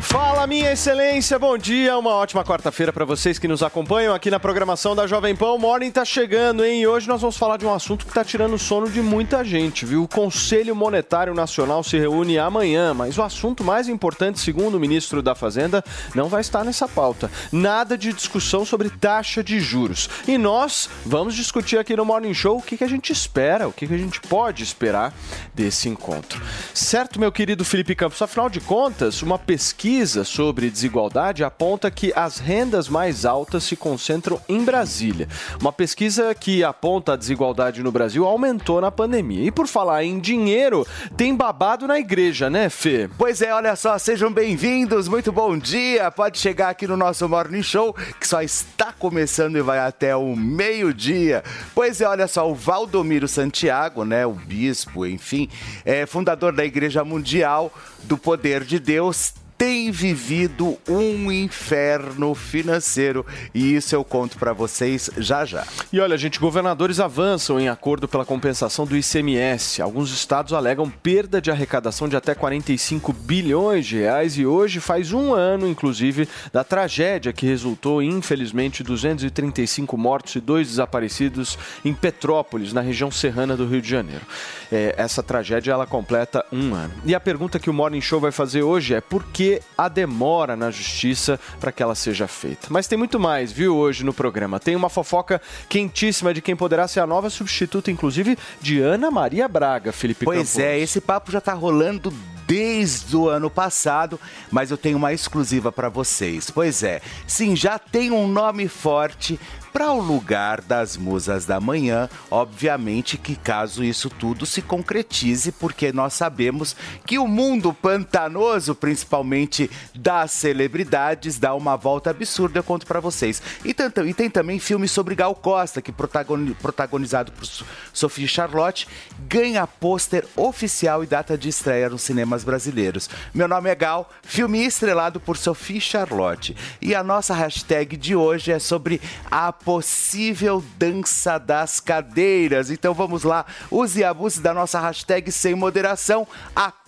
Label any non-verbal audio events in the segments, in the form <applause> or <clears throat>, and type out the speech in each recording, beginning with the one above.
Fala, minha excelência, bom dia, uma ótima quarta-feira para vocês que nos acompanham aqui na programação da Jovem Pan. O Morning tá chegando, hein? E hoje nós vamos falar de um assunto que tá tirando o sono de muita gente, viu? O Conselho Monetário Nacional se reúne amanhã, mas o assunto mais importante, segundo o ministro da Fazenda, não vai estar nessa pauta. Nada de discussão sobre taxa de juros. E nós vamos discutir aqui no Morning Show o que, que a gente espera, o que, que a gente pode esperar desse encontro. Certo, meu querido Felipe Campos? Afinal de contas, uma pesquisa sobre desigualdade aponta que as rendas mais altas se concentram em Brasília. Uma pesquisa que aponta a desigualdade no Brasil aumentou na pandemia. E por falar em dinheiro, tem babado na igreja, né, Fê? Pois é, olha só, sejam bem-vindos, muito bom dia. Pode chegar aqui no nosso Morning Show, que só está começando e vai até o meio-dia. Pois é, olha só, o Valdomiro Santiago, né, o bispo, enfim, é fundador da Igreja Mundial do Poder de Deus, tem vivido um inferno financeiro e isso eu conto para vocês já já. E olha, gente, governadores avançam em acordo pela compensação do ICMS. Alguns estados alegam perda de arrecadação de até 45 bilhões de reais e hoje faz um ano, inclusive, da tragédia que resultou, infelizmente, 235 mortos e dois desaparecidos em Petrópolis, na região serrana do Rio de Janeiro. É, essa tragédia ela completa um ano. E a pergunta que o Morning Show vai fazer hoje é por que a demora na justiça para que ela seja feita. Mas tem muito mais, viu, hoje no programa. Tem uma fofoca quentíssima de quem poderá ser a nova substituta, inclusive, de Ana Maria Braga, Felipe Pois Campos. é, esse papo já tá rolando desde o ano passado, mas eu tenho uma exclusiva para vocês. Pois é, sim, já tem um nome forte para o lugar das musas da manhã. Obviamente que caso isso tudo se concretize, porque nós sabemos que o mundo pantanoso, principalmente das celebridades, dá uma volta absurda, eu conto para vocês. E, e tem também filmes sobre Gal Costa, que protagoni- protagonizado por So- Sophie Charlotte, ganha pôster oficial e data de estreia nos cinemas brasileiros. Meu nome é Gal, filme estrelado por Sophie Charlotte. E a nossa hashtag de hoje é sobre a possível dança das cadeiras. Então vamos lá, use e abuse da nossa hashtag sem moderação.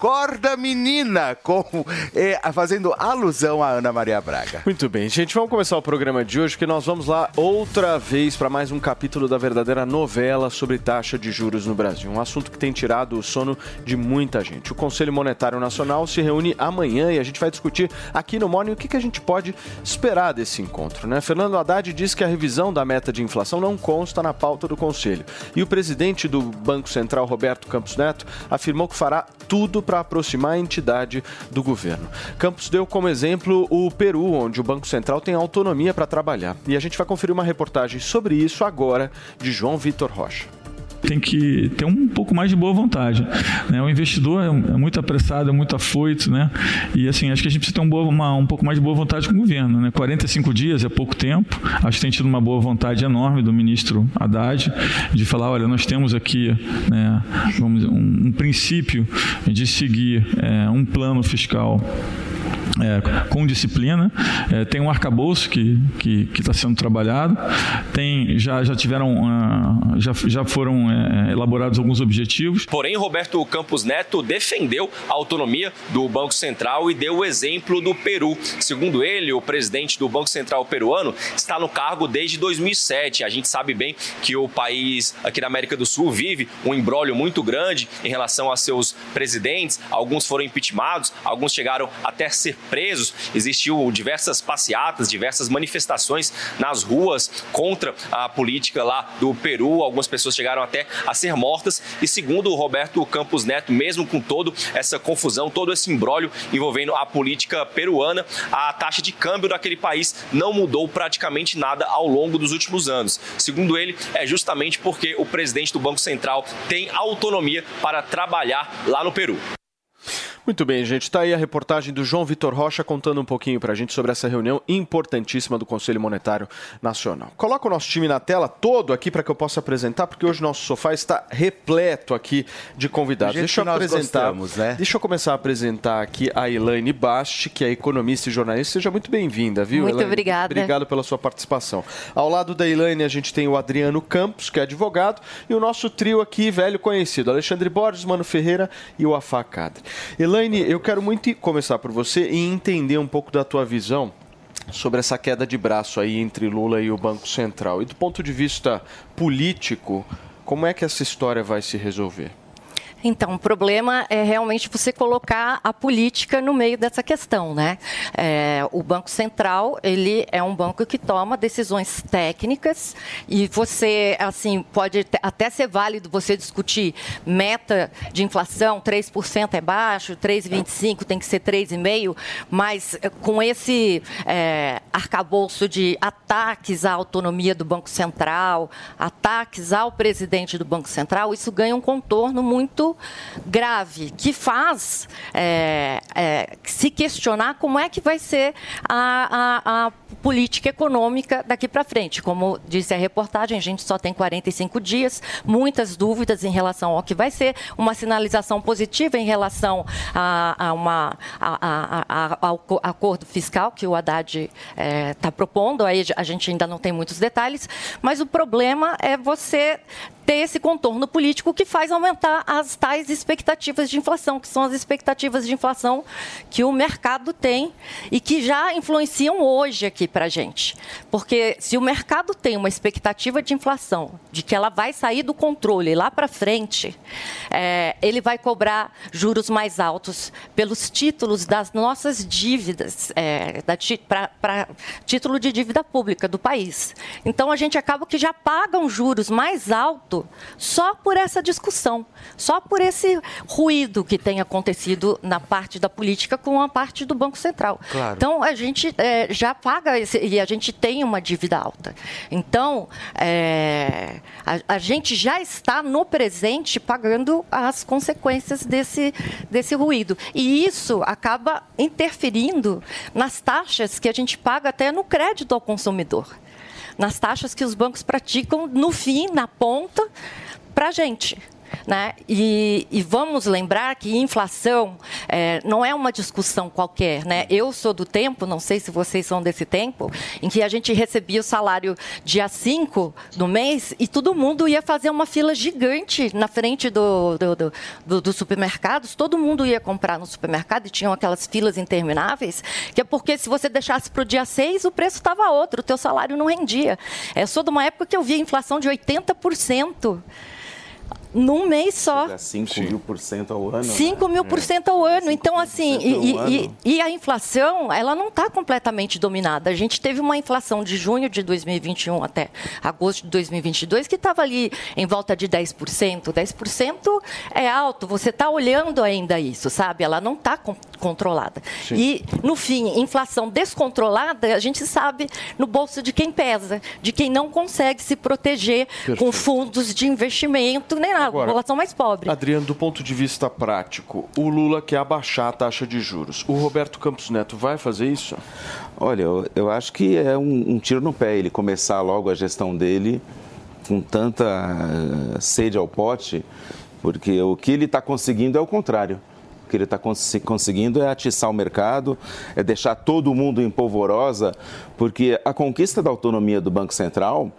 Acorda menina, com, eh, fazendo alusão a Ana Maria Braga. Muito bem, gente, vamos começar o programa de hoje, que nós vamos lá outra vez para mais um capítulo da verdadeira novela sobre taxa de juros no Brasil. Um assunto que tem tirado o sono de muita gente. O Conselho Monetário Nacional se reúne amanhã e a gente vai discutir aqui no Morning o que, que a gente pode esperar desse encontro. Né? Fernando Haddad diz que a revisão da meta de inflação não consta na pauta do Conselho. E o presidente do Banco Central, Roberto Campos Neto, afirmou que fará tudo para aproximar a entidade do governo. Campos deu como exemplo o Peru, onde o Banco Central tem autonomia para trabalhar. E a gente vai conferir uma reportagem sobre isso agora de João Vitor Rocha. Tem que ter um pouco mais de boa vontade. Né? O investidor é, é muito apressado, é muito afoito, né? E assim, acho que a gente precisa ter um, boa, uma, um pouco mais de boa vontade com o governo. Né? 45 dias é pouco tempo. Acho que tem tido uma boa vontade enorme do ministro Haddad de falar, olha, nós temos aqui né, vamos dizer, um, um princípio de seguir é, um plano fiscal é, com disciplina. É, tem um arcabouço que que está sendo trabalhado. Tem já já tiveram ah, já já foram é, elaborados alguns objetivos. Porém, Roberto Campos Neto defendeu a autonomia do Banco Central e deu o exemplo do Peru. Segundo ele, o presidente do Banco Central peruano está no cargo desde 2007. A gente sabe bem que o país aqui da América do Sul vive um embrólio muito grande em relação a seus presidentes. Alguns foram impeachmentados, alguns chegaram até ser presos. Existiu diversas passeatas, diversas manifestações nas ruas contra a política lá do Peru. Algumas pessoas chegaram até a ser mortas. E segundo o Roberto Campos Neto, mesmo com toda essa confusão, todo esse embrólio envolvendo a política peruana, a taxa de câmbio daquele país não mudou praticamente nada ao longo dos últimos anos. Segundo ele, é justamente porque o presidente do Banco Central tem autonomia para trabalhar lá no Peru. Muito bem, gente. Está aí a reportagem do João Vitor Rocha contando um pouquinho para a gente sobre essa reunião importantíssima do Conselho Monetário Nacional. Coloca o nosso time na tela todo aqui para que eu possa apresentar, porque hoje nosso sofá está repleto aqui de convidados. Deixa eu apresentar. gostamos, né? Deixa eu começar a apresentar aqui a Elaine Basti, que é economista e jornalista. Seja muito bem-vinda, viu? Muito Elaine? obrigada. Obrigado pela sua participação. Ao lado da Elaine, a gente tem o Adriano Campos, que é advogado, e o nosso trio aqui, velho conhecido, Alexandre Borges, Mano Ferreira e o Afá Kadri. Elaine, eu quero muito começar por você e entender um pouco da tua visão sobre essa queda de braço aí entre Lula e o Banco Central. E do ponto de vista político, como é que essa história vai se resolver? Então, o problema é realmente você colocar a política no meio dessa questão, né? É, o Banco Central, ele é um banco que toma decisões técnicas e você, assim, pode até ser válido você discutir meta de inflação, 3% é baixo, 3,25 tem que ser 3,5, mas eh, com esse é, arcabouço de ataques à autonomia do Banco Central, ataques ao presidente do Banco Central, isso ganha um contorno muito grave, que faz é, é, se questionar como é que vai ser a, a, a política econômica daqui para frente. Como disse a reportagem, a gente só tem 45 dias, muitas dúvidas em relação ao que vai ser, uma sinalização positiva em relação a, a uma, a, a, ao acordo fiscal que o Haddad está propondo, aí a gente ainda não tem muitos detalhes, mas o problema é você ter esse contorno político que faz aumentar as tais expectativas de inflação, que são as expectativas de inflação que o mercado tem e que já influenciam hoje aqui para a gente. Porque se o mercado tem uma expectativa de inflação, de que ela vai sair do controle lá para frente, é, ele vai cobrar juros mais altos pelos títulos das nossas dívidas, é, para título de dívida pública do país. Então a gente acaba que já paga um juros mais alto só por essa discussão, só por esse ruído que tem acontecido na parte da política com a parte do Banco Central. Claro. Então a gente é, já paga esse, e a gente tem uma dívida alta. Então é, a, a, gente já está no presente pagando as consequências desse, desse ruído. E isso acaba interferindo nas taxas que a gente paga até no crédito ao consumidor nas taxas que os bancos praticam no fim, na ponta, para a gente. Né? E, e, vamos lembrar que inflação é, não é uma discussão qualquer. Né? Eu sou do tempo, não sei se vocês são desse tempo, em que a gente recebia o salário dia 5 do mês e todo mundo ia fazer uma fila gigante na frente do, do, do, do, do supermercados, todo mundo ia comprar no supermercado e tinham aquelas filas intermináveis, que é porque se você deixasse para o dia 6, o preço estava outro, o teu salário não rendia. Eu sou de uma época que eu via inflação de 80% num mês só. 5 mil por cento ao ano. 5 né? mil por cento ao ano. Então, assim, e, ano. e, e, a inflação, ela não está completamente dominada. A gente teve uma inflação de junho de 2021 até agosto de 2022 que estava ali em volta de 10%. 10% é alto, você está olhando ainda isso, sabe? Ela não está controlada. Sim. E, no fim, inflação descontrolada, a gente sabe no bolso de quem pesa, de quem não consegue se proteger Perfeito. com fundos de investimento, nem nada, Agora, a população mais pobre. Adriano, do ponto de vista prático, o Lula quer abaixar a taxa de juros. O Roberto Campos Neto vai fazer isso? Olha, eu, eu acho que é um, um tiro no pé ele começar logo a gestão dele com tanta uh, sede ao pote, porque o que ele está conseguindo é o contrário que ele está cons conseguindo é atiçar o mercado, é deixar todo mundo em polvorosa, porque a conquista da autonomia do Banco Central,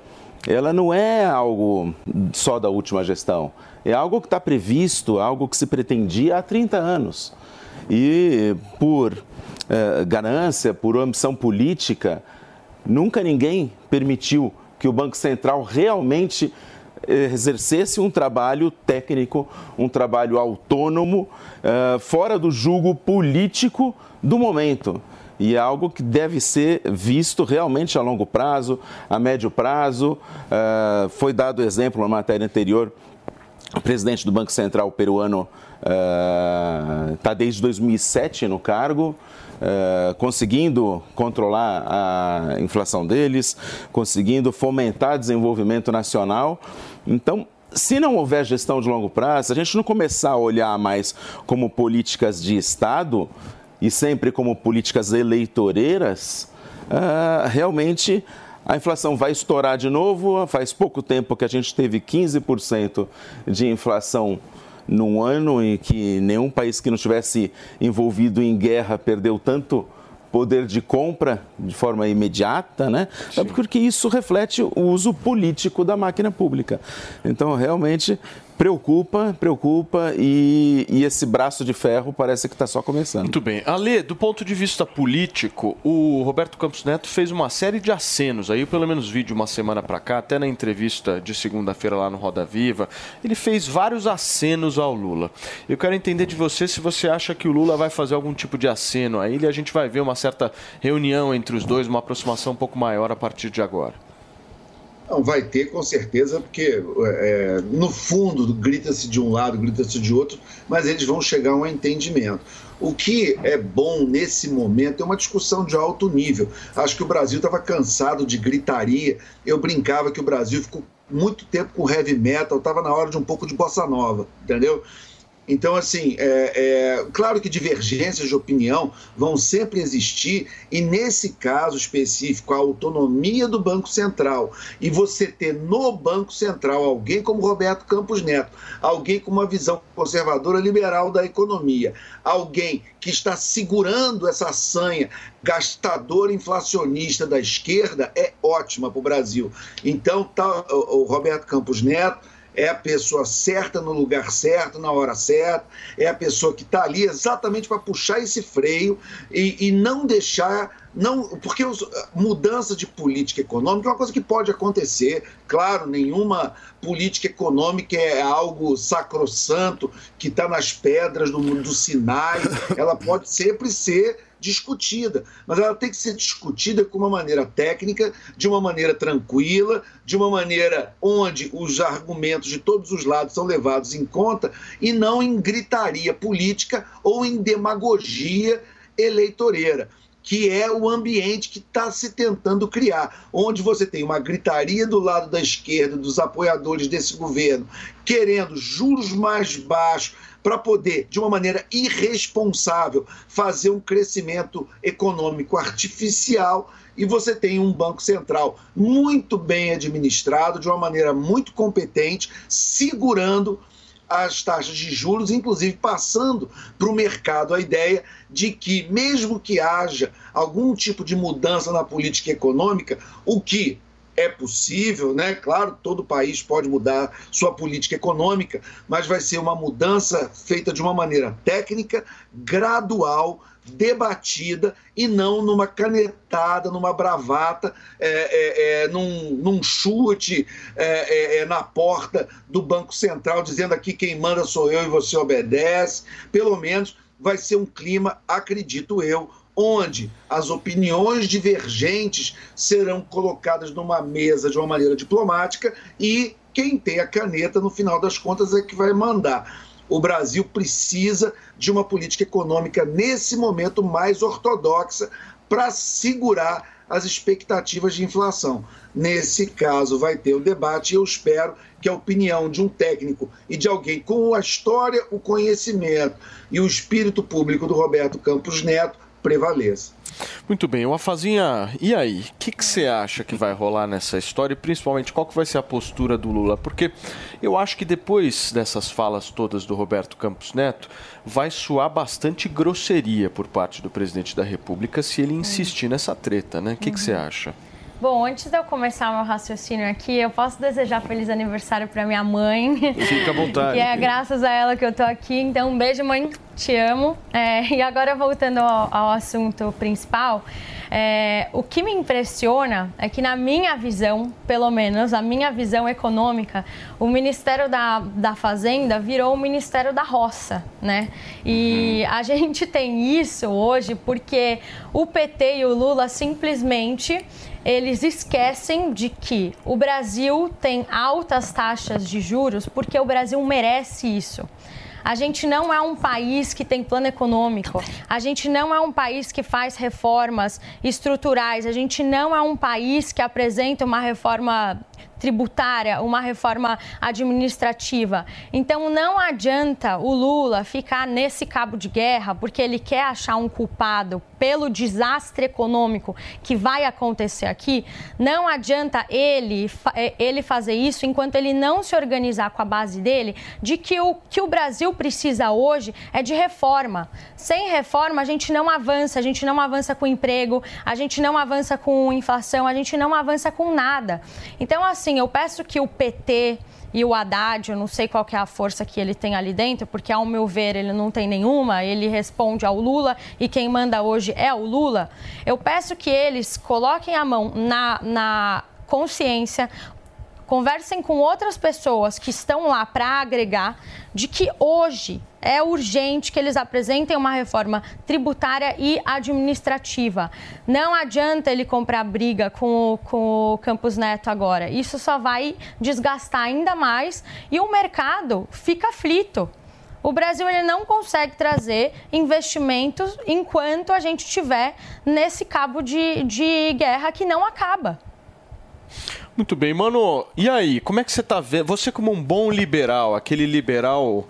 ela não é algo só da última gestão, é algo que está previsto, algo que se pretendia há 30 anos. E por eh, ganância, por ambição política, nunca ninguém permitiu que o Banco Central realmente exercesse um trabalho técnico, um trabalho autônomo, uh, fora do julgo político do momento. E é algo que deve ser visto realmente a longo prazo, a médio prazo. Uh, foi dado exemplo na matéria anterior, o presidente do Banco Central peruano está uh, desde 2007 no cargo. Uh, conseguindo controlar a inflação deles, conseguindo fomentar desenvolvimento nacional. Então, se não houver gestão de longo prazo, a gente não começar a olhar mais como políticas de Estado e sempre como políticas eleitoreiras, uh, realmente a inflação vai estourar de novo. Faz pouco tempo que a gente teve 15% de inflação num ano em que nenhum país que não estivesse envolvido em guerra perdeu tanto poder de compra de forma imediata, né? É porque isso reflete o uso político da máquina pública. Então, realmente, Preocupa, preocupa e, e, esse braço de ferro parece que está só começando. Muito bem. Ale, do ponto de vista político, o Roberto Campos Neto fez uma série de acenos, aí pelo menos vi de uma semana para cá, até na entrevista de segunda-feira lá no Roda Viva, ele fez vários acenos ao Lula. Eu quero entender de você se você acha que o Lula vai fazer algum tipo de aceno a ele e a gente vai ver uma certa reunião entre os dois, uma aproximação um pouco maior a partir de agora. Não, vai ter com certeza, porque é, no fundo grita-se de um lado, grita-se de outro, mas eles vão chegar a um entendimento. O que é bom nesse momento é uma discussão de alto nível. Acho que o Brasil estava cansado de gritaria. Eu brincava que o Brasil ficou muito tempo com heavy metal, estava na hora de um pouco de bossa nova, entendeu? Então, assim, é, é, claro que divergências de opinião vão sempre existir, e nesse caso específico, a autonomia do Banco Central, e você ter no Banco Central alguém como Roberto Campos Neto, alguém com uma visão conservadora liberal da economia, alguém que está segurando essa sanha gastadora inflacionista da esquerda, é ótima para o Brasil. Então, tá, o, o Roberto Campos Neto é a pessoa certa no lugar certo, na hora certa, é a pessoa que está ali exatamente para puxar esse freio e, e não deixar. Não, porque os, mudança de política econômica é uma coisa que pode acontecer. Claro, nenhuma política econômica é algo sacrossanto que está nas pedras do, do Sinai. <laughs> Ela pode sempre ser discutida, mas ela tem que ser discutida com uma maneira técnica, de uma maneira tranquila, de uma maneira onde os argumentos de todos os lados são levados em conta e não em gritaria política ou em demagogia eleitoreira que é o ambiente que está se tentando criar, onde você tem uma gritaria do lado da esquerda, dos apoiadores desse governo, querendo juros mais baixos, para poder, de uma maneira irresponsável, fazer um crescimento econômico artificial e você tem um Banco Central muito bem administrado, de uma maneira muito competente, segurando as taxas de juros, inclusive passando para o mercado a ideia de que, mesmo que haja algum tipo de mudança na política econômica, o que é possível, né? Claro, todo país pode mudar sua política econômica, mas vai ser uma mudança feita de uma maneira técnica, gradual, debatida e não numa canetada, numa bravata, é, é, é, num, num, chute é, é, é, na porta do Banco Central, dizendo aqui quem manda sou eu e você obedece. Pelo menos vai ser um clima, acredito eu, onde as opiniões divergentes serão colocadas numa mesa de uma maneira diplomática e quem tem a caneta, no final das contas, é que vai mandar. O Brasil precisa de uma política econômica, nesse momento, mais ortodoxa para segurar as expectativas de inflação. Nesse caso, vai ter o debate e eu espero que a opinião de um técnico e de alguém com a história, o conhecimento e o espírito público do Roberto Campos Neto prevaleça. Muito bem, o Afazinha, e aí? O que, que você acha que vai rolar nessa história e principalmente qual que vai ser a postura do Lula? Porque eu acho que depois dessas falas todas do Roberto Campos Neto, vai soar bastante grosseria por parte do presidente da República se ele insistir nessa treta, né? O que, que você acha? Bom, antes de eu começar meu raciocínio aqui, eu posso desejar feliz aniversário para minha mãe. Fica à vontade. que é graças a ela que eu tô aqui. Então, um beijo, mãe. Te amo. É, e agora, voltando ao, ao assunto principal, é, o que me impressiona é que, na minha visão, pelo menos, a minha visão econômica, o Ministério da, da Fazenda virou o Ministério da Roça, né? E a <laughs> gente tem isso hoje porque o PT e o Lula simplesmente eles esquecem de que o Brasil tem altas taxas de juros porque o Brasil merece isso. A gente não é um país que tem plano econômico. A gente não é um país que faz reformas estruturais. A gente não é um país que apresenta uma reforma tributária, uma reforma administrativa. Então não adianta o Lula ficar nesse cabo de guerra porque ele quer achar um culpado pelo desastre econômico que vai acontecer aqui. Não adianta ele, eh, ele fazer isso enquanto ele não se organizar com a base dele de que o que o Brasil precisa hoje é de reforma. Sem reforma a gente não avança, a gente não avança com emprego, a gente não avança com inflação, a gente não avança com nada. Então assim, eu peço que o PT e o Haddad, eu não sei qual é a força que ele tem ali dentro, porque ao meu ver ele não tem nenhuma, ele responde ao Lula e quem manda hoje é o Lula. Eu peço que eles coloquem a mão na, na consciência, conversem com outras pessoas que estão lá para agregar, de que hoje é urgente que eles apresentem uma reforma tributária e administrativa. Não adianta ele comprar briga com, com o Campos Neto agora. Isso só vai desgastar ainda mais e o mercado fica aflito. O Brasil ele não consegue trazer investimentos enquanto a gente estiver nesse cabo de, de guerra que não acaba. Muito bem, mano. E aí, como é que você tá vendo? Você como um bom liberal, aquele liberal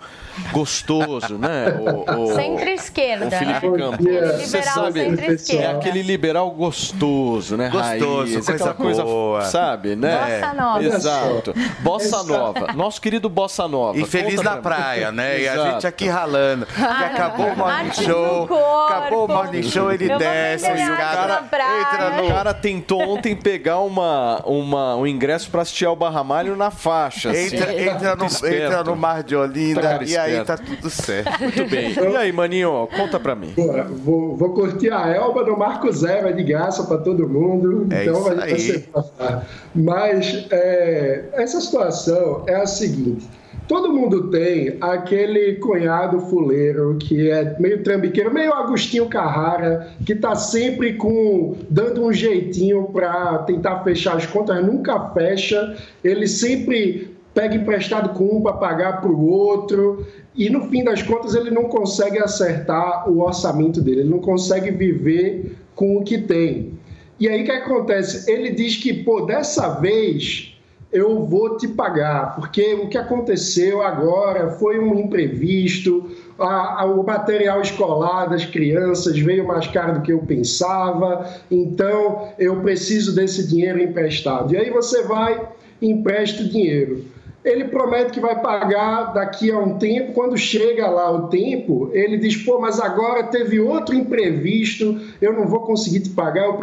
gostoso, né? O, o centro-esquerda. O Felipe Campos. Você sabe, é aquele liberal gostoso, né? Gostoso, Raiz, coisa coisa, boa. sabe, né? Bossa nova. Exato. Bossa nova. Nosso querido Bossa Nova. E feliz Conta na praia, né? E a Exato. gente aqui ralando. Que acabou o morning show. Acabou o morning show, ele Eu desce, e o cara na praia. entra O no. cara tentou ontem pegar uma, uma, um ingresso pra assistir ao Barramalho na faixa. assim. Entra, entra, no, entra no mar de Olinda Tá, e aí tá tudo certo. Muito bem. <laughs> E aí, maninho, conta pra mim. Pô, Vou, vou curtir a Elba do Marco Zero, é de graça para todo mundo. É então isso vai, vai aí. ser passar. Mas é, essa situação é a seguinte: todo mundo tem aquele cunhado fuleiro que é meio trambiqueiro, meio Agostinho Carrara, que tá sempre com dando um jeitinho para tentar fechar as contas, nunca fecha. Ele sempre pega emprestado com um para pagar para o outro e no fim das contas ele não consegue acertar o orçamento dele, ele não consegue viver com o que tem. E aí o que acontece? Ele diz que, pô, dessa vez eu vou te pagar, porque o que aconteceu agora foi um imprevisto, a- a- o material escolar das crianças veio mais caro do que eu pensava, então eu preciso desse dinheiro emprestado. E aí você vai empresta o dinheiro. Ele promete que vai pagar daqui a um tempo. Quando chega lá o tempo, ele diz: pô, mas agora teve outro imprevisto, eu não vou conseguir te pagar, eu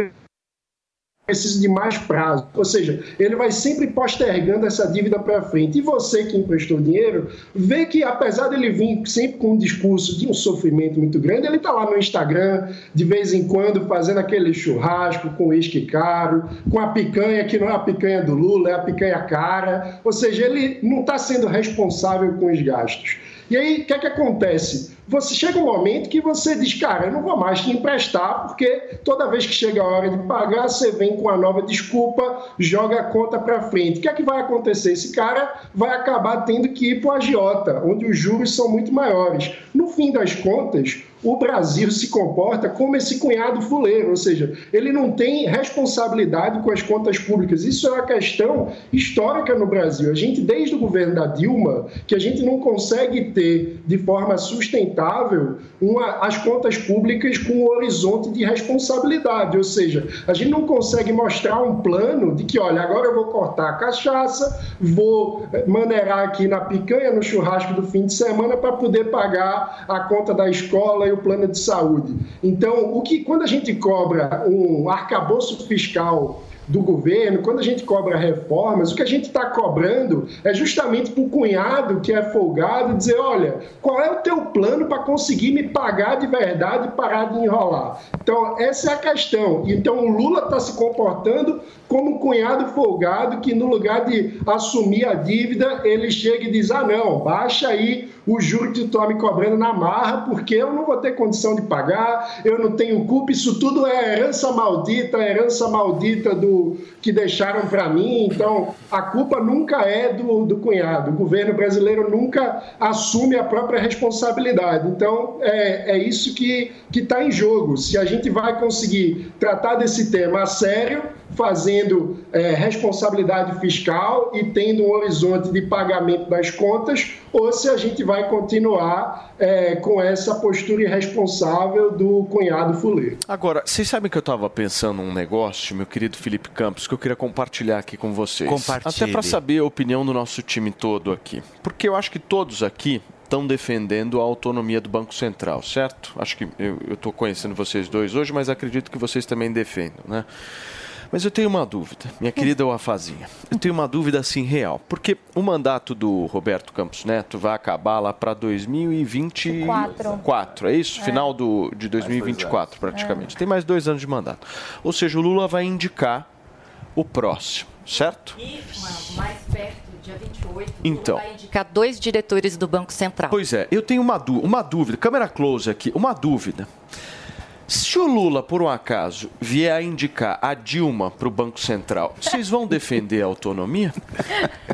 pre- preciso de mais prazo. Ou seja, ele vai sempre postergando essa dívida para frente. E você que emprestou dinheiro, vê que apesar dele vir sempre com um discurso de um sofrimento muito grande, ele está lá no Instagram, de vez em quando, fazendo aquele churrasco com uísque caro, com a picanha que não é a picanha do Lula, é a picanha cara. Ou seja, ele não está sendo responsável com os gastos. E aí, o que é que acontece? Você chega um momento que você diz, cara, eu não vou mais te emprestar, porque toda vez que chega a hora de pagar, você vem com uma nova desculpa, joga a conta para frente. O que é que vai acontecer? Esse cara vai acabar tendo que ir para o agiota, onde os juros são muito maiores. No fim das contas, o Brasil se comporta como esse cunhado fuleiro, ou seja, ele não tem responsabilidade com as contas públicas. Isso é uma questão histórica no Brasil. A gente, desde o governo da Dilma, que a gente não consegue ter de forma sustentável uma, as contas públicas com um horizonte de responsabilidade, ou seja, a gente não consegue mostrar um plano de que, olha, agora eu vou cortar a cachaça, vou maneirar aqui na picanha, no churrasco do fim de semana para poder pagar a conta da escola e o plano de saúde. Então, o que quando a gente cobra um arcabouço fiscal do governo, quando a gente cobra reformas, o que a gente está cobrando é justamente para o cunhado que é folgado dizer, olha, qual é o teu plano para conseguir me pagar de verdade e parar de enrolar? Então, essa é a questão. Então, o Lula está se comportando como um cunhado folgado que, no lugar de assumir a dívida, ele chega e diz, ah, não, baixa aí o juro que está me cobrando na marra, porque eu não vou ter condição de pagar, eu não tenho culpa, isso tudo é herança maldita, herança maldita do que deixaram para mim, então a culpa nunca é do, do cunhado, o governo brasileiro nunca assume a própria responsabilidade, então é, é isso que está em jogo, se a gente vai conseguir tratar desse tema a sério, fazendo é, responsabilidade fiscal e tendo um horizonte de pagamento das contas, ou se a gente vai continuar é, com essa postura irresponsável do cunhado fuleiro. Agora, vocês sabem que eu estava pensando num negócio, meu querido Felipe Campos, que eu queria compartilhar aqui com vocês. Compartilhe. Até para saber a opinião do nosso time todo aqui. Porque eu acho que todos aqui estão defendendo a autonomia do Banco Central, certo? Acho que eu estou conhecendo vocês dois hoje, mas acredito que vocês também defendam, né? Mas eu tenho uma dúvida, minha querida Wafazinha. Eu tenho uma dúvida assim real. Porque o mandato do Roberto Campos Neto vai acabar lá para 2024. Quatro. é isso? Final do, de 2024, praticamente. Tem mais dois anos de mandato. Ou seja, o Lula vai indicar o próximo, certo? mais perto, dia 28, Então. vai indicar dois diretores do Banco Central. Pois é, eu tenho uma, uma dúvida, câmera close aqui, uma dúvida. Se o Lula, por um acaso, vier a indicar a Dilma para o Banco Central, vocês vão defender a autonomia?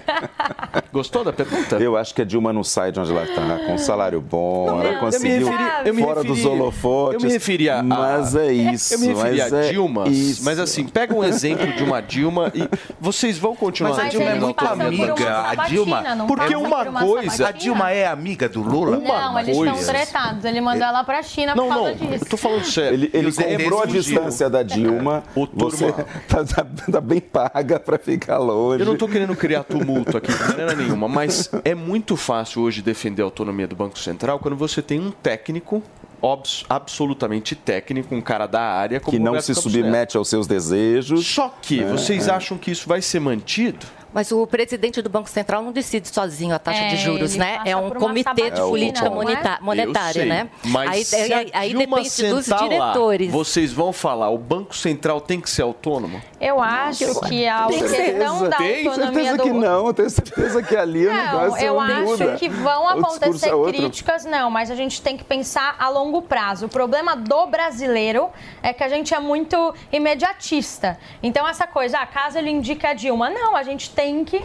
<laughs> Gostou da pergunta? Eu acho que a Dilma não sai de onde ela está, com um salário bom, Não, ela conseguiu referi- eu me fora referi- dos holofotes. Eu me referi a. Mas é isso. Eu me referi a é Dilma, isso. mas assim, pega um exemplo de uma Dilma e vocês vão continuar Mas a Dilma é muito amiga. A? Dilma. Porque uma coisa. A Dilma é amiga do Lula? Não, eles estão tretados. Ele mandou ela pra China por Não, causa não, disso. eu tô falando sério. Ele, ele E ETs comprou a distância da Dilma. Você <laughs> tá, tá- tá bem paga para ficar longe. Eu não estou querendo criar tumulto aqui de maneira nenhuma, mas é muito fácil hoje defender a autonomia do Banco Central quando você tem um técnico, absolutamente técnico, um cara da área, que não se submete aos seus desejos. Só que É, vocês é. acham que isso vai ser mantido? Mas o presidente do Banco Central não decide sozinho a taxa É, de juros, né? É um comitê de política é? monetária, né? Mas aí aí- aí depende dos sentar lá, diretores. vocês vão falar, o Banco Central tem que ser autônomo? Eu acho que a questão da Tem autonomia certeza do... que não, eu tenho certeza que ali o Não, negócio eu não muda. acho que vão O discurso acontecer é críticas, não, mas a gente tem que pensar a longo prazo. O problema do brasileiro é que a gente é muito imediatista. Então, essa coisa, ah, caso ele indique a Dilma, não, a gente tem que.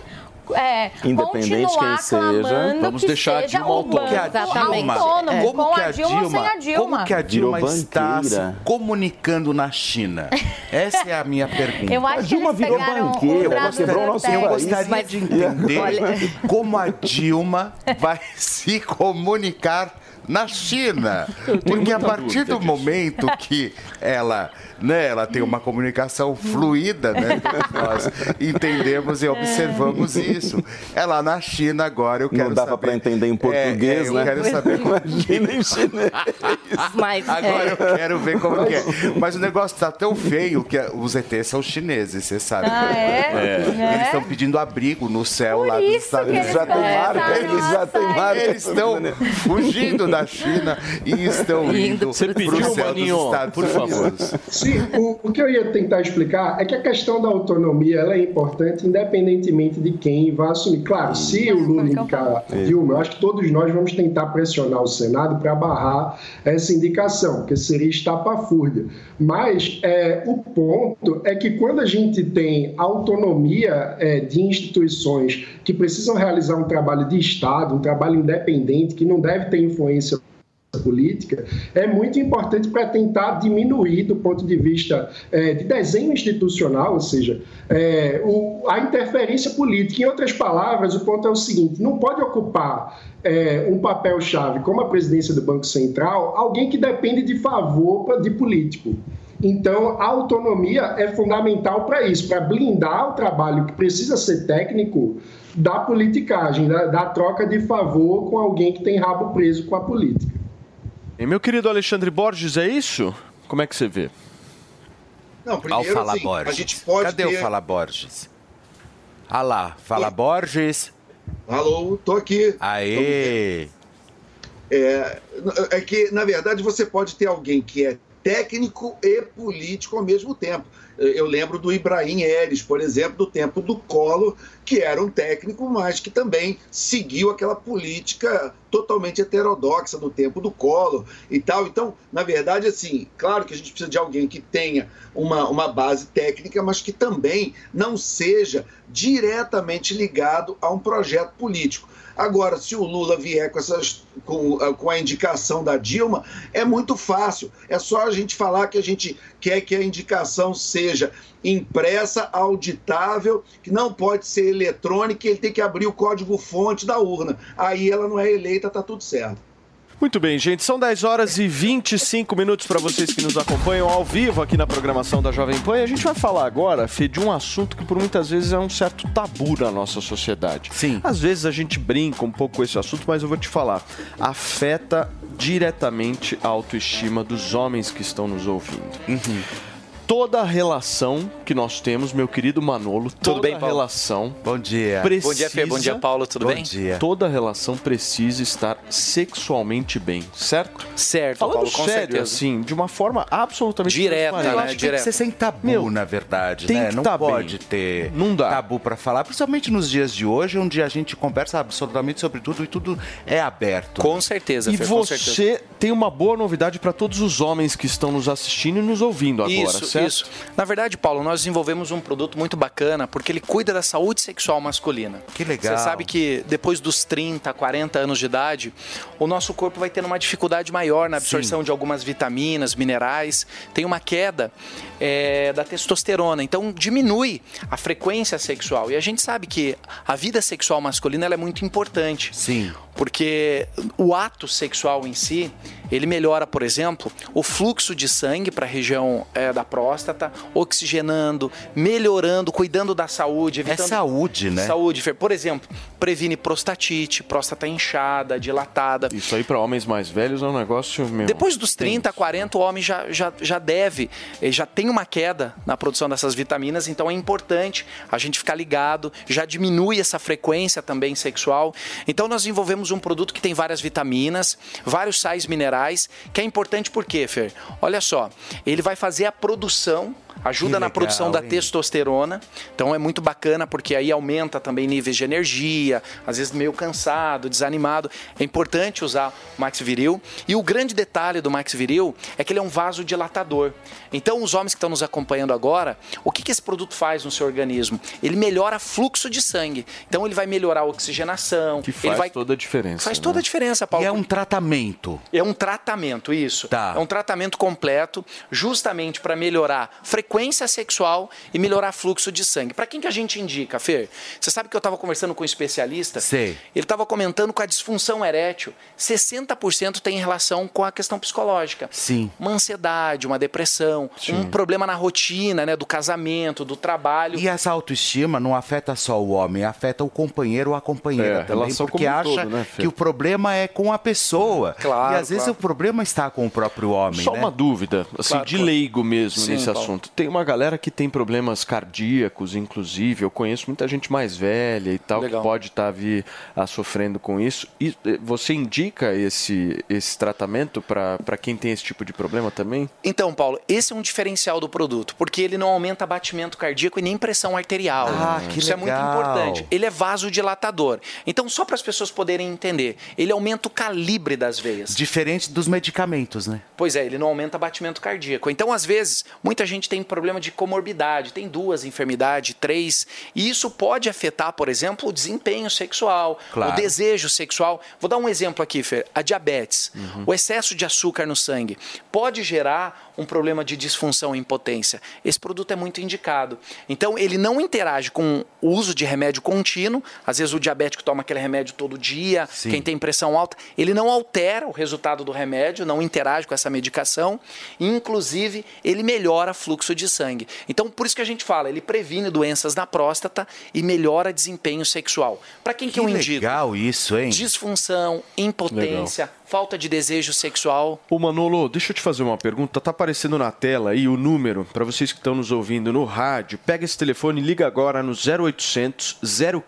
É, Independente continuar quem seja, vamos que deixar a seja Dilma o autônoma. banco Exatamente. autônomo, É. com a Dilma a Dilma. Como que a Dilma está se banqueira. comunicando na China? Essa é a minha pergunta. Eu acho A que Dilma eles virou banqueira, ela quebrou o nosso. Eu gostaria Mas- de entender como a Dilma vai se comunicar na China. <laughs> Porque a partir do momento que ela, né, ela tem uma comunicação fluida, né, <laughs> nós entendemos e observamos isso. Ela na China agora, eu quero Não dava saber... para entender em português, É, é, eu né? quero saber <laughs> Imagina em chinês. Mas, Agora é, eu quero ver como que é. Mas o negócio tá tão feio que os ETs são chineses, você sabe. Ah, é? É. Eles estão pedindo abrigo no céu Por lá dos isso Estados Unidos. eles Já tem começaram marca, eles já têm marca. Eles estão fugindo da China e estão Indo Você para pediu, o céu dos Maninho, Estados por favor. Sim, o, o que eu ia tentar explicar é que a questão da autonomia ela é importante independentemente de quem vai assumir. Claro, se o Lula indicar a Dilma, eu acho que todos nós vamos tentar pressionar o Senado para barrar essa indicação, porque seria estapafúrdia. Mas é, o ponto é que quando a gente tem autonomia é, de instituições que precisam realizar um trabalho de Estado, um trabalho independente, que não deve ter influência política é muito importante para tentar diminuir do ponto de vista eh, de desenho institucional, ou seja, eh, o- a interferência política. Em outras palavras, o ponto é o seguinte: não pode ocupar eh, um papel-chave como a presidência do Banco Central alguém que depende de favor de político. Então, a autonomia é fundamental para isso, para blindar o trabalho que precisa ser técnico da politicagem, da, da troca de favor com alguém que tem rabo preso com a política. E meu querido Alexandre Borges, é isso? Como é que você vê? Não, Ao primeiro, Fala assim, Borges. a gente pode Cadê ter... o Fala Borges? Ah lá, Fala Borges. Alô, tô aqui. Aê! É, é que, na verdade, você pode ter alguém que é técnico e político ao mesmo tempo. Eu lembro do Ibrahim Eres, por exemplo, do tempo do Collor, que era um técnico, mas que também seguiu aquela política totalmente heterodoxa do tempo do Collor e tal. Então, na verdade, assim, claro que a gente precisa de alguém que tenha uma, uma base técnica, mas que também não seja diretamente ligado a um projeto político. Agora, se o Lula vier com, essas, com, ah, com a indicação da Dilma, é muito fácil. É só a gente falar que a gente quer que a indicação seja impressa, auditável, que não pode ser eletrônica, ele tem que abrir o código-fonte da urna. Aí ela não é eleita, tá tudo certo. Muito bem, gente. São 10 horas e 25 minutos para vocês que nos acompanham ao vivo aqui na programação da Jovem Pan. E a gente vai falar agora, Fê, de um assunto que por muitas vezes é um certo tabu na nossa sociedade. Sim. Às vezes a gente brinca um pouco com esse assunto, mas eu vou te falar. Afeta diretamente a autoestima dos homens que estão nos ouvindo. Toda a relação que nós temos, meu querido Manolo, toda bem, Paulo? relação Bom dia. precisa... Bom dia, Fê. Bom dia, Paulo. Tudo Bom bem? dia. Toda relação precisa estar sexualmente bem, certo? Certo, Falando Paulo, com sério, certeza. assim, de uma forma absolutamente Direta, transparente. Eu né? acho que tem que ser sem tabu, Meu, na verdade, tem né? que Não tá pode bem. ter Não dá. tabu pra falar, principalmente nos dias de hoje, onde a gente conversa absolutamente sobre tudo e tudo é aberto. Com certeza, E Fê, certeza. você tem uma boa novidade para todos os homens que estão nos assistindo e nos ouvindo agora, Isso, certo? isso. Na verdade, Paulo, nós desenvolvemos um produto muito bacana porque ele cuida da saúde sexual masculina. Que legal. Você sabe que depois dos 30, 40 anos de idade, o nosso corpo vai tendo uma dificuldade maior na absorção de algumas vitaminas, minerais, tem uma queda é, da testosterona, então diminui a frequência sexual. E a gente sabe que a vida sexual masculina ela é muito importante. Sim. Porque o ato sexual em si, ele melhora, por exemplo, o fluxo de sangue para a região eh, da próstata, oxigenando, melhorando, cuidando da saúde, É evitando saúde, né? Saúde, por exemplo, previne prostatite, próstata inchada, dilatada. Isso aí para homens mais velhos é um negócio meu. Depois dos 30, 40, o homem já, já, já deve, eh, já tem uma queda na produção dessas vitaminas, então é importante a gente ficar ligado, já diminui essa frequência também sexual. Então nós desenvolvemos um produto que tem várias vitaminas, vários sais minerais, que é importante por quê, Fer? Olha só, ele vai fazer a produção ajuda Que na legal, produção da hein? testosterona. Então é muito bacana porque aí aumenta também níveis de energia, às vezes meio cansado, desanimado. É importante usar o Max Viril. E o grande detalhe do Max Viril é que ele é um vasodilatador. Então os homens que estão nos acompanhando agora, o que, que esse produto faz no seu organismo? Ele melhora fluxo de sangue. Então ele vai melhorar a oxigenação. Que faz vai toda a diferença. Faz né? toda a diferença, Paulo. E é um tratamento. É um tratamento, isso. Tá. É um tratamento completo, justamente para melhorar frequência sexual e melhorar fluxo de sangue. Para quem que a gente indica, Fer? Você sabe que eu estava conversando com um especialista? Sei. Ele estava comentando com a disfunção erétil. 60% tem relação com a questão psicológica. Sim. Uma ansiedade, uma depressão, um problema na rotina, né, do casamento, do trabalho. E essa autoestima não afeta só o homem, afeta o companheiro ou a companheira É, também, porque como acha todo, né, que o problema é com a pessoa. Claro, e às vezes claro. o problema está com o próprio homem, Só né? uma dúvida, assim, Claro, de claro. leigo mesmo Sim, nesse assunto. Tem uma galera que tem problemas cardíacos, inclusive. Eu conheço muita gente mais velha e tal Legal. que pode estar vir a sofrendo com isso. E eh, você indica esse, esse tratamento para quem tem esse tipo de problema também? Então, Paulo, esse é um diferencial do produto, porque ele não aumenta batimento cardíaco e nem pressão arterial. Ah, que Isso é muito legal. importante. Ele é vasodilatador. Então, só para as pessoas poderem entender, ele aumenta o calibre das veias. Diferente dos medicamentos, né? Pois é, ele não aumenta batimento cardíaco. Então, às vezes, muita gente tem problema de comorbidade, tem duas enfermidades, três, e isso pode afetar, por exemplo, o desempenho sexual, Claro. o desejo sexual. Vou dar um exemplo aqui, Fer. A diabetes, o excesso de açúcar no sangue, pode gerar um problema de disfunção e impotência. Esse produto é muito indicado. Então, ele não interage com o uso de remédio contínuo. Às vezes, o diabético toma aquele remédio todo dia, Sim. quem tem pressão alta, ele não altera o resultado do remédio, não interage com essa medicação, inclusive ele melhora fluxo de sangue. Então, por isso que a gente fala, ele previne doenças na próstata e melhora desempenho sexual. Para quem que, Que eu indico? legal isso, hein? Disfunção, impotência, falta de desejo sexual. Ô Manolo, deixa eu te fazer uma pergunta. Tá aparecendo na tela aí o número para vocês que estão nos ouvindo no rádio. Pega esse telefone e liga agora no 0800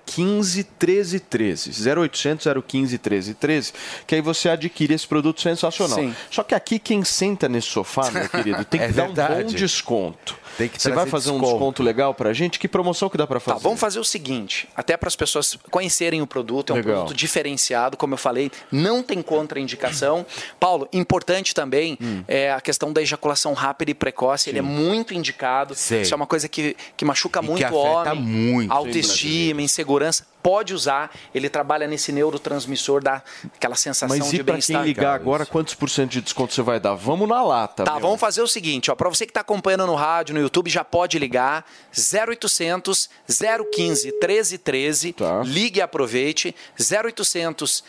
015 1313. 0800 015 1313, que aí você adquire esse produto sensacional. Sim. Só que aqui quem senta nesse sofá, meu querido, <laughs> tem que É dar um bom verdade. desconto. Tem que Você vai fazer um desconto. desconto legal pra gente? Que promoção que dá pra fazer? Tá, vamos fazer o seguinte, até para as pessoas conhecerem o produto, é um Legal. produto diferenciado, como eu falei, não tem contraindicação. <clears throat> Paulo, importante também Hum. é a questão da ejaculação rápida e precoce, ele é muito indicado. Sei. Isso é uma coisa que, que machuca E que muito o afeta homem. muito, autoestima, insegurança. Pode usar. Ele trabalha nesse neurotransmissor, dá aquela sensação Mas de e pra bem-estar. quem ligar agora, quantos por cento de desconto você vai dar? Vamos na lata. Tá, meu. vamos fazer o seguinte, ó, para você que está acompanhando no rádio, no YouTube, já pode ligar 0800 015 1313, Tá. ligue e aproveite 0800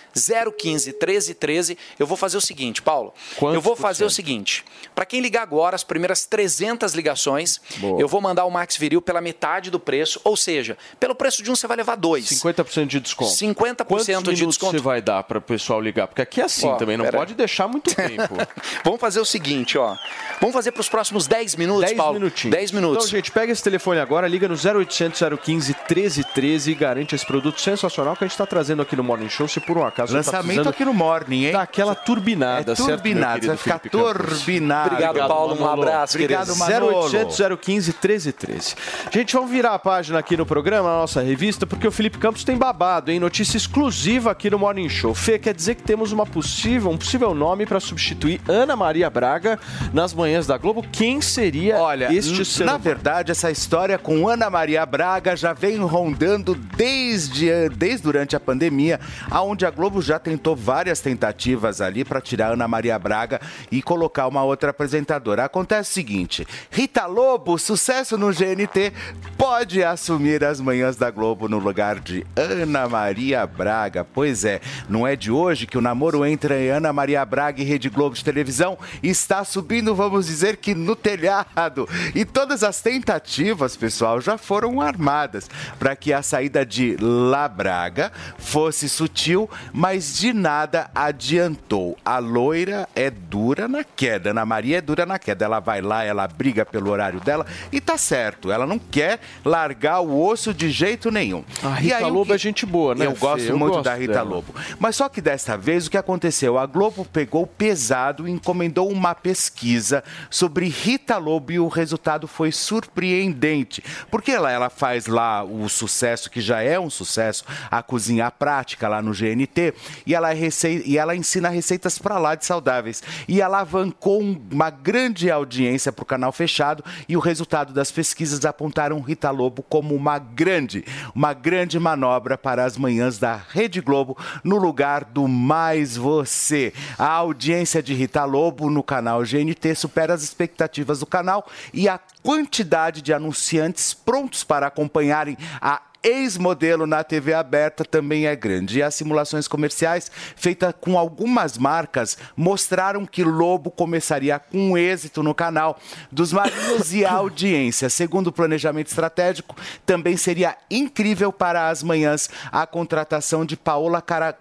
015 1313. Eu vou fazer o seguinte, Paulo. Quantos eu vou fazer o seguinte, para quem ligar agora as primeiras 300 ligações, Boa. eu vou mandar o Max Viril pela metade do preço, ou seja, pelo preço de um você vai levar dois. 50% de desconto. 50% Quantos de minutos desconto. você vai dar para o pessoal ligar? Porque aqui é assim Ó, também, não aí. pode deixar muito <laughs> tempo. Vamos fazer o seguinte, ó. Vamos fazer para os próximos 10 minutos, 10 Paulo? minutinhos. 10 minutos. Então, gente, pega esse telefone agora, liga no 0800 015 1313 e garante esse produto sensacional que a gente está trazendo aqui no Morning Show. Se por um acaso tá Lançamento precisando aqui no Morning, hein? dar aquela turbinada, É certo, querido vai ficar Felipe Campos? turbinado. Obrigado, Paulo. Um Manolo. abraço, Obrigado, querido. Manolo. 0800 015 1313. Gente, vamos virar a página aqui no programa, na nossa revista, porque o Felipe Campos tem babado, hein? Notícia exclusiva aqui no Morning Show. Fê, quer dizer que temos uma possível, um possível nome para substituir Ana Maria Braga nas manhãs da Globo. Quem seria Olha, este ser na verdade, essa história com Ana Maria Braga já vem rondando desde, desde durante a pandemia, aonde a Globo já tentou várias tentativas ali para tirar Ana Maria Braga e colocar uma outra apresentadora. Acontece o seguinte: Rita Lobo, sucesso no GNT, pode assumir as manhãs da Globo no lugar de Ana Maria Braga. Pois é, não é de hoje que o namoro entre Ana Maria Braga e Rede Globo de televisão está subindo, vamos dizer que no telhado. E todas as tentativas, pessoal, já foram armadas para que a saída de La Braga fosse sutil, mas de nada adiantou. A loira é dura na queda, Ana Maria é dura na queda. Ela vai lá, ela briga pelo horário dela e tá certo. Ela não quer largar o osso de jeito nenhum. A E Rita aí, o Lobo que- é gente boa, né? Eu gosto Eu muito gosto da Rita dela. Lobo. Mas só que desta vez o que aconteceu? A Globo pegou pesado e encomendou uma pesquisa sobre Rita Lobo e o resultado foi surpreendente. Porque ela, ela faz lá o sucesso, que já é um sucesso, a cozinha prática lá no GNT, e ela, é rece... e ela ensina receitas para lá de saudáveis. E alavancou um- uma grande audiência para o canal fechado e o resultado das pesquisas apontaram Rita Lobo como uma grande, uma grande manobra para as manhãs da Rede Globo no lugar do Mais Você. A audiência de Rita Lobo no canal GNT supera as expectativas do canal e a quantidade de anunciantes prontos para acompanharem a ex-modelo na TV aberta também é grande. E as simulações comerciais feitas com algumas marcas mostraram que Lobo começaria com êxito no canal dos marinhos e a audiência. Segundo o planejamento estratégico, também seria incrível para as manhãs a contratação de Paola Cara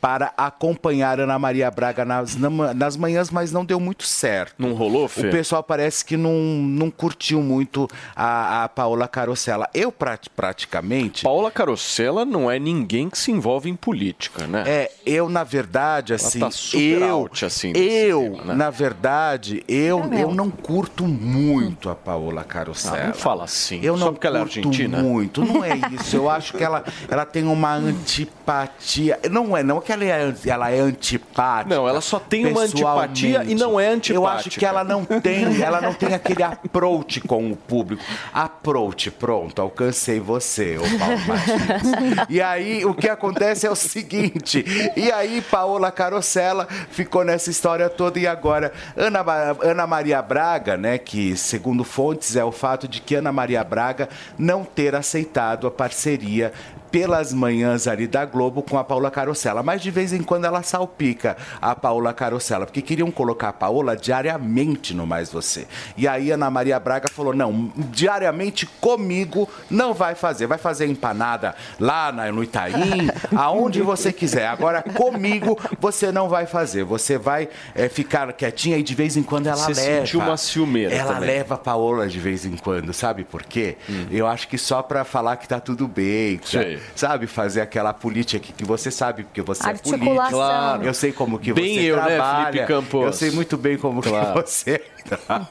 para acompanhar Ana Maria Braga nas, na- nas manhãs, mas não deu muito certo. Não rolou, Fê? O pessoal parece que não, não curtiu muito a, a Paola Carosella. Eu, prat- praticamente... Paula Carosella não é ninguém que se envolve em política, né? É, eu, na verdade, assim, tá super eu, out, assim, eu, tema, né? na verdade, eu, eu não curto muito a Paola Carosella. Ah, não fala assim. Eu Só não porque ela é curto argentina? muito, não é isso. Eu acho que ela, ela tem uma antipatia. Não é, não que ela é, ela é antipática. Não, ela só tem uma antipatia e não é antipática. Eu acho que ela não <laughs> tem, ela não tem aquele approach com o público. Approach, pronto, alcancei você, ô Paulo Martins. E aí, o que acontece é o seguinte, e aí Paola Carosella ficou nessa história toda e agora Ana, Ana Maria Braga, né, que segundo fontes é o fato de que Ana Maria Braga não ter aceitado a parceria pelas manhãs ali da Globo com a Paula Carosella. Mas de vez em quando ela salpica a Paula Carosella, porque queriam colocar a Paola diariamente no Mais Você. E aí Ana Maria Braga falou: não, diariamente comigo não vai fazer. Vai fazer empanada lá na- no Itaim, <laughs> aonde você quiser. Agora comigo você não vai fazer. Você vai é, ficar quietinha e de vez em quando ela Você leva. sentiu uma ciumeira Ela também. leva a Paola de vez em quando, sabe por quê? Eu acho que só pra falar que tá tudo bem, Sabe? Fazer aquela política que, que você sabe, porque você é político. Claro. Eu sei como que Bem você eu, né, trabalha. Felipe Campos? Eu sei muito bem como Claro. que você <laughs> trabalha.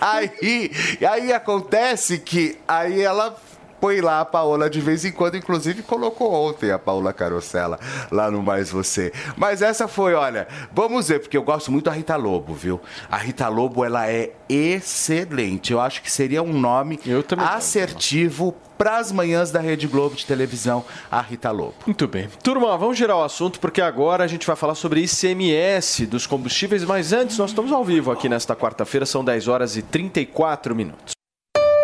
Aí, aí acontece que aí ela põe lá a Paola de vez em quando, inclusive colocou ontem a Paola Carosella lá no Mais Você. Mas essa foi, olha, vamos ver, porque eu gosto muito da Rita Lobo, viu? A Rita Lobo, ela é excelente. Eu acho que seria um nome assertivo para as manhãs da Rede Globo de televisão, a Rita Lobo. Muito bem. Turma, vamos girar o assunto porque agora a gente vai falar sobre ICMS dos combustíveis, mas antes nós estamos ao vivo aqui nesta quarta-feira, são 10 horas e 34 minutos.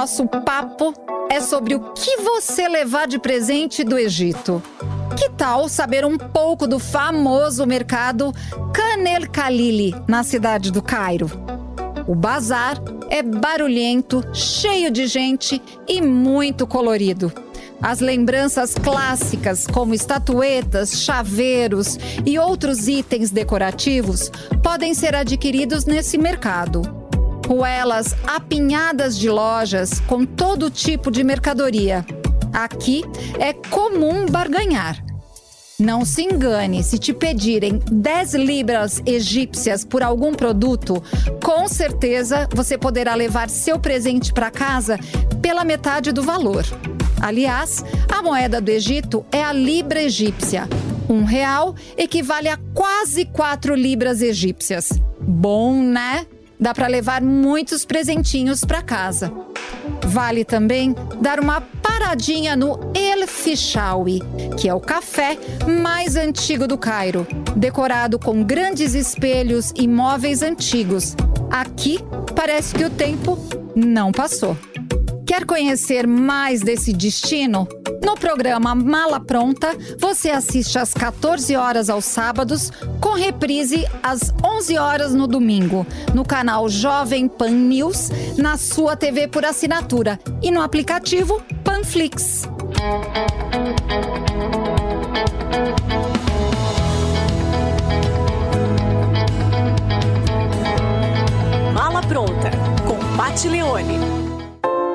nosso papo é sobre o que você levar de presente do Egito. Que tal saber um pouco do famoso mercado Canel Khalili, na cidade do Cairo? O bazar é barulhento, cheio de gente e muito colorido. As lembranças clássicas, como estatuetas, chaveiros e outros itens decorativos, podem ser adquiridos nesse mercado. Ruelas apinhadas de lojas com todo tipo de mercadoria. Aqui é comum barganhar. Não se engane, se te pedirem 10 libras egípcias por algum produto, com certeza você poderá levar seu presente para casa pela metade do valor. Aliás, a moeda do Egito é a libra egípcia. Um real equivale a quase 4 libras egípcias. Bom, né? Dá para levar muitos presentinhos para casa. Vale também dar uma paradinha no El Fishawi, que é o café mais antigo do Cairo, decorado com grandes espelhos e móveis antigos. Aqui parece que o tempo não passou. Quer conhecer mais desse destino? No programa Mala Pronta, você assiste às 14 horas aos sábados, com reprise às 11 horas no domingo, no canal Jovem Pan News, na sua TV por assinatura e no aplicativo Panflix. Mala pronta com Pat Leone.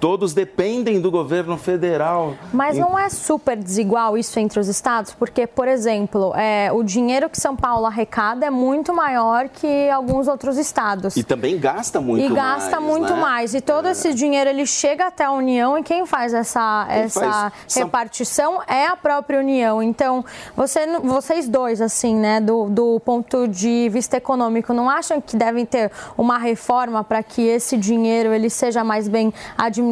Todos dependem do governo federal. Mas não é super desigual isso entre os estados? Porque, por exemplo, é, o dinheiro que São Paulo arrecada é muito maior que alguns outros estados. E também gasta muito e mais. gasta muito né? mais. E todo esse dinheiro ele chega até a União e quem faz essa, Quem essa faz? São- repartição é a própria União. Então, você, vocês dois, assim, né, do, do ponto de vista econômico, não acham que devem ter uma reforma para que esse dinheiro ele seja mais bem administrado,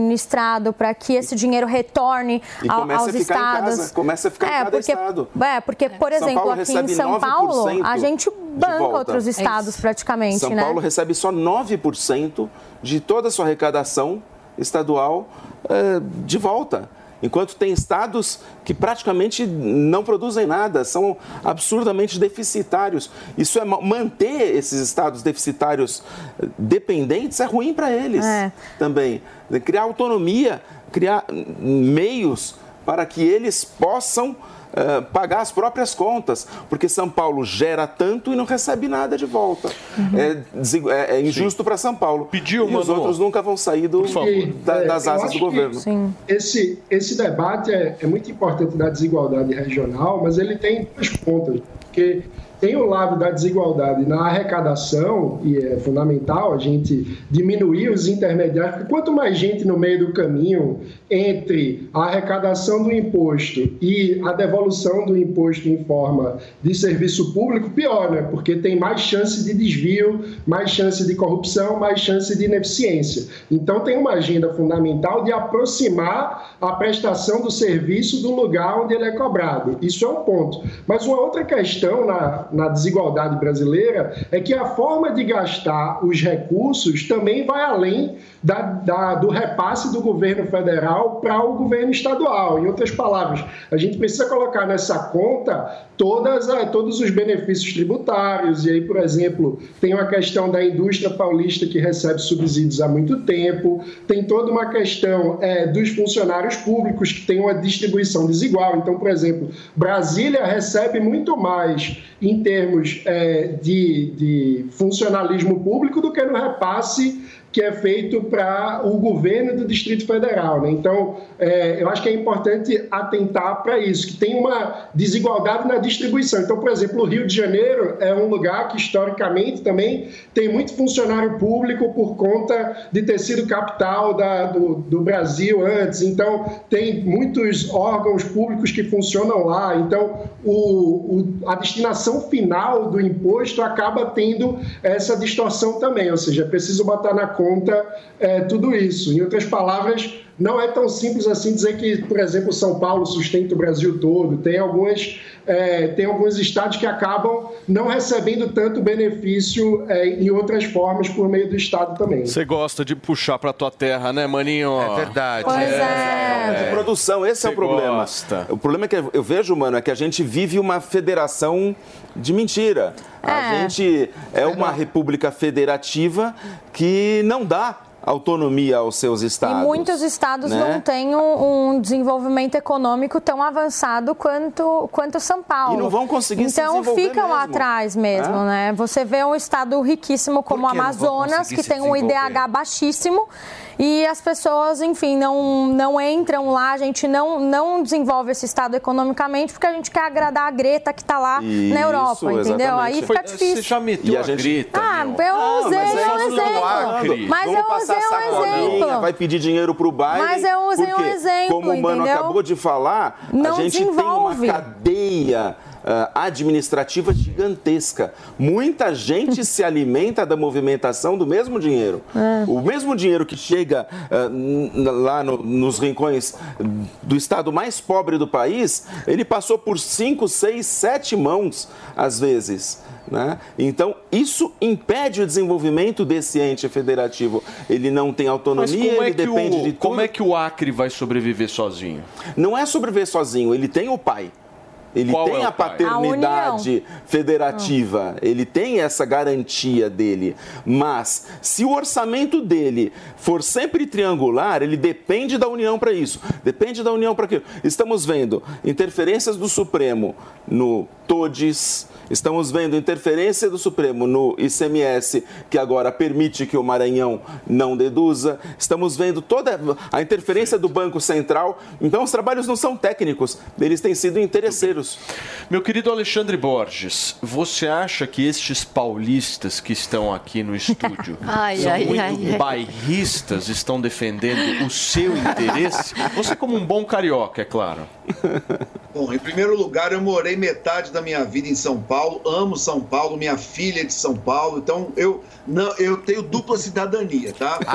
para que esse dinheiro retorne E ao- aos a ficar em estados? casa, começa a ficar em cada porque, estado. É, porque, por São exemplo, aqui em São Paulo, 9% a gente banca outros estados praticamente, São né? Paulo recebe só 9% de toda a sua arrecadação estadual eh, de volta. Enquanto tem estados que praticamente não produzem nada, são absurdamente deficitários. Isso é ma- manter esses estados deficitários eh, dependentes é ruim para eles É. também. Criar autonomia, criar meios para que eles possam eh, pagar as próprias contas, porque São Paulo gera tanto e não recebe nada de volta. É, desigu- é- é injusto para São Paulo. Pediu, e os outros nunca vão sair do- da- É, das asas do governo. Esse, esse debate é, é muito importante da desigualdade regional, mas ele tem duas pontas. Porque tem o lado da desigualdade na arrecadação, e é fundamental a gente diminuir os intermediários, porque quanto mais gente no meio do caminho entre a arrecadação do imposto e a devolução do imposto em forma de serviço público, pior, né? Porque tem mais chance de desvio, mais chance de corrupção, mais chance de ineficiência. Então tem uma agenda fundamental de aproximar a prestação do serviço do lugar onde ele é cobrado. Isso é um ponto. Mas uma outra questão na, na desigualdade brasileira é que a forma de gastar os recursos também vai além da, da- do repasse do governo federal para o governo estadual. Em outras palavras, a gente precisa colocar nessa conta todas, a- todos os benefícios tributários. E aí, por exemplo, tem uma questão da indústria paulista que recebe subsídios há muito tempo, tem toda uma questão é, dos funcionários públicos que tem uma distribuição desigual. Então, por exemplo, Brasília recebe muito mais em termos é, de, de funcionalismo público do que no repasse que é feito para o governo do Distrito Federal. Né? Então, é, eu acho que é importante atentar para isso, que tem uma desigualdade na distribuição. Então, por exemplo, o Rio de Janeiro é um lugar que, historicamente, também tem muito funcionário público por conta de ter sido capital da- do, do Brasil antes. Então, tem muitos órgãos públicos que funcionam lá. Então, o- o- a destinação final do imposto acaba tendo essa distorção também. Ou seja, é preciso botar na conta é, tudo isso. Em outras palavras, não é tão simples assim dizer que, por exemplo, São Paulo sustenta o Brasil todo. Tem algumas é, tem alguns estados que acabam não recebendo tanto benefício é, em outras formas por meio do estado também. Você gosta de puxar pra tua terra, né, maninho? É verdade. Pois é. de produção, esse é o problema. gosta. O problema é que eu vejo, mano, é que a gente vive uma federação de mentira. A É. gente é uma república federativa que não dá autonomia aos seus E estados. muitos estados né? não têm um, desenvolvimento econômico tão avançado quanto, quanto São Paulo. E não vão conseguir se Então desenvolver ficam mesmo. atrás mesmo, É. né? Você vê um estado riquíssimo como o Amazonas, que se tem um? IDH baixíssimo. E as pessoas, enfim, não, não entram lá, a gente não, não desenvolve esse estado economicamente porque a gente quer agradar a Greta que está lá Isso, na Europa, entendeu? Aí fica Você difícil. já meteu E a a, gente- grita, Ah, meu. eu usei mas é um isso do Acre. exemplo. Mas Vamos eu usei um exemplo. Vai pedir dinheiro pro baile. Mas eu usei um exemplo, Como o Mano entendeu? acabou de falar, Não a gente desenvolve. tem uma cadeia ah, administrativa gigantesca. Muita gente se alimenta da movimentação do mesmo dinheiro. É. O mesmo dinheiro que chega ah, n- lá no- nos rincões do estado mais pobre do país, ele passou por cinco, seis, sete mãos, às vezes. né? Então, isso impede o desenvolvimento desse ente federativo. Ele não tem autonomia, é, ele depende o, de tudo. como é que o Acre vai sobreviver sozinho? Não é sobreviver sozinho, ele tem o pai. Ele Qual tem é a paternidade federativa, ele tem essa garantia dele. Mas se o orçamento dele for sempre triangular, ele depende da União para isso. Depende da União para aquilo. Estamos vendo interferências do Supremo no TODES, estamos vendo interferência do Supremo no ICMS, que agora permite que o Maranhão não deduza. Estamos vendo toda a interferência do Banco Central. Então os trabalhos não são técnicos, eles têm sido interesseiros. Meu querido Alexandre Borges, você acha que estes paulistas que estão aqui no estúdio <laughs> Ai, são ai, muito ai, ai. bairristas, estão defendendo o seu interesse? Você como um bom carioca, é claro. Bom, em primeiro lugar, eu morei metade da minha vida em São Paulo, amo São Paulo, minha filha é de São Paulo, então eu não, eu tenho dupla cidadania, tá? <laughs>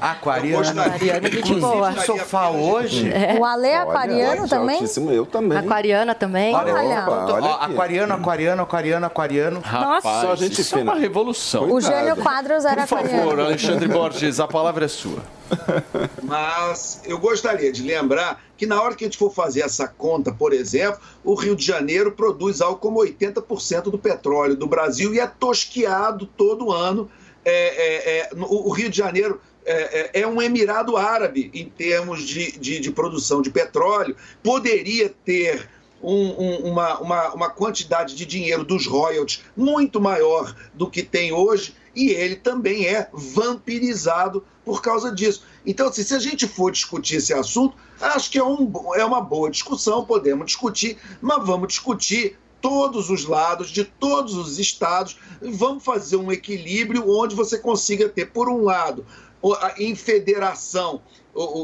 Aquariano. Aquariano, gente Inclusive, boa. no sofá hoje. É. O Ale é aquariano também? Eu também. Aquariana também. Olha, Opa, olha ó, aqui. aquariano, aquariano, aquariano, aquariano. Rapaz, Só gente isso é fina. uma revolução. O Jânio Quadros era Por favor, aquariano. Alexandre Borges, a palavra é sua. <laughs> Mas eu gostaria de lembrar que na hora que a gente for fazer essa conta, por exemplo, o Rio de Janeiro produz algo como 80% do petróleo do Brasil e é tosqueado todo ano. É, é, é, o Rio de Janeiro é, é- é um emirado árabe em termos de, de, de produção de petróleo. Poderia ter um- um- uma, uma, uma quantidade de dinheiro dos royalties muito maior do que tem hoje, e ele também é vampirizado por causa disso. Então, assim, se a gente for discutir esse assunto, acho que é, um, é uma boa discussão, podemos discutir, mas vamos discutir todos os lados, de todos os estados, vamos fazer um equilíbrio onde você consiga ter, por um lado, em federação,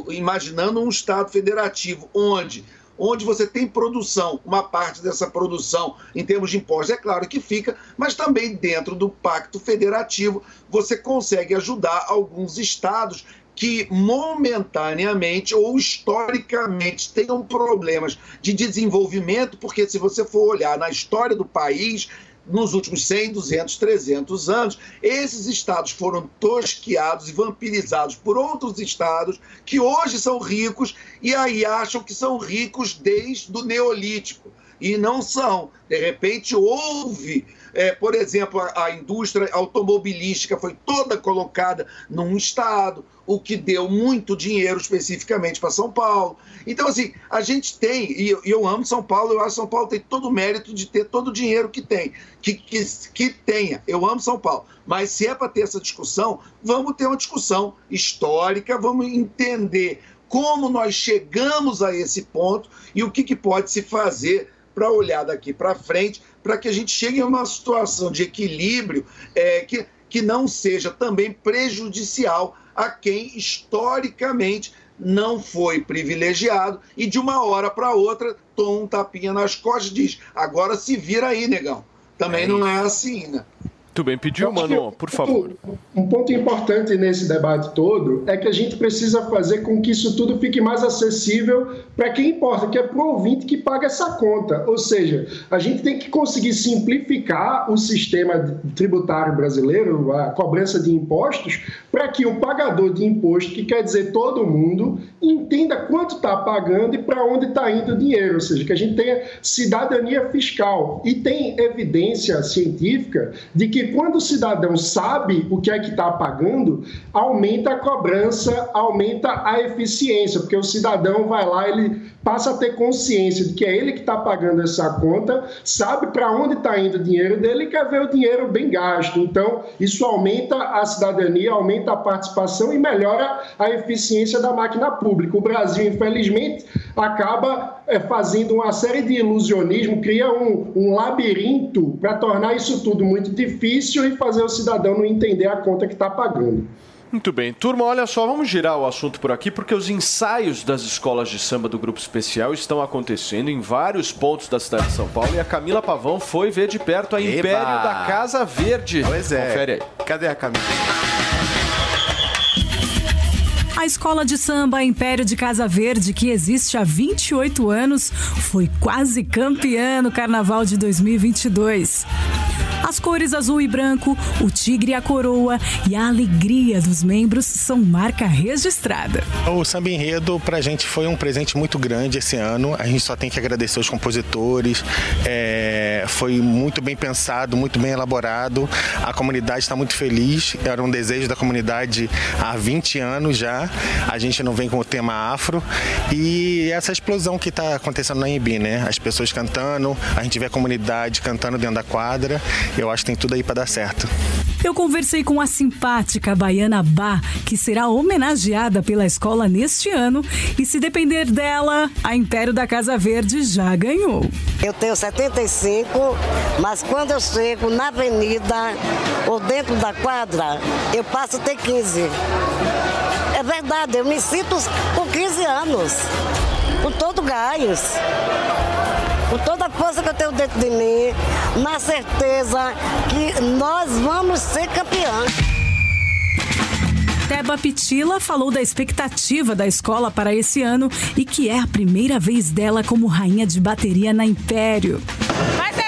imaginando um estado federativo, onde onde você tem produção, uma parte dessa produção em termos de impostos, é claro que fica, mas também dentro do pacto federativo você consegue ajudar alguns estados que momentaneamente ou historicamente tenham problemas de desenvolvimento, porque se você for olhar na história do país, nos últimos 100, 200, 300 anos, esses estados foram tosqueados e vampirizados por outros estados que hoje são ricos e aí acham que são ricos desde o Neolítico. E não são. De repente, houve, é, por exemplo, a, a indústria automobilística foi toda colocada num estado, o que deu muito dinheiro especificamente para São Paulo. Então, assim, a gente tem, e eu, eu amo São Paulo, eu acho que São Paulo tem todo o mérito de ter todo o dinheiro que tem, que, que, que tenha. Eu amo São Paulo. Mas se é para ter essa discussão, vamos ter uma discussão histórica, vamos entender como nós chegamos a esse ponto e o que, que pode se fazer para olhar daqui para frente, para que a gente chegue a uma situação de equilíbrio é, que, que não seja também prejudicial a quem historicamente não foi privilegiado e de uma hora para outra toma um tapinha nas costas e diz: agora se vira aí, negão. Também não é assim, né? Muito bem, pediu, Mano, por favor. Um ponto importante nesse debate todo é que a gente precisa fazer com que isso tudo fique mais acessível para quem importa, que é para o ouvinte que paga essa conta. Ou seja, a gente tem que conseguir simplificar o sistema tributário brasileiro, a cobrança de impostos, para que o pagador de imposto, que quer dizer todo mundo, entenda quanto está pagando e para onde está indo o dinheiro. Ou seja, que a gente tenha cidadania fiscal. E tem evidência científica de que quando o cidadão sabe o que é que está pagando, aumenta a cobrança, aumenta a eficiência, porque o cidadão vai lá, ele passa a ter consciência de que é ele que está pagando essa conta, sabe para onde está indo o dinheiro dele e quer ver o dinheiro bem gasto. Então, isso aumenta a cidadania, aumenta a participação e melhora a eficiência da máquina pública. O Brasil, infelizmente, acaba é, fazendo uma série de ilusionismo, cria um, um labirinto para tornar isso tudo muito difícil e fazer o cidadão não entender a conta que está pagando. Muito bem. Turma, olha só, vamos girar o assunto por aqui, porque os ensaios das escolas de samba do Grupo Especial estão acontecendo em vários pontos da cidade de São Paulo e a Camila Pavão foi ver de perto a Eba! Império da Casa Verde. Pois é. Confere aí. Cadê a Camila? A escola de samba Império de Casa Verde, que existe há 28 anos, foi quase campeã no Carnaval de 2022. As cores azul e branco, o tigre e a coroa e a alegria dos membros são marca registrada. O samba enredo pra gente foi um presente muito grande esse ano. A gente só tem que agradecer os compositores. É, foi muito bem pensado, muito bem elaborado. A comunidade está muito feliz. Era um desejo da comunidade há 20 anos já. A gente não vem com o tema afro. E essa explosão que está acontecendo na Embi, né? As pessoas cantando, a gente vê a comunidade cantando dentro da quadra. Eu acho que tem tudo aí para dar certo. Eu conversei com a simpática Baiana Bá, que será homenageada pela escola neste ano. E se depender dela, a Império da Casa Verde já ganhou. Eu tenho 75, mas quando eu chego na avenida ou dentro da quadra, eu passo a ter 15. É verdade, eu me sinto com 15 anos, com todo gás, com toda a força que eu tenho dentro de mim, na certeza que nós vamos ser campeãs. Deba Pitila falou da expectativa da escola para esse ano e que é a primeira vez dela como rainha de bateria na Império. Vai ser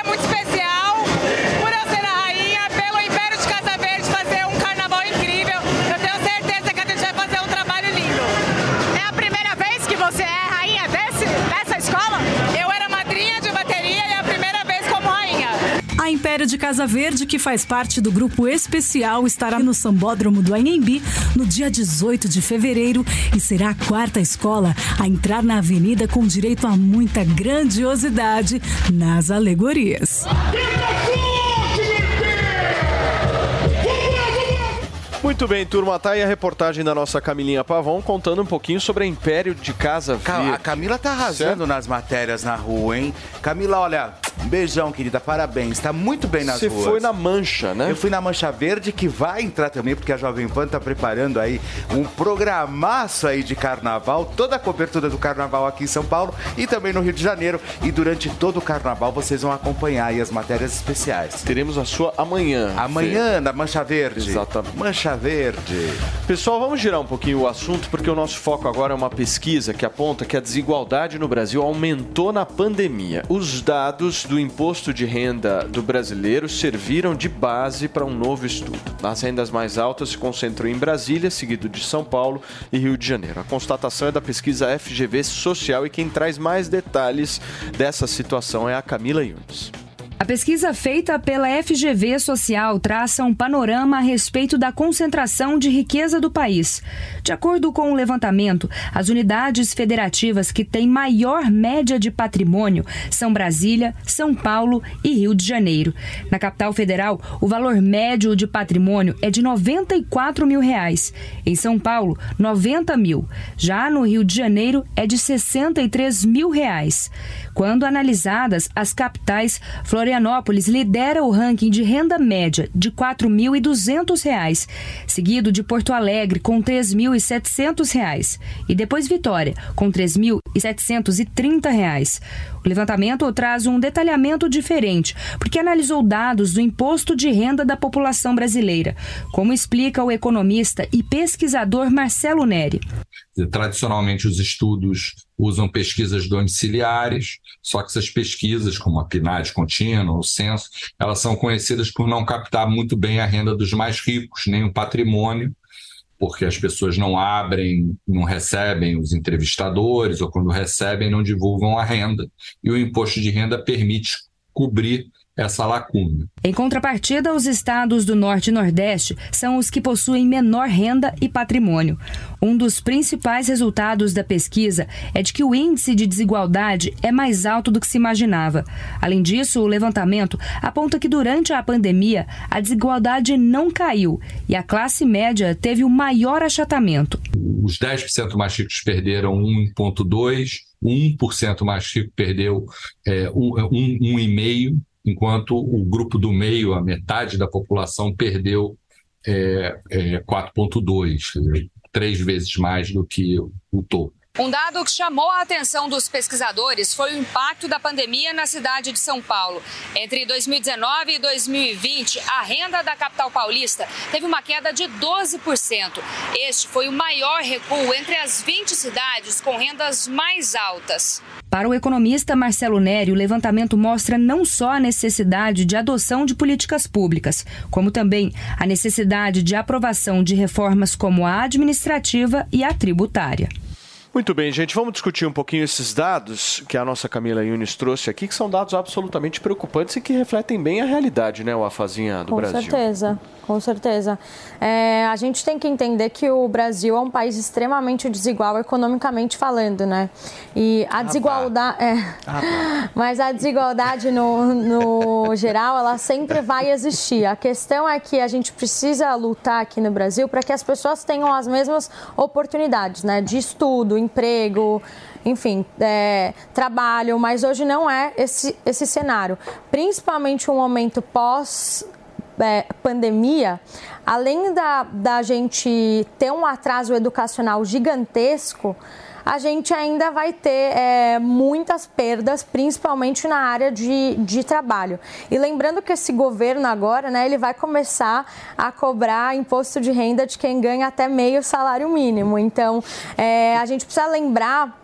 Império de Casa Verde, que faz parte do grupo especial, estará no Sambódromo do Anhembi no dia 18 de fevereiro e será a quarta escola a entrar na avenida com direito a muita grandiosidade nas alegorias. Muito bem, turma, tá aí a reportagem da nossa Camilinha Pavão contando um pouquinho sobre a Império de Casa Ca- Verde. A Camila tá arrasando nas matérias na rua, hein? Camila, olha, um beijão, querida, parabéns. Tá muito bem nas Você ruas. foi na Mancha, né? Eu fui na Mancha Verde, que vai entrar também, porque a Jovem Pan tá preparando aí um programaço aí de carnaval, toda a cobertura do carnaval aqui em São Paulo e também no Rio de Janeiro. E durante todo o carnaval vocês vão acompanhar aí as matérias especiais. Teremos a sua amanhã. Amanhã, na Mancha Verde. Exatamente. Mancha Verde. Pessoal, vamos girar um pouquinho o assunto, porque o nosso foco agora é uma pesquisa que aponta que a desigualdade no Brasil aumentou na pandemia. Os dados do imposto de renda do brasileiro serviram de base para um novo estudo. As rendas mais altas se concentram em Brasília, seguido de São Paulo e Rio de Janeiro. A constatação é da pesquisa FGV Social e quem traz mais detalhes dessa situação é a Camila Yunes. A pesquisa feita pela FGV Social traça um panorama a respeito da concentração de riqueza do país. De acordo com o levantamento, as unidades federativas que têm maior média de patrimônio são Brasília, São Paulo e Rio de Janeiro. Na capital federal, o valor médio de patrimônio é de 94 mil reais. Em São Paulo, 90 mil. Já no Rio de Janeiro, é de 63 mil reais. Quando analisadas as capitais, Florianópolis lidera o ranking de renda média de 4.200 reais, seguido de Porto Alegre com 3.700 reais, e depois Vitória com 3.730 reais. O levantamento traz um detalhamento diferente, porque analisou dados do imposto de renda da população brasileira, como explica o economista e pesquisador Marcelo Neri. Tradicionalmente, os estudos usam pesquisas domiciliares, só que essas pesquisas, como a PNAD contínua, o censo, elas são conhecidas por não captar muito bem a renda dos mais ricos, nem o patrimônio, porque as pessoas não abrem, não recebem os entrevistadores, ou quando recebem, não divulgam a renda. E o imposto de renda permite cobrir essa lacuna. Em contrapartida, os estados do Norte e Nordeste são os que possuem menor renda e patrimônio. Um dos principais resultados da pesquisa é de que o índice de desigualdade é mais alto do que se imaginava. Além disso, o levantamento aponta que durante a pandemia a desigualdade não caiu e a classe média teve o maior achatamento. Os 10% mais ricos perderam 1,2%. 1% mais rico perdeu é, é 1,5%, enquanto o grupo do meio, a metade da população, perdeu é, é, 4,2%, três vezes mais do que o topo. Um dado que chamou a atenção dos pesquisadores foi o impacto da pandemia na cidade de São Paulo. Entre 2019 e 2020, a renda da capital paulista teve uma queda de 12%. Este foi o maior recuo entre as 20 cidades com rendas mais altas. Para o economista Marcelo Neri, o levantamento mostra não só a necessidade de adoção de políticas públicas, como também a necessidade de aprovação de reformas como a administrativa e a tributária. Muito bem, gente, vamos discutir um pouquinho esses dados que a nossa Camila Yunis trouxe aqui, que são dados absolutamente preocupantes e que refletem bem a realidade, né, o afazinha do com Brasil. certeza, com certeza. É, a gente tem que entender que o Brasil é um país extremamente desigual economicamente falando, né? E a desigualdade. É, mas a desigualdade no, no geral, ela sempre vai existir. A questão é que a gente precisa lutar aqui no Brasil para que as pessoas tenham as mesmas oportunidades, né? De estudo, emprego, enfim, é, trabalho, mas hoje não é esse, esse cenário. Principalmente um momento pós é, pandemia, além da, da gente ter um atraso educacional gigantesco, a gente ainda vai ter é, muitas perdas, principalmente na área de, de trabalho. E lembrando que esse governo agora, né, ele vai começar a cobrar imposto de renda de quem ganha até meio salário mínimo. Então, é, a gente precisa lembrar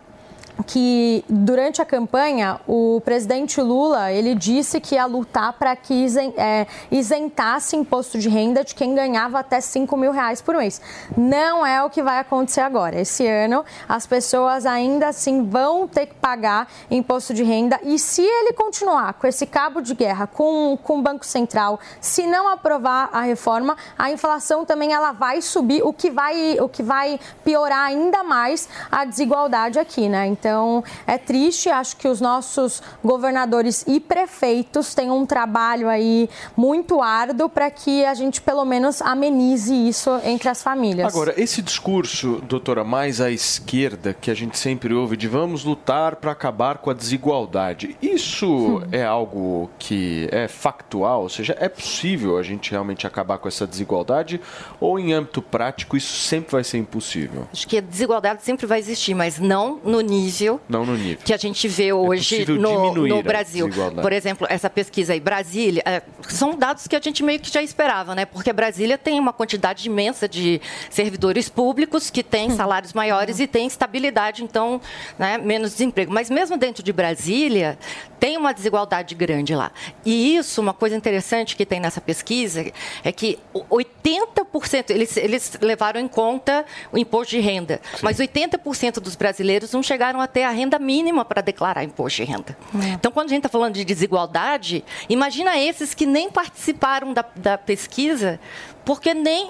que durante a campanha o presidente Lula ele disse que ia lutar para que isen, é, isentasse imposto de renda de quem ganhava até 5 mil reais por mês. Não é o que vai acontecer agora. Esse ano as pessoas ainda assim vão ter que pagar imposto de renda e se ele continuar com esse cabo de guerra com, com o Banco Central, se não aprovar a reforma, a inflação também ela vai subir, o que vai, o que vai piorar ainda mais a desigualdade aqui, né? Então, então, é triste, acho que os nossos governadores e prefeitos têm um trabalho aí muito árduo para que a gente pelo menos amenize isso entre as famílias. Agora, esse discurso, doutora, mais à esquerda, que a gente sempre ouve de vamos lutar para acabar com a desigualdade, isso hum. é algo que é factual? Ou seja, é possível a gente realmente acabar com essa desigualdade? Ou em âmbito prático isso sempre vai ser impossível? Acho que a desigualdade sempre vai existir, mas não no nível nível, não no nível. que a gente vê é hoje é no, no Brasil. Por exemplo, essa pesquisa aí, Brasília, é, são dados que a gente meio que já esperava, né? Porque Brasília tem uma quantidade imensa de servidores públicos que têm salários maiores e tem estabilidade, então, né, menos desemprego. Mas mesmo dentro de Brasília, tem uma desigualdade grande lá. E isso, uma coisa interessante que tem nessa pesquisa, é que 80%, eles, eles levaram em conta o imposto de renda, Sim. mas 80% dos brasileiros não chegaram a ter a renda mínima para declarar imposto de renda. É. Então, quando a gente está falando de desigualdade, imagina esses que nem participaram da, da pesquisa, porque nem,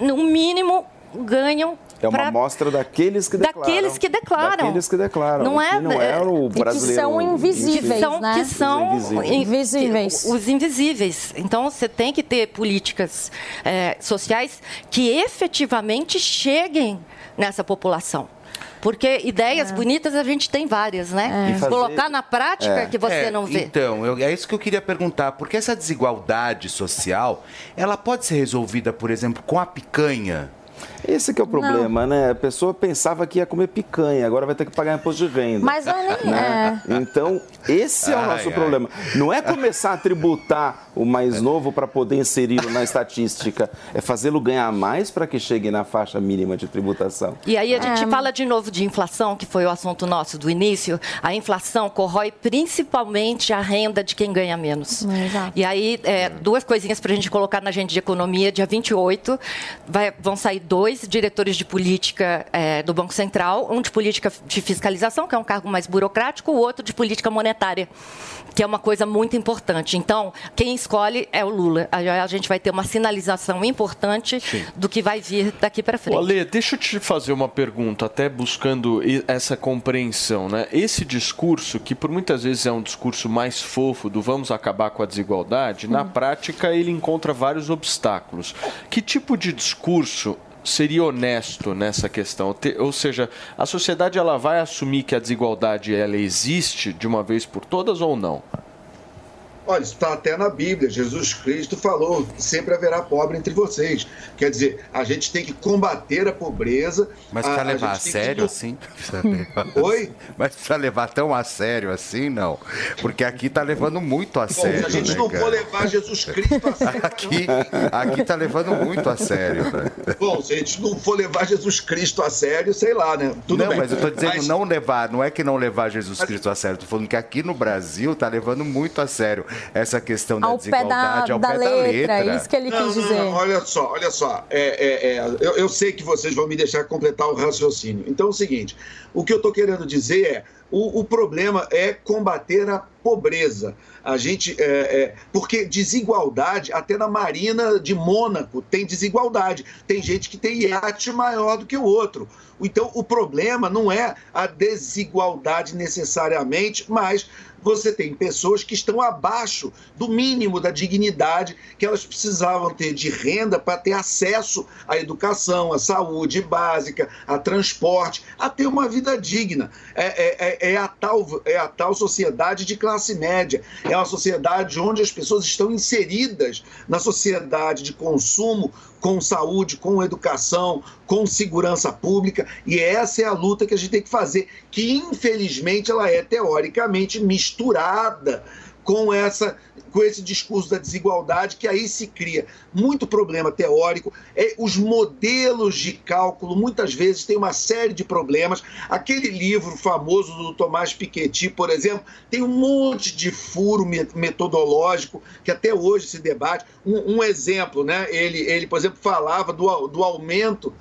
no mínimo, ganham é uma amostra daqueles que declaram. Daqueles que declaram. Daqueles que declaram. Não é, não é o brasileiro. Que são invisíveis, que são, né? Que são invisíveis. Os invisíveis. Então, você tem que ter políticas é, sociais que efetivamente cheguem nessa população. Porque ideias é. bonitas a gente tem várias, né? É. Fazer... Colocar na prática é. que você é, não vê. Então, eu, é isso que eu queria perguntar. Porque essa desigualdade social, ela pode ser resolvida, por exemplo, com a picanha? Esse que é o problema, não. né? A pessoa pensava que ia comer picanha, agora vai ter que pagar imposto de renda. Mas não é nem né? é. Então, esse é o nosso ai, problema. Não é começar a tributar o mais novo para poder inseri-lo na estatística, é fazê-lo ganhar mais para que chegue na faixa mínima de tributação. E aí a gente é. fala de novo de inflação, que foi o assunto nosso do início. A inflação corrói principalmente a renda de quem ganha menos. Exato. E aí, é, duas coisinhas para a gente colocar na agenda de economia. Dia 28 vai, vão sair dois dois diretores de política é, do Banco Central, um de política de fiscalização, que é um cargo mais burocrático, o outro de política monetária, que é uma coisa muito importante. Então, quem escolhe é o Lula. A gente vai ter uma sinalização importante Sim. do que vai vir daqui para frente. Ale, deixa eu te fazer uma pergunta, até buscando essa compreensão. Né? Esse discurso, que por muitas vezes é um discurso mais fofo do vamos acabar com a desigualdade, hum. na prática ele encontra vários obstáculos. Que tipo de discurso seria honesto nessa questão? Ou seja, a sociedade ela vai assumir que a desigualdade ela existe de uma vez por todas ou não? Olha, isso está até na Bíblia. Jesus Cristo falou: sempre haverá pobre entre vocês. Quer dizer, a gente tem que combater a pobreza. Mas para levar a, sério que... assim? <laughs> Oi? Mas para levar tão a sério assim, não. Porque aqui está levando muito a Bom, sério. Se a gente né, não cara? for levar Jesus Cristo a <laughs> sério. Aqui, aqui está levando muito a sério. Né? Bom, se a gente não for levar Jesus Cristo a sério, sei lá, né? Tudo não, bem. mas eu estou dizendo mas... não levar, não é que não levar Jesus Cristo a sério. Estou falando que aqui no Brasil está levando muito a sério essa questão da ao desigualdade pé da, ao da pé letra, da letra. Isso que ele não, quis dizer. Não, olha só, olha só. É, é, é, eu, eu sei que vocês vão me deixar completar o raciocínio. Então é o seguinte: o que eu estou querendo dizer é o, o, problema é combater a pobreza. A gente, é, é, porque desigualdade, até na Marina de Mônaco tem desigualdade. Tem gente que tem iate maior do que o outro. Então, o problema não é a desigualdade necessariamente, mas você tem pessoas que estão abaixo do mínimo da dignidade que elas precisavam ter de renda para ter acesso à educação, à saúde básica, a transporte, a ter uma vida digna. É, é, é, é, a tal, é a tal sociedade de classe média. É uma sociedade onde as pessoas estão inseridas na sociedade de consumo, com saúde, com educação, com segurança pública, e essa é a luta que a gente tem que fazer, que infelizmente ela é teoricamente misturada com essa com esse discurso da desigualdade que aí se cria muito problema teórico é, os modelos de cálculo muitas vezes têm uma série de problemas. Aquele livro famoso do Tomás Piketty por exemplo tem um monte de furo metodológico que até hoje se debate. Um, um exemplo né? Ele ele por exemplo falava do, do aumento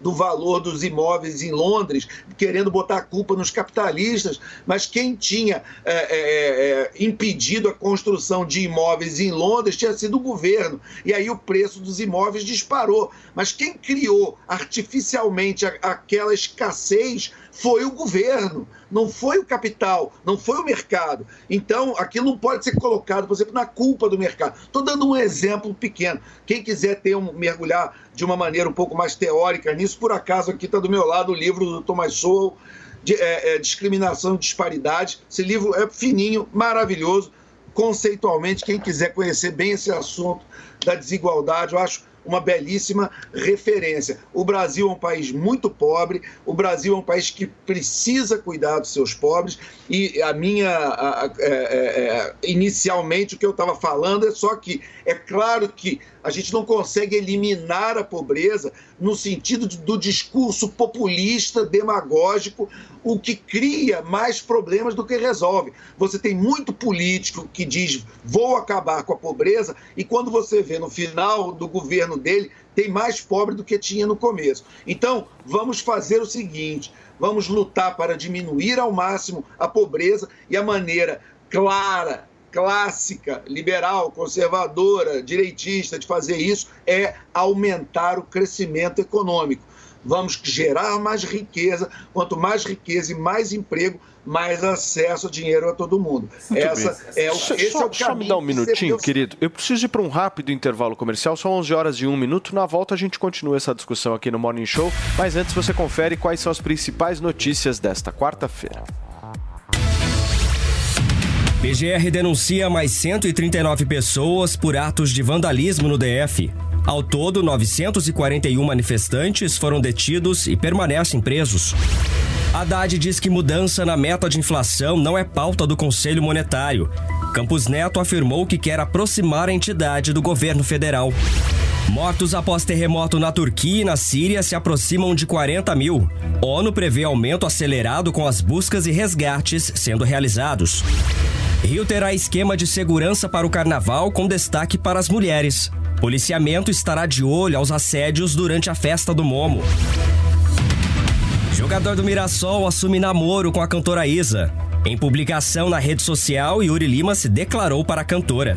do valor dos imóveis em Londres, querendo botar a culpa nos capitalistas, mas quem tinha é, é, é, impedido a construção de imóveis em Londres tinha sido o governo. E aí o preço dos imóveis disparou. Mas quem criou artificialmente a, aquela escassez foi o governo, não foi o capital, não foi o mercado. Então, aquilo não pode ser colocado, por exemplo, na culpa do mercado. Estou dando um exemplo pequeno. Quem quiser ter um, mergulhar de uma maneira um pouco mais teórica nisso, por acaso aqui está do meu lado o livro do Thomas Sowell, de, é, é, Discriminação e Disparidade. Esse livro é fininho, maravilhoso. Conceitualmente, quem quiser conhecer bem esse assunto da desigualdade, eu acho uma belíssima referência. O Brasil é um país muito pobre, o Brasil é um país que precisa cuidar dos seus pobres, e a minha. A, a, é, é, é inicialmente, o que eu estava falando é só que é claro que a gente não consegue eliminar a pobreza no sentido do discurso populista, demagógico, o que cria mais problemas do que resolve. Você tem muito político que diz vou acabar com a pobreza, e quando você vê no final do governo dele, tem mais pobre do que tinha no começo. Então, vamos fazer o seguinte: vamos lutar para diminuir ao máximo a pobreza e a maneira clara, clássica, liberal, conservadora, direitista de fazer isso é aumentar o crescimento econômico. Vamos gerar mais riqueza, quanto mais riqueza e mais emprego, mais acesso a dinheiro a todo mundo. Essa é o, só, esse só, é o só me dá um minutinho, que querido. Eu preciso ir para um rápido intervalo comercial, são 11 horas e 1 minuto. Na volta a gente continua essa discussão aqui no Morning Show, mas antes você confere quais são as principais notícias desta quarta-feira. PGR denuncia mais 139 pessoas por atos de vandalismo no DF. Ao todo, 941 manifestantes foram detidos e permanecem presos. Haddad diz que mudança na meta de inflação não é pauta do Conselho Monetário. Campos Neto afirmou que quer aproximar a entidade do governo federal. Mortos após terremoto na Turquia e na Síria se aproximam de 40 mil. ONU prevê aumento acelerado com as buscas e resgates sendo realizados. Rio terá esquema de segurança para o carnaval com destaque para as mulheres. Policiamento estará de olho aos assédios durante a festa do Momo. Jogador do Mirassol assume namoro com a cantora Isa. Em publicação na rede social, Yuri Lima se declarou para a cantora.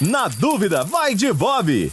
na dúvida, vai de Bob.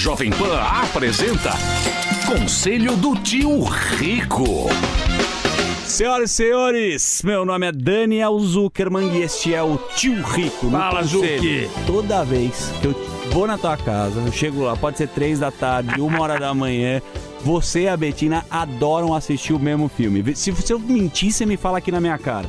Jovem Pan apresenta Conselho do Tio Rico. Senhoras e senhores, meu nome é Daniel Zuckerman e este é o Tio Rico. no Fala. Zuki. Toda vez que eu vou na tua casa, eu chego lá, pode ser três da tarde, uma hora da manhã, você e a Betina adoram assistir o mesmo filme. Se, se eu mentir, você me fala aqui na minha cara.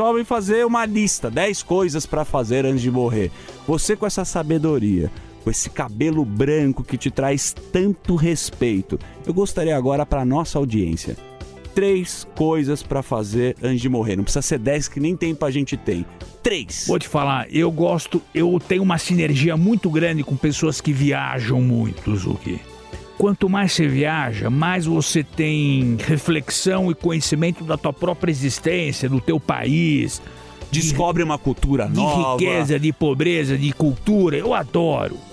fazer uma lista, 10 coisas pra fazer antes de morrer. Você com essa sabedoria, com esse cabelo branco que te traz tanto respeito, eu gostaria agora pra nossa audiência. Três coisas pra fazer antes de morrer. Não precisa ser 10 que nem tempo a gente tem. Três. Vou te falar, eu gosto, eu tenho uma sinergia muito grande com pessoas que viajam muito, Zuki. Quanto mais você viaja, mais você tem reflexão e conhecimento da tua própria existência, do teu país. Descobre uma cultura de nova. riqueza, de pobreza, de cultura. Eu adoro.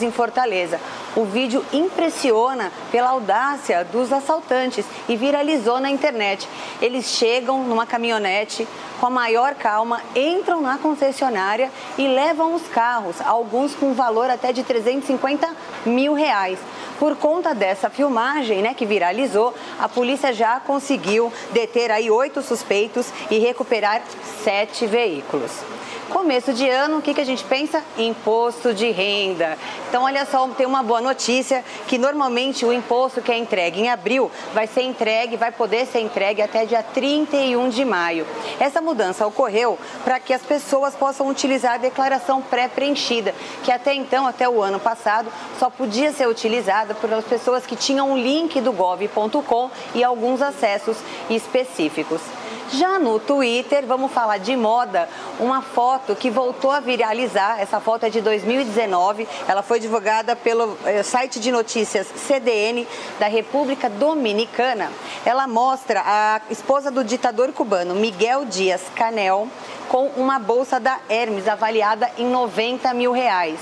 Em Fortaleza. O vídeo impressiona pela audácia dos assaltantes e viralizou na internet. Eles chegam numa caminhonete com a maior calma, entram na concessionária e levam os carros, alguns com valor até de 350 mil reais. Por conta dessa filmagem, né, que viralizou, a polícia já conseguiu deter aí oito suspeitos e recuperar sete veículos. Começo de ano, o que, que a gente pensa? Imposto de renda. Então, olha só, tem uma boa notícia, que normalmente o imposto que é entregue em abril vai ser entregue, vai poder ser entregue até dia 31 de maio. Essa mudança ocorreu para que as pessoas possam utilizar a declaração pré-preenchida, que até então, até o ano passado, só podia ser utilizada pelas pessoas que tinham um link do gov.com e alguns acessos específicos. Já no Twitter, vamos falar de moda, uma foto que voltou a viralizar. Essa foto é de 2019. Ela foi divulgada pelo eh, site de notícias CDN da República Dominicana. Ela mostra a esposa do ditador cubano Miguel Dias Canel com uma bolsa da Hermes avaliada em 90 mil reais.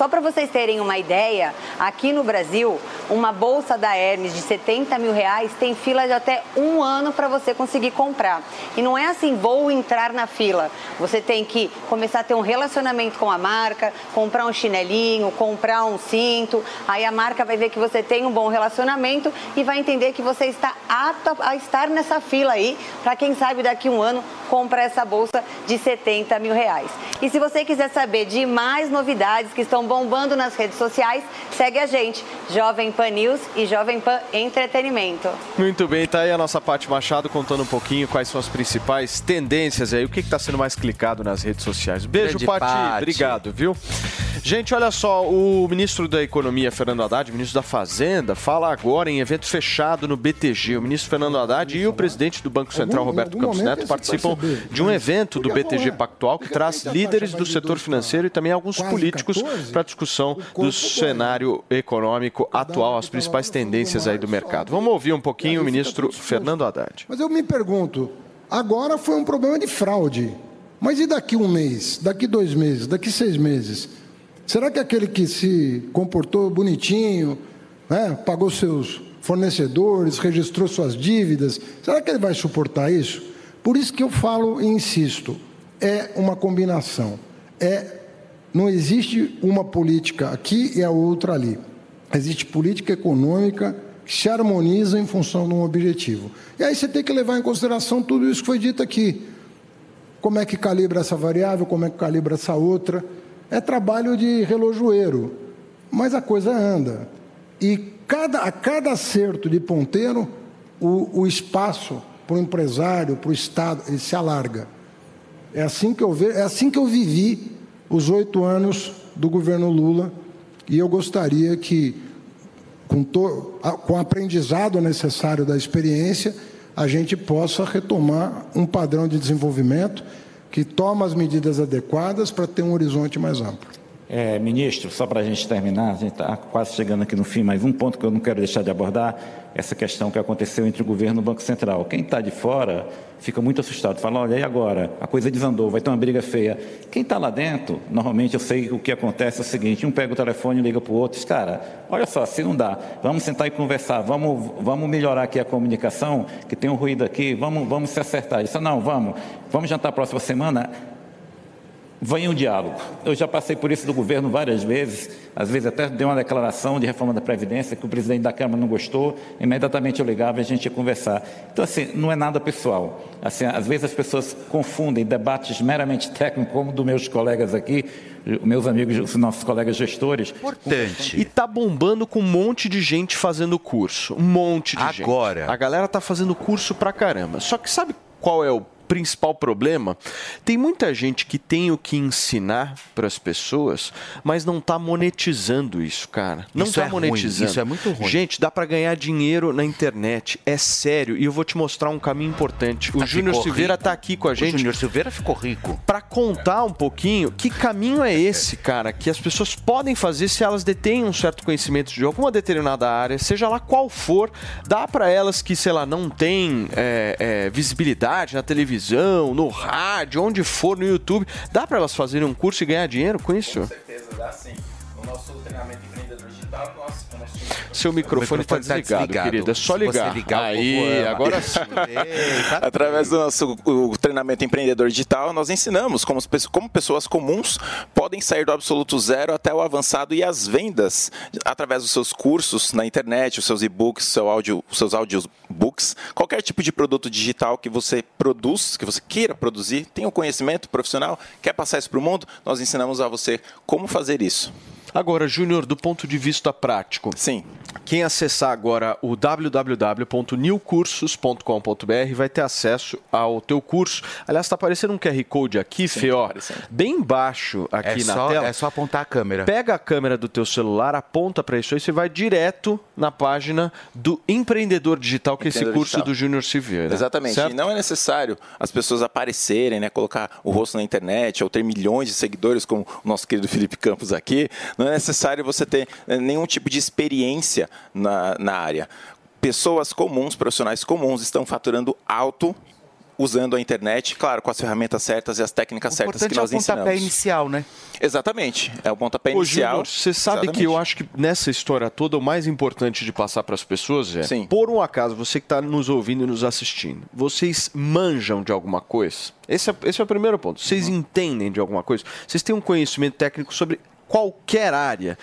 Só para vocês terem uma ideia, aqui no Brasil, uma bolsa da Hermes de 70 mil reais tem fila de até um ano para você conseguir comprar. E não é assim, vou entrar na fila. Você tem que começar a ter um relacionamento com a marca, comprar um chinelinho, comprar um cinto. Aí a marca vai ver que você tem um bom relacionamento e vai entender que você está apto a estar nessa fila aí, para quem sabe daqui um ano comprar essa bolsa de 70 mil reais. E se você quiser saber de mais novidades que estão bombando nas redes sociais, segue a gente, Jovem Pan News e Jovem Pan Entretenimento. Muito bem, tá aí a nossa Paty Machado contando um pouquinho quais são as principais tendências aí, o que está sendo mais clicado nas redes sociais. Beijo, Paty. Paty. Obrigado, viu? Gente, olha só, o ministro da Economia, Fernando Haddad, ministro da Fazenda, fala agora em evento fechado no BTG. O ministro Fernando Haddad e o presidente do Banco Central, Roberto Campos Neto, participam de um evento do BTG Pactual que traz líderes do setor financeiro e também alguns políticos para discussão do cenário econômico atual, as principais tendências aí do mercado. Vamos ouvir um pouquinho o ministro Fernando Haddad. Mas eu me pergunto, agora foi um problema de fraude. Mas e daqui um mês, daqui dois meses, daqui seis meses? Será que aquele que se comportou bonitinho, né, pagou seus fornecedores, registrou suas dívidas, será que ele vai suportar isso? Por isso que eu falo e insisto, é uma combinação. É, não existe uma política aqui e a outra ali. Existe política econômica que se harmoniza em função de um objetivo. E aí você tem que levar em consideração tudo isso que foi dito aqui. Como é que calibra essa variável, como é que calibra essa outra. É trabalho de relojoeiro, mas a coisa anda. E cada, a cada acerto de ponteiro, o, o espaço para o empresário, para o Estado, ele se alarga. É assim que eu vejo, é assim que eu vivi os oito anos do governo Lula e eu gostaria que, com, to, com o aprendizado necessário da experiência, a gente possa retomar um padrão de desenvolvimento que toma as medidas adequadas para ter um horizonte mais amplo. É, ministro, só para a gente terminar, a gente está quase chegando aqui no fim, mas um ponto que eu não quero deixar de abordar, essa questão que aconteceu entre o governo e o Banco Central. Quem está de fora fica muito assustado, fala, olha, e agora? A coisa desandou, vai ter uma briga feia. Quem está lá dentro, normalmente eu sei que o que acontece é o seguinte, um pega o telefone e liga para o outro, diz, cara, olha só, se não dá, vamos sentar e conversar, vamos, vamos melhorar aqui a comunicação, que tem um ruído aqui, vamos, vamos se acertar. Isso não, vamos, vamos jantar a próxima semana, Vem um diálogo. Eu já passei por isso do governo várias vezes, às vezes até dei uma declaração de reforma da Previdência que o presidente da Câmara não gostou, imediatamente eu ligava e a gente ia conversar. Então, assim, não é nada pessoal. Assim, às vezes as pessoas confundem debates meramente técnicos, como dos meus colegas aqui, meus amigos, os nossos colegas gestores. E tá bombando com um monte de gente fazendo curso. Um monte de gente. Agora. A galera tá fazendo curso pra caramba. Só que sabe qual é o principal problema? Tem muita gente que tem o que ensinar para as pessoas, mas não tá monetizando isso, cara. Não Isso tá é ruim, monetizando. isso é muito ruim. Gente, dá para ganhar dinheiro na internet. É sério. E eu vou te mostrar um caminho importante. O Ah, Júnior Silveira rico. tá aqui com a O gente. Júnior Silveira ficou rico. Para contar um pouquinho que caminho é esse, cara, que as pessoas podem fazer se elas detêm um certo conhecimento de alguma determinada área, seja lá qual for, dá para elas que, sei lá, não tem é, é, visibilidade na televisão, no rádio, onde for, no YouTube, dá para elas fazerem um curso e ganhar dinheiro com isso? certeza dá sim. Seu microfone, microfone tá tá desligado, desligado. querido. É só ligar. ligar, Aí, agora <laughs> sim. Através do nosso o treinamento empreendedor digital, nós ensinamos como, como pessoas comuns podem sair do absoluto zero até o avançado e as vendas através dos seus cursos na internet, os seus e-books, seu áudio, os seus audiobooks, qualquer tipo de produto digital que você produz, que você queira produzir, tem o conhecimento profissional, quer passar isso para o mundo, nós ensinamos a você como fazer isso. Agora, Júnior, do ponto de vista prático. Sim. Quem acessar agora o www.newcursos.com.br vai ter acesso ao teu curso. Aliás, está aparecendo um QR Code aqui, Sim, Fê, ó, tá bem embaixo aqui É na só- tela. é só apontar a câmera. Pega a câmera do teu celular, aponta para isso aí, você vai direto na página do Empreendedor Digital, que é esse Empreendedor curso Digital. do Júnior Silveira. Exatamente. Certo? E não é necessário as pessoas aparecerem, né, colocar o rosto na internet ou ter milhões de seguidores, como o nosso querido Felipe Campos aqui. Não é necessário você ter eh, nenhum tipo de experiência na, na área. Pessoas comuns, profissionais comuns, estão faturando alto usando a internet, claro, com as ferramentas certas e as técnicas certas que importante é o nós pontapé ensinamos. inicial, né? Exatamente. É o pontapé Ô, inicial. Júnior, você sabe que eu acho que nessa história toda o mais importante de passar para as pessoas é, por um acaso, você que está nos ouvindo e nos assistindo, vocês manjam de alguma coisa? Esse é, esse é o primeiro ponto. Vocês Uhum. entendem de alguma coisa? Vocês têm um conhecimento técnico sobre qualquer área.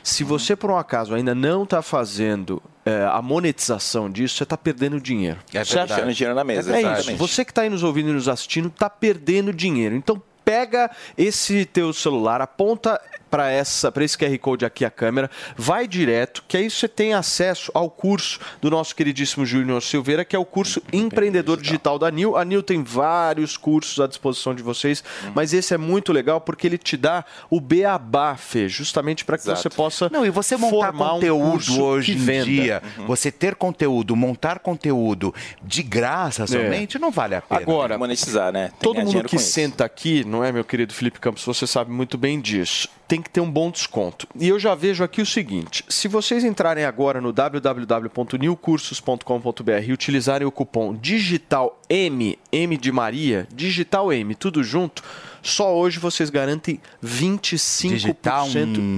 Se você, por um acaso, ainda não está fazendo é, a monetização disso, você está perdendo dinheiro. É certo? deixando dinheiro na mesa, É isso. exatamente. Você que está aí nos ouvindo e nos assistindo está perdendo dinheiro. Então pega esse teu celular, aponta para essa, para esse QR Code aqui a câmera, vai direto, que aí você tem acesso ao curso do nosso queridíssimo Júnior Silveira, que é o curso Empreendedor Digital da Nil. A Nil tem vários cursos à disposição de vocês, mas esse é muito legal porque ele te dá o beabá, Fê, justamente para que Exato. você possa Não, e você montar formar um conteúdo curso hoje que em dia, Uhum. você ter conteúdo, montar conteúdo de graça somente, não vale a pena. Agora, monetizar, né? Tem Todo mundo que senta aqui, não é, meu querido Felipe Campos, você sabe muito bem disso. Tem que ter um bom desconto. E eu já vejo aqui o seguinte: se vocês entrarem agora no www.newcursos.com.br e utilizarem o cupom Digital M, M de Maria, Digital M, tudo junto, só hoje vocês garantem 25% Digital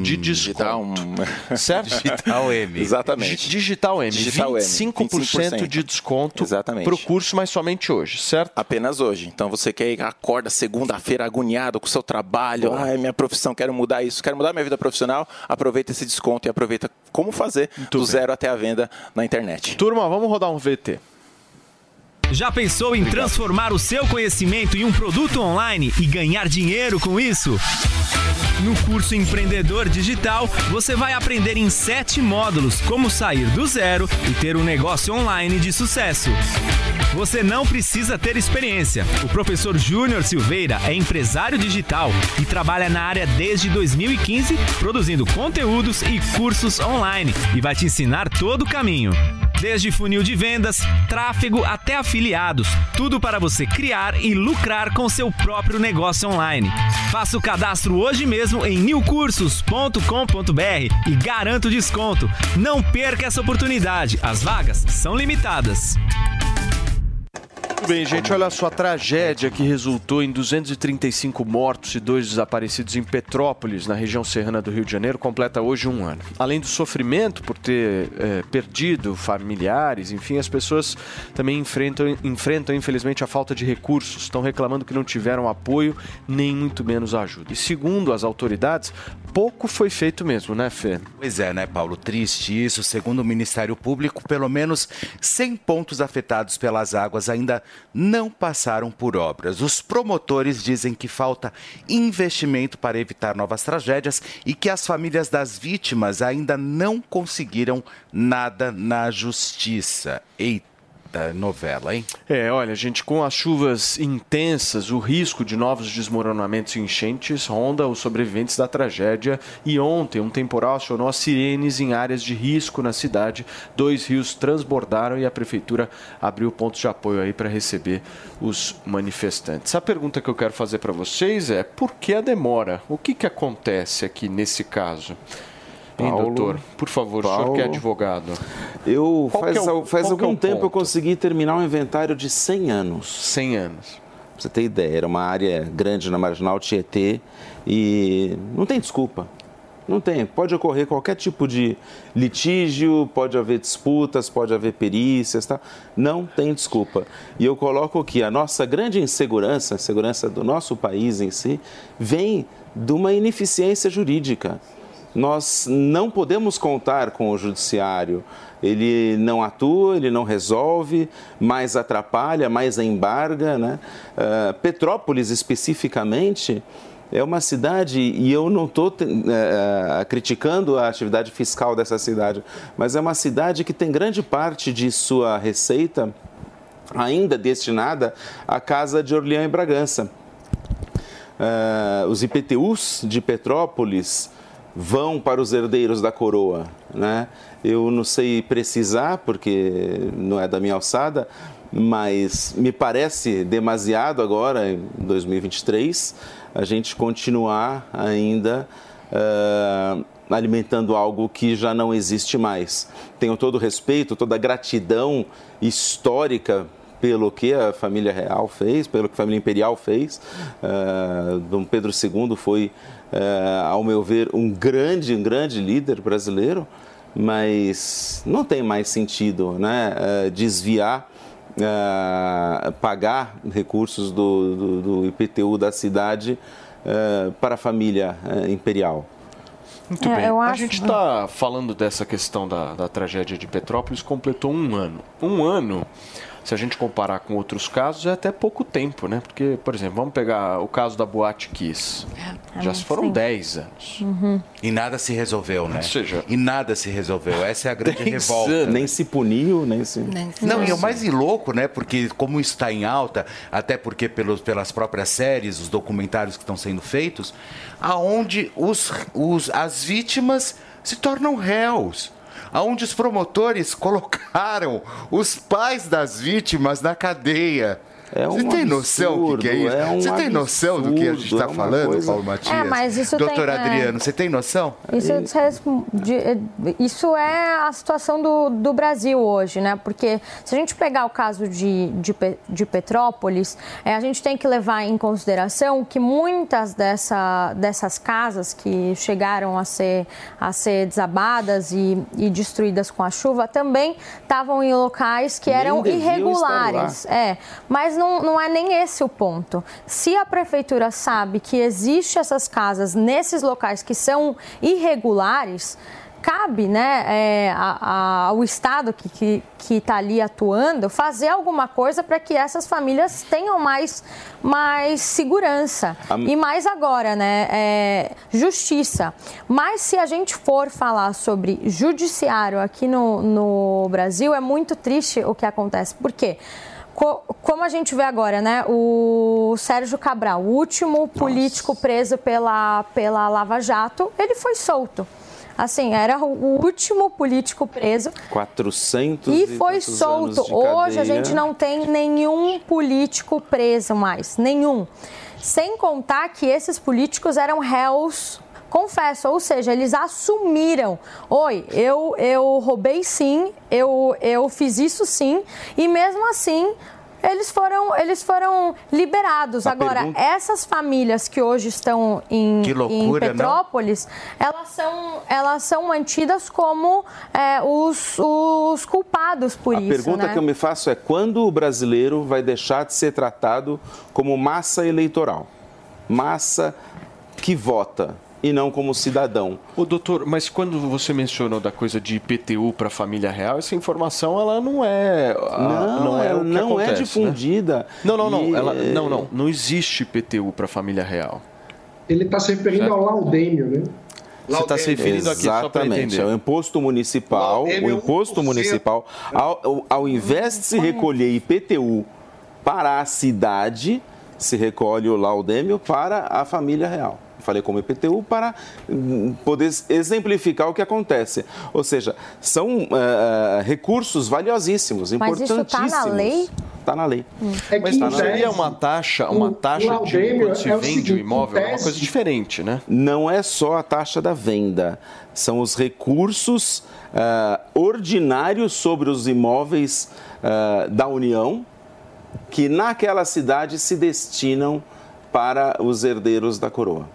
de desconto. <laughs> Certo? Digital M. Exatamente. Digital M, Digital M, 25% de desconto Exatamente. para o curso, mas somente hoje, certo? Apenas hoje. Então você que acorda segunda-feira agoniado com o seu trabalho, ai, minha profissão, quero mudar isso, quero mudar minha vida profissional, aproveita esse desconto e aproveita como fazer do zero até a venda na internet. Turma, vamos rodar um VT. Já pensou em transformar o seu conhecimento em um produto online e ganhar dinheiro com isso? No curso Empreendedor Digital, você vai aprender em sete módulos como sair do zero e ter um negócio online de sucesso. Você não precisa ter experiência. O professor Júnior Silveira é empresário digital e trabalha na área desde 2015, produzindo conteúdos e cursos online e vai te ensinar todo o caminho. Desde funil de vendas, tráfego até afiliados, tudo para você criar e lucrar com seu próprio negócio online. Faça o cadastro hoje mesmo em newcursos.com.br e garanta o desconto. Não perca essa oportunidade, as vagas são limitadas. Bem, gente, olha só a tragédia que resultou em 235 mortos e dois desaparecidos em Petrópolis, na região serrana do Rio de Janeiro, completa hoje um ano. Além do sofrimento por ter eh, perdido familiares, enfim, as pessoas também enfrentam, enfrentam, infelizmente, a falta de recursos. Estão reclamando que não tiveram apoio, nem muito menos ajuda. E segundo as autoridades, pouco foi feito mesmo, né, Fê? Pois é, né, Paulo? Triste isso. Segundo o Ministério Público, pelo menos 100 pontos afetados pelas águas ainda não passaram por obras. Os promotores dizem que falta investimento para evitar novas tragédias e que as famílias das vítimas ainda não conseguiram nada na justiça. Eita novela, hein? É, olha, gente, com as chuvas intensas, o risco de novos desmoronamentos e enchentes ronda os sobreviventes da tragédia. E ontem, um temporal acionou as sirenes em áreas de risco na cidade. Dois rios transbordaram e a prefeitura abriu pontos de apoio aí para receber os manifestantes. A pergunta que eu quero fazer para vocês é: por que a demora? O que, que acontece aqui nesse caso? Hein, Paulo, doutor? Por favor, o senhor que é Paulo. advogado. Eu Qual faz, é o- faz é algum o tempo eu ponto? consegui terminar um inventário de 100 anos. 100 anos. Pra você ter ideia, era uma área grande na Marginal Tietê e não tem desculpa. Não tem. Pode ocorrer qualquer tipo de litígio, pode haver disputas, pode haver perícias, tá? Não tem desculpa. E eu coloco que a nossa grande insegurança, a segurança do nosso país em si, vem de uma ineficiência jurídica. Nós não podemos contar com o judiciário. Ele não atua, ele não resolve, mais atrapalha, mais embarga. Né? Ah, Petrópolis, especificamente, é uma cidade, e eu não estou é, criticando a atividade fiscal dessa cidade, mas é uma cidade que tem grande parte de sua receita ainda destinada à Casa de Orleans e Bragança. Uh, os IPTUs de Petrópolis vão para os herdeiros da coroa. Né? Eu não sei precisar, porque não é da minha alçada, mas me parece demasiado agora, em 2023, a gente continuar ainda uh, alimentando algo que já não existe mais. Tenho todo o respeito, toda a gratidão histórica pelo que a família real fez, pelo que a família imperial fez. Uh, Dom Pedro II foi, uh, ao meu ver, um grande, um grande líder brasileiro, mas não tem mais sentido né, uh, desviar Uh, pagar recursos do, do, do, IPTU da cidade uh, para a família uh, imperial. Muito é, bem. A gente está falando dessa questão da, da tragédia de Petrópolis, completou um ano. Um ano se a gente comparar com outros casos, é até pouco tempo, né? Porque, por exemplo, vamos pegar o caso da Boate Kiss. É, Já foram 10 anos. Uhum. E nada se resolveu, né? Ou seja, e nada se resolveu. Essa é a grande revolta. Anos. Nem se puniu, nem se. Nem se Não, e o mais louco, né? Porque, como está em alta, até porque pelos, pelas próprias séries, os documentários que estão sendo feitos, aonde os, os, as vítimas se tornam réus onde os promotores colocaram os pais das vítimas na cadeia. É um Você tem noção do que, é isso? É um você tem noção do que a gente está é falando, coisa... Paulo Matias? É, mas isso Doutor tem, Adriano, é... você tem noção? Isso, isso é a situação do, do Brasil hoje, né? Porque se a gente pegar o caso de, de, de Petrópolis, é, a gente tem que levar em consideração que muitas dessa, dessas casas que chegaram a ser, a ser desabadas e, e destruídas com a chuva também estavam em locais que Nem eram irregulares. É, mas não, não é nem esse o ponto. Se a prefeitura sabe que existe essas casas nesses locais que são irregulares, cabe né, é, a, a, ao Estado que está ali atuando fazer alguma coisa para que essas famílias tenham mais, mais segurança. E mais agora, né? É, justiça. Mas se a gente for falar sobre judiciário aqui no, no Brasil, é muito triste o que acontece. Por quê? Como a gente vê agora, né? O Sérgio Cabral, o último político Nossa. preso pela, pela Lava Jato, ele foi solto. Assim, era o último político preso. 400 e foi solto. Hoje a gente não tem nenhum político preso mais, nenhum. Sem contar que esses políticos eram réus confesso, ou seja, eles assumiram, oi, eu, eu roubei sim, eu, eu fiz isso sim, e mesmo assim eles foram, eles foram liberados. Agora, pergunta... essas famílias que hoje estão em, loucura, em Petrópolis, elas são, elas são mantidas como é, os, os culpados por a isso. A pergunta né? que eu me faço é quando o brasileiro vai deixar de ser tratado como massa eleitoral? Massa que vota e não como cidadão. O doutor, mas quando você mencionou da coisa de IPTU para a família real, essa informação ela não é não, não é ela não é acontece, é difundida. Né? Não, não, não, e... ela, não, não, não existe IPTU para a família real. Ele está se referindo certo? ao laudêmio, né? Você está se referindo aqui Exatamente. É o imposto municipal, o imposto municipal, ao, ao invés de se recolher IPTU para a cidade, se recolhe o laudêmio para a família real falei como IPTU, para hum, poder exemplificar o que acontece. Ou seja, são uh, recursos valiosíssimos, importantíssimos. Mas isso está na lei? Está na lei. Hum. É Mas tá seria uma taxa, uma taxa de quando se é vende o, seguinte, o imóvel, é uma coisa diferente, né? Não é só a taxa da venda, são os recursos uh, ordinários sobre os imóveis uh, da União que naquela cidade se destinam para os herdeiros da coroa.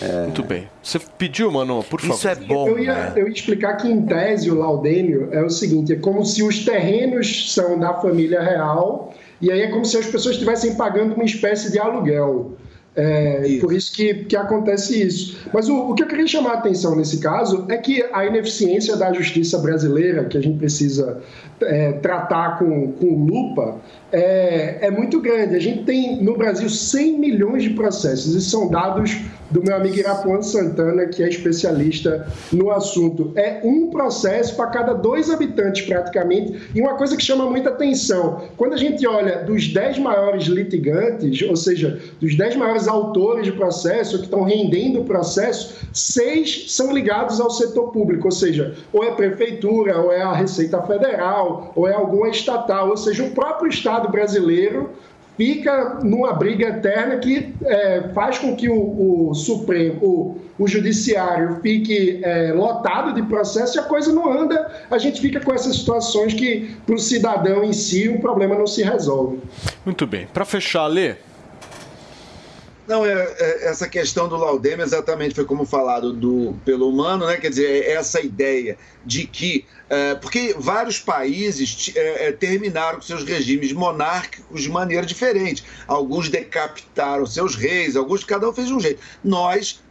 É... Muito bem. Você pediu, mano, por favor. Isso é bom. Eu ia, né? eu ia explicar que, em tese, o laudêmio é o seguinte: é como se os terrenos são da família real, e aí é como se as pessoas estivessem pagando uma espécie de aluguel. É, por isso que, que acontece isso. Mas o, o que eu queria chamar a atenção nesse caso é que a ineficiência da justiça brasileira, que a gente precisa é, tratar com, com lupa, é, é muito grande. A gente tem no Brasil 100 milhões de processos, e são dados do meu amigo Irapuan Santana, que é especialista no assunto. É um processo para cada dois habitantes, praticamente. E uma coisa que chama muita atenção: quando a gente olha dos 10 maiores litigantes, ou seja, dos 10 maiores autores de processo que estão rendendo o processo, seis são ligados ao setor público, ou seja, ou é prefeitura, ou é a Receita Federal, ou é alguma estatal, ou seja, o próprio Estado brasileiro fica numa briga eterna que é, faz com que o, o Supremo, o, o Judiciário fique é, lotado de processo e a coisa não anda. A gente fica com essas situações que, para o cidadão em si, o problema não se resolve. Muito bem. Para fechar, Lê. Não, é, é, essa questão do Laudeme exatamente foi como falado do, pelo humano, né? Quer dizer, é essa ideia de que. É, porque vários países é, é, terminaram com seus regimes monárquicos de maneira diferente. Alguns decapitaram seus reis, alguns, cada um fez um jeito. Nós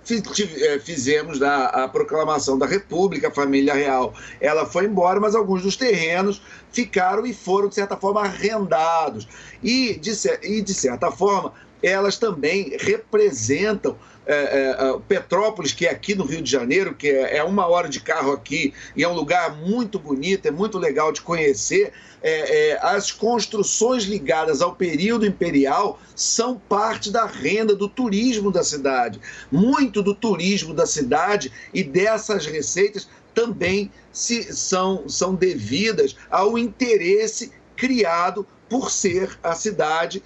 fizemos a, a proclamação da República, a família real, ela foi embora, mas alguns dos terrenos ficaram e foram, de certa forma, arrendados. E, de, e, de certa forma, elas também representam é, é, Petrópolis, que é aqui no Rio de Janeiro, que é, é, uma hora de carro aqui, e é um lugar muito bonito, é muito legal de conhecer. É, é, as construções ligadas ao período imperial são parte da renda do turismo da cidade. Muito do turismo da cidade e dessas receitas também se, são, são devidas ao interesse criado por ser a cidade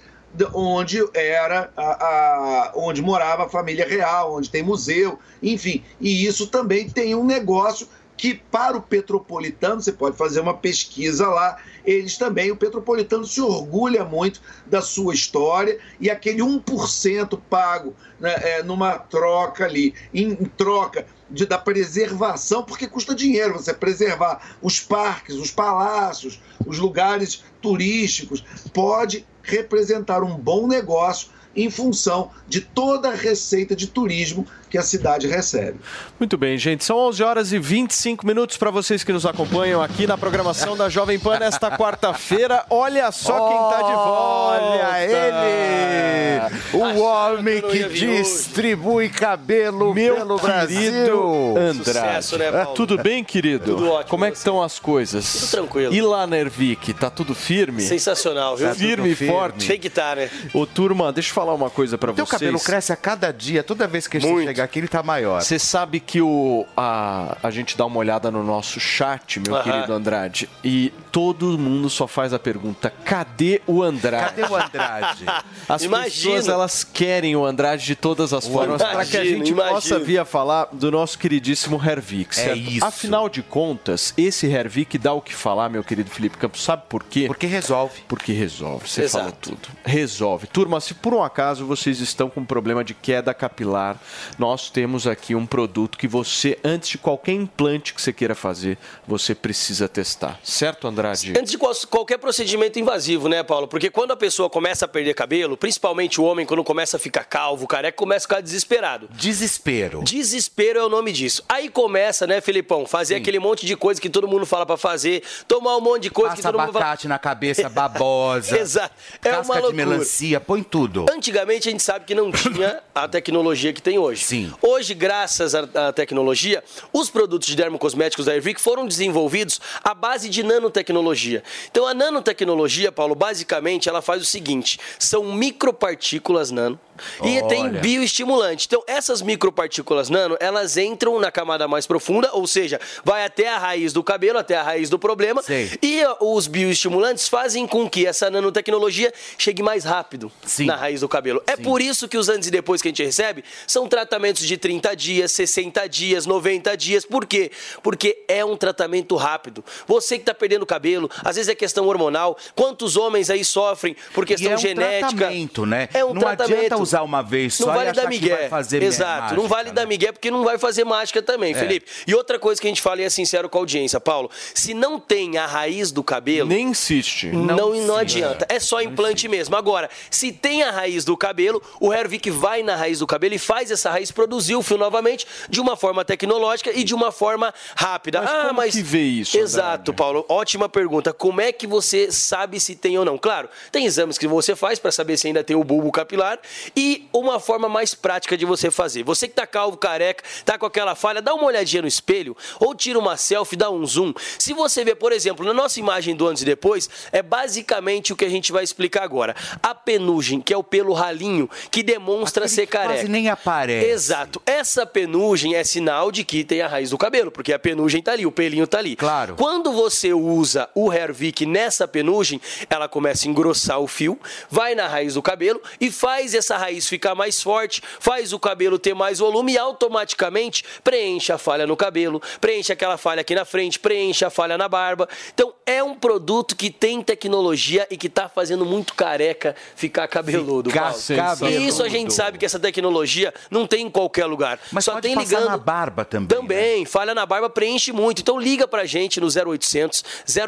onde era a, a, onde morava a família real, onde tem museu, enfim. E isso também tem um negócio que para o petropolitano, você pode fazer uma pesquisa lá, eles também, o petropolitano se orgulha muito da sua história e aquele 1% pago né, é, numa troca ali, em, em troca de, da preservação, porque custa dinheiro você preservar os parques, os palácios, os lugares turísticos, pode representar um bom negócio em função de toda a receita de turismo que a cidade recebe. Muito bem, gente. São 11 horas e 25 minutos para vocês que nos acompanham aqui na programação da Jovem Pan nesta quarta-feira. Olha só quem está de volta. Olha ele! O homem que distribui cabelo Meu pelo querido Brasil. Andrade. Sucesso, né, Paulo? Tudo bem, querido? Tudo ótimo, Como é que estão as coisas? Tudo tranquilo. E lá na Ervic, tá tudo firme? Sensacional, viu? Tá firme e forte. Tem que estar, né? Ô, turma, deixa eu falar uma coisa para Teu vocês. cabelo cresce a cada dia, toda vez que a gente chegar aqui, ele tá maior. Você sabe que o, a, a gente dá uma olhada no nosso chat, meu querido Andrade, e todo mundo só faz a pergunta: cadê o Andrade? Cadê o Andrade? <laughs> As Imagino. pessoas elas querem o Andrade de todas as formas para que a gente imagino. possa vir a falar do nosso queridíssimo Hervik. É isso. Afinal de contas, esse Hervik dá o que falar, meu querido Felipe Campos. Sabe por quê? Porque resolve. Porque resolve. Você Exato. falou tudo. Resolve. Turma, se por um acaso vocês estão com problema de queda capilar, nós temos aqui um produto que você, antes de qualquer implante que você queira fazer, você precisa testar. Certo, Andrade? Antes de qual- qualquer procedimento invasivo, né, Paulo? Porque quando a pessoa começa a perder cabelo, principalmente o homem, quando começa a ficar calvo, careca, começa a ficar desesperado. Desespero. Desespero é o nome disso. Aí começa, né, Felipão, fazer aquele monte de coisa que todo mundo fala pra fazer, tomar um monte de coisa que Passa todo mundo fala. abacate na cabeça, <laughs> babosa. Exato. É casca uma de loucura. melancia, põe tudo. Antigamente a gente sabe que não tinha a tecnologia que tem hoje. Sim. Hoje, graças à à tecnologia, os produtos de dermocosméticos da Ervic foram desenvolvidos à base de nanotecnologia. Então a nanotecnologia, Paulo, basicamente ela faz o seguinte: são micropartículas nano e tem Olha. bioestimulante. Então essas micropartículas nano, elas entram na camada mais profunda, ou seja, vai até a raiz do cabelo, até a raiz do problema. E os bioestimulantes fazem com que essa nanotecnologia chegue mais rápido na raiz do cabelo. É por isso que os antes e depois que a gente recebe são tratamentos de 30 dias, 60 dias, 90 dias. Por quê? Porque é um tratamento rápido. Você que está perdendo cabelo, às vezes é questão hormonal. Quantos homens aí sofrem por questão e é um genética? tratamento, né? É um Não tratamento. adianta usar uma vez Não só e vale achar dar que vai fazer Exato, mágica, não vale dar migué porque não vai fazer mágica também, É. Felipe. E outra coisa que a gente fala e é sincero com a audiência, Paulo, se não tem a raiz do cabelo, Nem insiste. não, não, adianta. É só implante mesmo. Agora, se tem a raiz do cabelo, o Hervik vai na raiz do cabelo e faz essa raiz produzir o fio novamente de uma forma tecnológica e de uma forma rápida. Mas ah, como mas que vê isso, Exato, Paulo. Ótima pergunta. Como é que você sabe se tem ou não? Claro, tem exames que você faz para saber se ainda tem o bulbo capilar e uma forma mais prática de você fazer. Você que tá calvo, careca, tá com aquela falha, dá uma olhadinha no espelho ou tira uma selfie, dá um zoom. Se você vê, por exemplo, na nossa imagem do antes e depois, é basicamente o que a gente vai explicar agora. A penugem, que é o pelo ralinho, que demonstra ser careca. quase nem aparece. Exato. Essa penugem é sinal de que tem a raiz do cabelo, porque a penugem tá ali, o pelinho tá ali. Claro. Quando você usa o Hervik nessa penugem, ela começa a engrossar o fio, vai na raiz do cabelo e faz essa raiz ficar mais forte, faz o cabelo ter mais volume e automaticamente preenche a falha no cabelo, preenche aquela falha aqui na frente, preenche a falha na barba. Então é um produto que tem tecnologia e que tá fazendo muito careca ficar cabeludo. Ficar cabeludo. E isso a gente sabe que essa tecnologia não tem em qualquer lugar. Mas Só pode tem ligando na barba também. também, falha na barba preenche muito. Então liga pra gente no 0800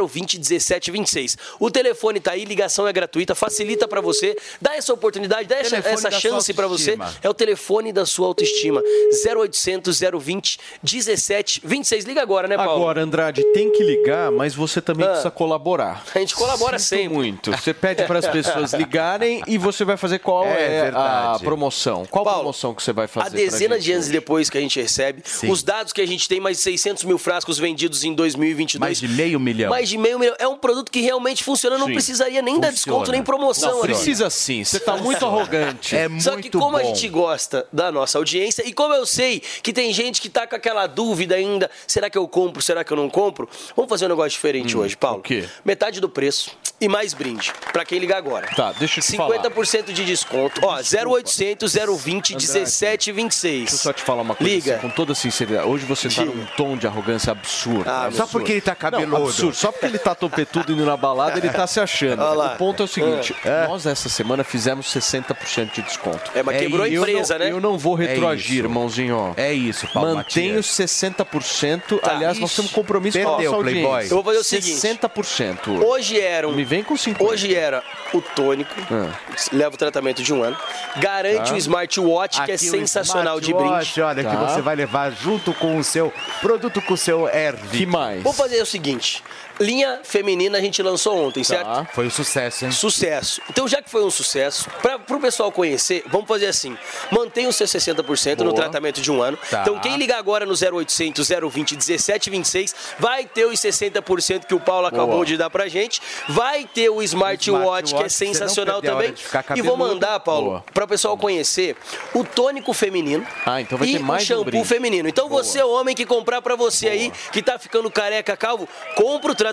020 1726. O telefone tá aí, ligação é gratuita, facilita pra você, dá essa oportunidade, dá essa, essa da sua chance pra você. É o telefone da sua autoestima. 0800 020 1726. Liga agora, né, Paulo? Agora, Andrade, tem que ligar, mas você também Ah. precisa colaborar. A gente colabora Sinto sempre. muito. Você pede para as <laughs> pessoas ligarem e você vai fazer qual É é, a promoção. Qual promoção que você vai fazer? A dezena de anos depois que a gente recebe, os dados que a gente tem, mais de 600 mil frascos vendidos em 2022. Mais de meio milhão. Mais de meio milhão. É um produto que realmente funciona, não Sim. precisaria nem dar Funciona. desconto nem promoção. Não, André. precisa sim. Você tá muito arrogante. É Só que como a bom. gente gosta da nossa audiência e como eu sei que tem gente que tá com aquela dúvida ainda, será que eu compro, será que eu não compro? Vamos fazer um negócio diferente hoje, Paulo. Hum, o quê? Metade do preço e mais brinde, pra quem ligar agora. Tá, deixa eu te falar. 50% de desconto. Ó, 0800 020 1726. Deixa eu só te falar uma coisa, Liga. assim, com toda sinceridade. Hoje você tá num tom de arrogância absurdo. Ah, absurdo. Só porque ele tá cabeludo. Não, absurdo. Só porque ele tá topetudo indo na balada, ele tá se achando. <laughs> O ponto é o seguinte: nós essa semana fizemos 60% de desconto. É, mas quebrou a eu empresa, não- né? Eu não vou retroagir, isso. irmãozinho. É isso, Paulo Mantenho Matias. 60%. Tá. Aliás, nós temos compromisso com a Perdeu, nossa Playboy. audiência. Eu vou fazer o seguinte. 60%. hoje. Era um Me vem com 50%. Hoje era o tônico, Ah. leva o tratamento de um ano, garante Tá. o smartwatch, que é Aqui o sensacional de brinde. Olha, Tá. que você vai levar junto com o seu produto, com o seu Ervi. Que mais? Vou fazer o seguinte: linha feminina a gente lançou ontem, certo? Tá. Foi um sucesso, hein? Sucesso. Então, já que foi um sucesso, para o pessoal conhecer, vamos fazer assim: mantenha o seu 60% no Boa. tratamento de um ano. Tá. Então, quem ligar agora no 0800 020 1726 vai ter os 60% que o Paulo acabou Boa. de dar pra gente. Vai ter o smartwatch, que é sensacional também. E vou mandar, Paulo, para o pessoal conhecer o tônico feminino. Ah, então vai e ter mais o um shampoo brinde. feminino. Então Boa. você, homem que comprar pra você aí, que tá ficando careca, calvo, compra o tratamento,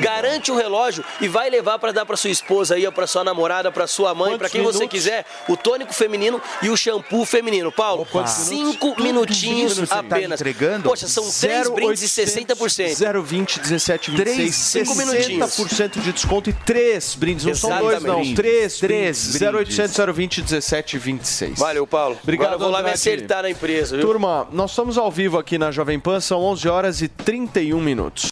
garante o relógio e vai levar pra dar pra sua esposa aí, pra sua namorada, pra sua mãe, pra quem você minutos? quiser, o tônico feminino e o shampoo feminino. Paulo, quantos cinco minutinhos minutos você tá apenas. entregando? Poxa, são três brindes e 60%. 020 17 26 Três, cinco minutinhos. 60% de desconto e três brindes. Não são dois, não. Exatamente. Três, Três brindes. brindes. 0800 020 17 26. Valeu, Paulo. Obrigado, Agora eu vou lá me acertar na empresa, viu? Turma, nós estamos ao vivo aqui na Jovem Pan, são 11 horas e 31 minutos.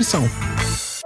descrição.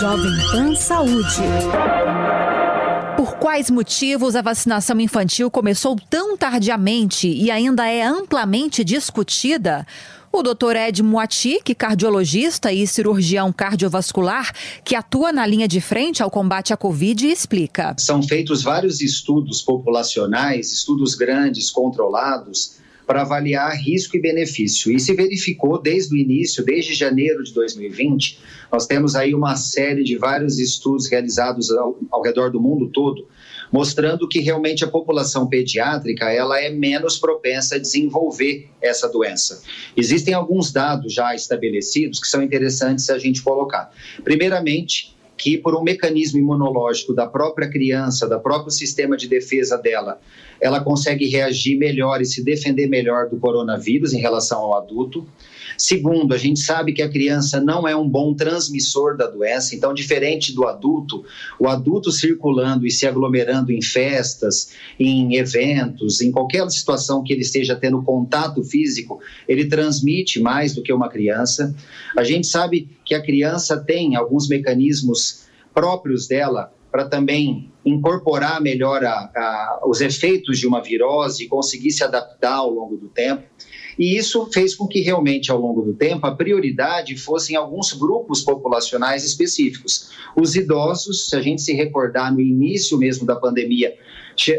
Jovem Pan Saúde. Por quais motivos a vacinação infantil começou tão tardiamente e ainda é amplamente discutida? O Dr. Ed Moati, que cardiologista e cirurgião cardiovascular, que atua na linha de frente ao combate à Covid, explica. São feitos vários estudos populacionais, estudos grandes, controlados, para avaliar risco e benefício. E se verificou desde o início, desde janeiro de 2020, nós temos aí uma série de vários estudos realizados ao, ao redor do mundo todo, mostrando que realmente a população pediátrica ela é menos propensa a desenvolver essa doença. Existem alguns dados já estabelecidos que são interessantes a gente colocar. Primeiramente, que por um mecanismo imunológico da própria criança, da próprio sistema de defesa dela, ela consegue reagir melhor e se defender melhor do coronavírus em relação ao adulto. Segundo, a gente sabe que a criança não é um bom transmissor da doença, então, diferente do adulto, o adulto circulando e se aglomerando em festas, em eventos, em qualquer situação que ele esteja tendo contato físico, ele transmite mais do que uma criança. A gente sabe que a criança tem alguns mecanismos próprios dela para também incorporar melhor a, a, os efeitos de uma virose e conseguir se adaptar ao longo do tempo. E isso fez com que realmente, ao longo do tempo, a prioridade fossem alguns grupos populacionais específicos. Os idosos, se a gente se recordar no início mesmo da pandemia,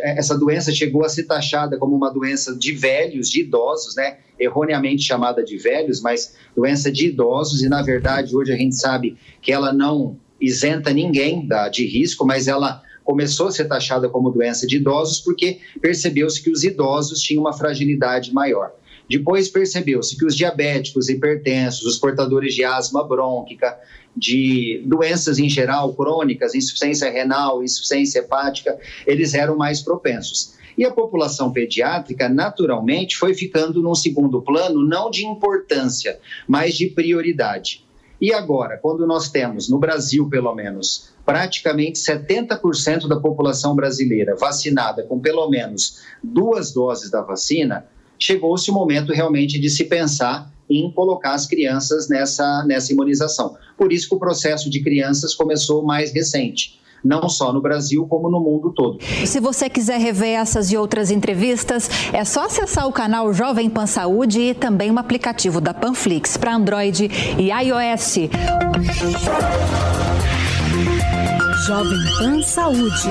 essa doença chegou a ser taxada como uma doença de velhos, de idosos, né? Erroneamente chamada de velhos, mas doença de idosos, e na verdade hoje a gente sabe que ela não isenta ninguém de risco, mas ela começou a ser taxada como doença de idosos porque percebeu-se que os idosos tinham uma fragilidade maior. Depois percebeu-se que os diabéticos, hipertensos, os portadores de asma brônquica, de doenças em geral crônicas, insuficiência renal, insuficiência hepática, eles eram mais propensos. E a população pediátrica, naturalmente, foi ficando num segundo plano, não de importância, mas de prioridade. E agora, quando nós temos, no Brasil pelo menos, praticamente 70% da população brasileira vacinada com pelo menos duas doses da vacina, chegou-se o momento realmente de se pensar em colocar as crianças nessa, nessa imunização. Por isso que o processo de crianças começou mais recente não só no Brasil, como no mundo todo. Se você quiser rever essas e outras entrevistas, é só acessar o canal Jovem Pan Saúde e também o aplicativo da Panflix para Android e iOS. Jovem Pan Saúde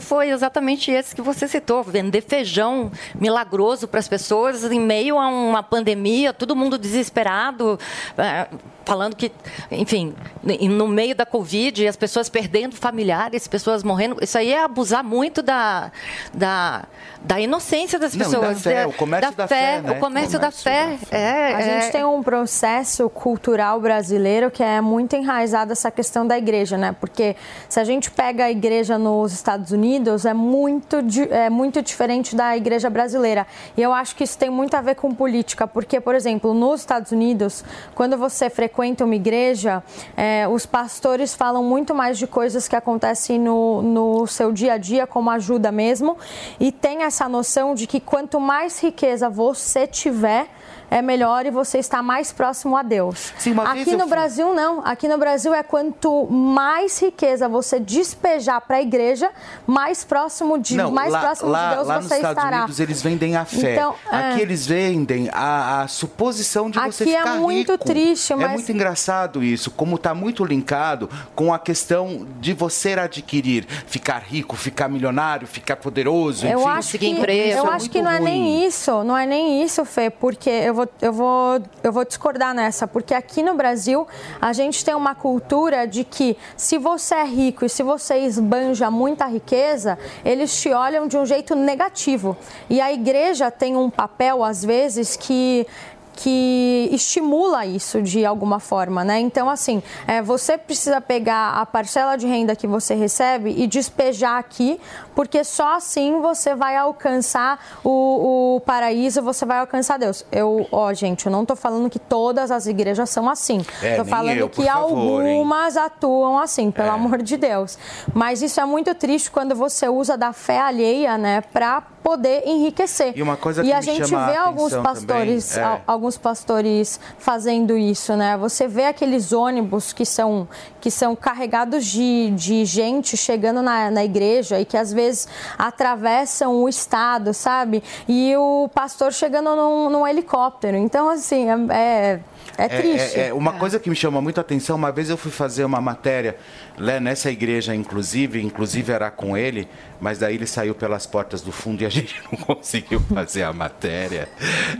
foi exatamente esse que você citou, vender feijão milagroso para as pessoas em meio a uma pandemia, todo mundo desesperado, é, falando que, enfim, no meio da Covid, as pessoas perdendo familiares, pessoas morrendo. Isso aí é abusar muito da, da, da inocência das Não, pessoas. Da fé, o comércio da, da fé. fé né? O comércio, comércio da fé. Da é, a é... gente tem um processo cultural brasileiro que é muito enraizado essa questão da igreja, né? Porque se a gente pega a igreja nos Estados Unidos, é muito, é muito diferente da igreja brasileira. E eu acho que isso tem muito a ver com política, porque, por exemplo, nos Estados Unidos, quando você frequenta uma igreja, é, os pastores falam muito mais de coisas que acontecem no, no seu dia a dia, como ajuda mesmo, e tem essa noção de que quanto mais riqueza você tiver, é melhor e você está mais próximo a Deus. Sim, Aqui no fui... Brasil, não. Aqui no Brasil é quanto mais riqueza você despejar para a igreja, mais próximo de, não, mais lá, próximo lá, de Deus lá você nos Estados estará. Unidos eles vendem a fé. Então, Aqui é. eles vendem a, a suposição de você Aqui é ficar muito rico. triste, É mas- muito engraçado isso, como está muito linkado com a questão de você adquirir, ficar rico, ficar milionário, ficar poderoso, Eu enfim. acho que, eu acho que não é nem isso, não é nem isso, Fê, porque eu vou, eu, vou, eu vou discordar nessa, porque aqui no Brasil a gente tem uma cultura de que se você é rico e se você esbanja muita riqueza, eles te olham de um jeito negativo. E a igreja tem um papel, às vezes, que que estimula isso de alguma forma, né? Então, assim, é, você precisa pegar a parcela de renda que você recebe e despejar aqui, porque só assim você vai alcançar o, o paraíso, você vai alcançar Deus. Eu, ó, gente, eu não tô falando que todas as igrejas são assim. É, tô falando eu, que favor, hein? algumas atuam assim, pelo amor de Deus. Mas isso é muito triste quando você usa da fé alheia, né, para poder enriquecer. E uma coisa e que a me gente chama vê a alguns pastores, também, é- alguns pastores fazendo isso, né? Você vê aqueles ônibus que são, que são carregados de, de gente chegando na, na igreja e que às vezes atravessam o estado, sabe? E o pastor chegando num, num helicóptero. Então, assim, é, é, é triste. É, é, uma coisa que me chama muito a atenção, uma vez eu fui fazer uma matéria né, nessa igreja, inclusive, inclusive era com ele, mas daí ele saiu pelas portas do fundo e a <laughs> gente não conseguiu fazer a matéria.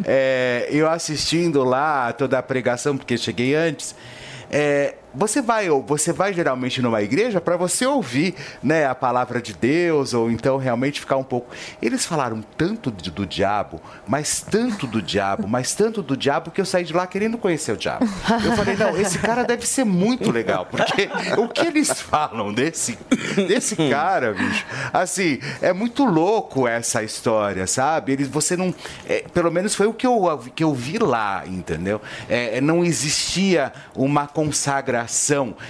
É, eu assistindo lá toda a pregação, porque cheguei antes. é, você vai, você vai geralmente numa igreja para você ouvir né, a palavra de Deus ou então realmente ficar um pouco. Eles falaram tanto de- do diabo, mas tanto do diabo, mas tanto do diabo que eu saí de lá querendo conhecer o diabo. Eu falei, não, esse cara deve ser muito legal, porque o que eles falam desse, desse cara, bicho, assim, é muito louco essa história, sabe? Eles, você não, é, pelo menos foi o que eu, que eu vi lá, entendeu? É, não existia uma consagração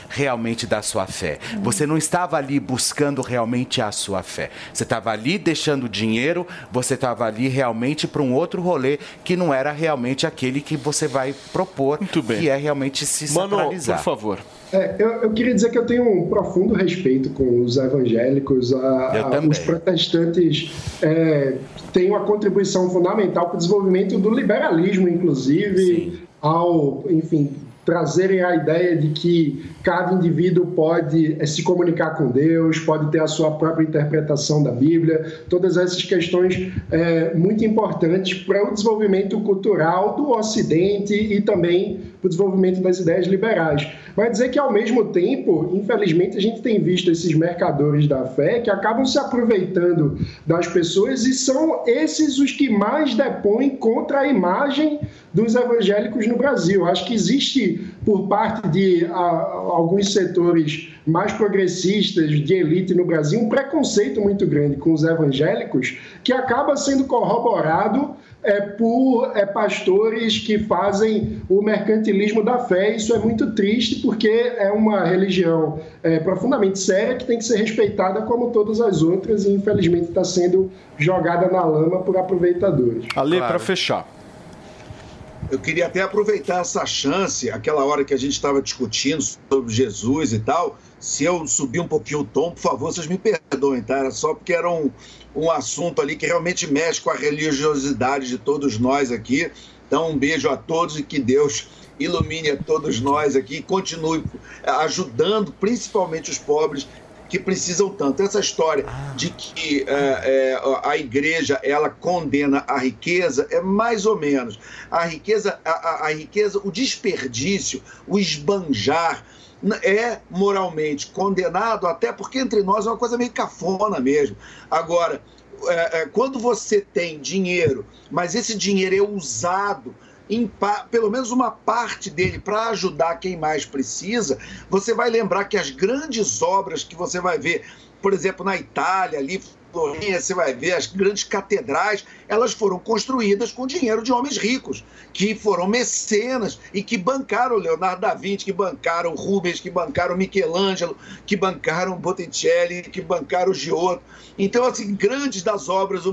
realmente da sua fé. Você não estava ali buscando realmente a sua fé. Você estava ali deixando dinheiro, você estava ali realmente para um outro rolê que não era realmente aquele que você vai propor, que é realmente se Mano, sacralizar. por favor. É, eu, eu queria dizer que eu tenho um profundo respeito com os evangélicos, a- a- os protestantes é, têm uma contribuição fundamental para o desenvolvimento do liberalismo, inclusive, ao, enfim, trazerem a ideia de que cada indivíduo pode eh, se comunicar com Deus, pode ter a sua própria interpretação da Bíblia, todas essas questões é, muito importantes para o desenvolvimento cultural do Ocidente e também para o desenvolvimento das ideias liberais. Mas dizer que, ao mesmo tempo, infelizmente, a gente tem visto esses mercadores da fé que acabam se aproveitando das pessoas e são esses os que mais depõem contra a imagem dos evangélicos no Brasil. Acho que existe, por parte de ah, alguns setores mais progressistas, de elite no Brasil, um preconceito muito grande com os evangélicos que acaba sendo corroborado é, por é, pastores que fazem o mercantilismo da fé. Isso é muito triste porque é uma religião é, profundamente séria que tem que ser respeitada como todas as outras e infelizmente está sendo jogada na lama por aproveitadores. Ale, para fechar. Eu queria até aproveitar essa chance, aquela hora que a gente estava discutindo sobre Jesus e tal. Se eu subir um pouquinho o tom, por favor, vocês me perdoem, tá? Era só porque era um, um assunto ali que realmente mexe com a religiosidade de todos nós aqui. Então, um beijo a todos e que Deus ilumine a todos nós aqui e continue ajudando principalmente os pobres que precisam tanto. Essa história de que é, é, a igreja ela condena a riqueza é mais ou menos a riqueza, a, a- a riqueza, o desperdício, o esbanjar é moralmente condenado, até porque entre nós é uma coisa meio cafona mesmo. Agora, é, é, quando você tem dinheiro, mas esse dinheiro é usado em pelo menos uma parte dele para ajudar quem mais precisa, você vai lembrar que as grandes obras que você vai ver, por exemplo, na Itália, ali, Florença, você vai ver as grandes catedrais, elas foram construídas com dinheiro de homens ricos, que foram mecenas e que bancaram Leonardo da Vinci, que bancaram Rubens, que bancaram Michelangelo, que bancaram Botticelli, que bancaram Giotto. Então, assim, grandes das obras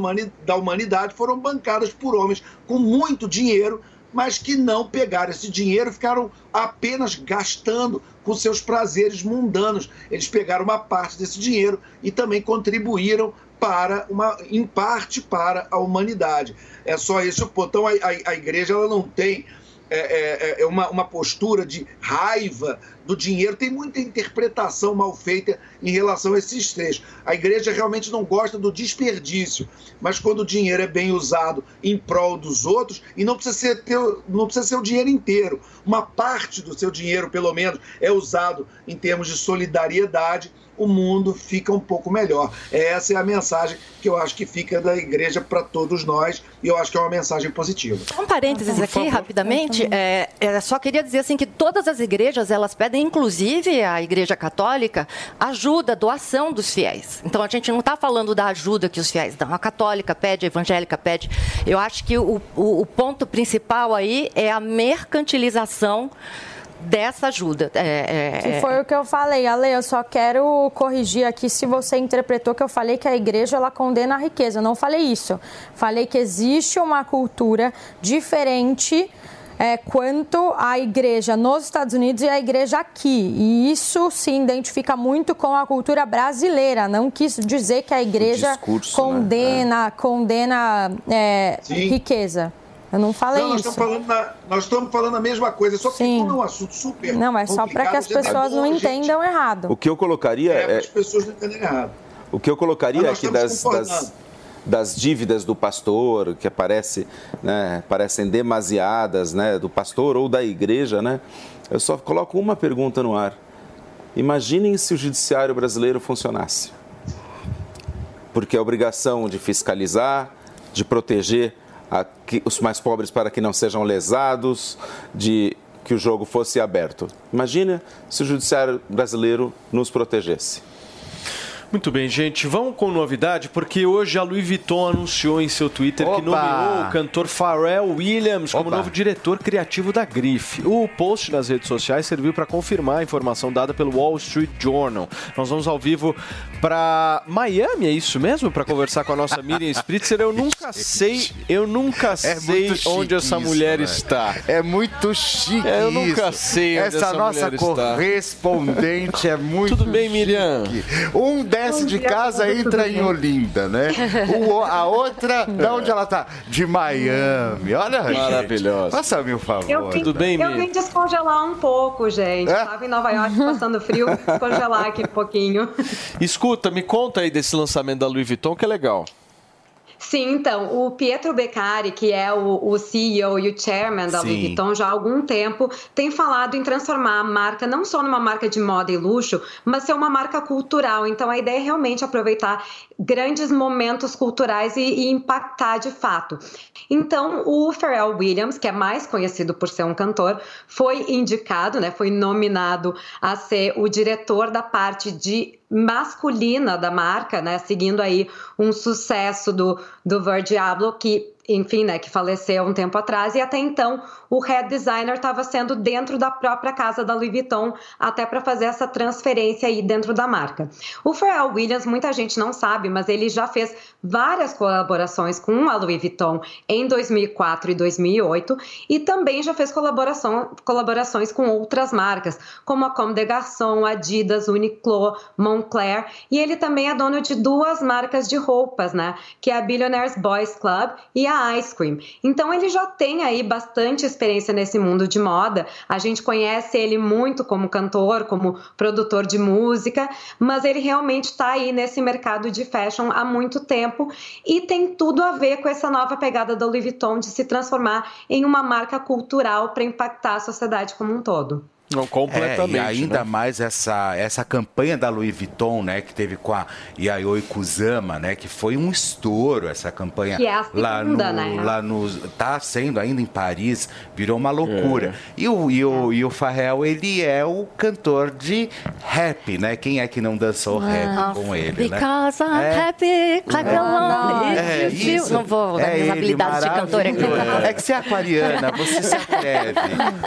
da humanidade foram bancadas por homens com muito dinheiro mas que não pegaram esse dinheiro e ficaram apenas gastando com seus prazeres mundanos. Eles pegaram uma parte desse dinheiro e também contribuíram para uma, em parte para a humanidade. É só esse o ponto. Então a, a, a igreja ela não tem é, é, é uma, uma postura de raiva do dinheiro. Tem muita interpretação mal feita em relação a esses três. A igreja realmente não gosta do desperdício, mas quando o dinheiro é bem usado em prol dos outros, e não precisa ser, teu, não precisa ser o dinheiro inteiro, uma parte do seu dinheiro, pelo menos, é usado em termos de solidariedade o mundo fica um pouco melhor. Essa é a mensagem que eu acho que fica da igreja para todos nós e eu acho que é uma mensagem positiva. Um parênteses aqui, rapidamente. É, é, só queria dizer assim que todas as igrejas elas pedem, inclusive a Igreja Católica, ajuda, doação dos fiéis. Então a gente não está falando da ajuda que os fiéis dão. A católica pede, a evangélica pede. Eu acho que o, o, o ponto principal aí é a mercantilização dessa ajuda. É, é, que foi o que eu falei, Ale, eu só quero corrigir aqui se você interpretou que eu falei que a igreja ela condena a riqueza. Eu não falei isso. Falei que existe uma cultura diferente é, quanto à igreja nos Estados Unidos e a igreja aqui. E isso se identifica muito com a cultura brasileira. Não quis dizer que a igreja discurso, condena, né? é. condena é, riqueza. Eu não falei não, nós isso. Estamos falando na, nós estamos falando a mesma coisa, só que Sim. é um assunto super. Não, é só para que as pessoas não entendam errado. O que eu colocaria é. é... As pessoas não entendem errado. O que eu colocaria é que das, das, das, dívidas do pastor, que aparece, né, parecem demasiadas, né, do pastor ou da igreja, né, eu só coloco uma pergunta no ar. Imaginem se o judiciário brasileiro funcionasse. Porque a obrigação de fiscalizar, de proteger que, os mais pobres para que não sejam lesados, de que o jogo fosse aberto. Imagina se o judiciário brasileiro nos protegesse. Muito bem, gente. Vamos com novidade, porque hoje a Louis Vuitton anunciou em seu Twitter Opa! que nomeou o cantor Pharrell Williams como Opa! novo diretor criativo da Grife. O post nas redes sociais serviu para confirmar a informação dada pelo Wall Street Journal. Nós vamos ao vivo para Miami, é isso mesmo? Para conversar com a nossa Miriam <laughs> Spritzer. Eu nunca sei, eu nunca é sei onde essa mulher isso, está. É muito chique Eu nunca sei onde essa, essa nossa correspondente é <laughs> muito Tudo bem, Miriam? Um desce de casa entra em Olinda, né? <laughs> O, a outra, de onde ela tá? De Miami. Olha, Maravilhosa. Faça-me um favor. Eu vim, Tudo bem, Eu vim descongelar um pouco, gente. É? Tava em Nova York passando frio, <laughs> descongelar aqui um pouquinho. Escuta, me conta aí desse lançamento da Louis Vuitton, que é legal. Sim, então, o Pietro Beccari, que é o, o CEO e o chairman da. Louis Vuitton já há algum tempo, tem falado em transformar a marca não só numa marca de moda e luxo, mas ser uma marca cultural. Então, a ideia é realmente aproveitar grandes momentos culturais e, e impactar de fato. Então, o Pharrell Williams, que é mais conhecido por ser um cantor, foi indicado, né, foi nominado a ser o diretor da parte de masculina da marca, né? Seguindo aí um sucesso do, do Ver Diablo, que enfim, né, que faleceu um tempo atrás, e até então o head designer estava sendo dentro da própria casa da Louis Vuitton, até para fazer essa transferência aí dentro da marca. O Pharrell Williams, muita gente não sabe, mas ele já fez várias colaborações com a Louis Vuitton em 2004 e 2008, e também já fez colaboração, colaborações com outras marcas, como a Comme des Garçons, Adidas, Uniqlo, Moncler, e ele também é dono de duas marcas de roupas, né, que é a Billionaires Boys Club e a Ice Cream. Então ele já tem aí bastante experiência nesse mundo de moda. A gente conhece ele muito como cantor, como produtor de música, mas ele realmente está aí nesse mercado de fashion há muito tempo e tem tudo a ver com essa nova pegada da Louis Vuitton de se transformar em uma marca cultural para impactar a sociedade como um todo. Não, completamente. É, e ainda né? mais essa, essa campanha da Louis Vuitton, né, que teve com a Yayoi Kusama, né, que foi um estouro essa campanha. Que é a segunda, lá no, né? Lá no, tá sendo ainda em Paris, virou uma loucura. É. E, o, e, o, e o Pharrell, ele é o cantor de rap, né? Quem é que não dançou rap com ele, né? Because I'm é. happy, clap along. É, isso. Não vou dar é minhas habilidades de cantora aqui. É que você é aquariana, você se atreve.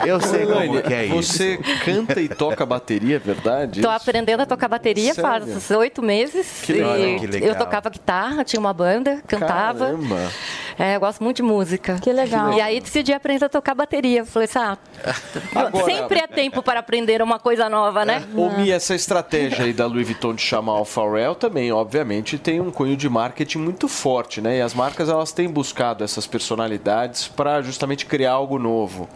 Eu sei como que é isso. Você Você canta e toca bateria, é verdade? Tô aprendendo a tocar bateria Sério? faz oito meses. Que legal. e Que legal. Eu tocava guitarra, tinha uma banda, cantava. Caramba. É, eu gosto muito de música. Que legal. E aí decidi aprender a tocar bateria. Falei assim, ah, Agora- sempre é tempo para aprender uma coisa nova, né? Ô, Mi, essa estratégia aí da Louis Vuitton de chamar o Pharrell também, obviamente, tem um cunho de marketing muito forte, né? E as marcas, elas têm buscado essas personalidades para justamente criar algo novo.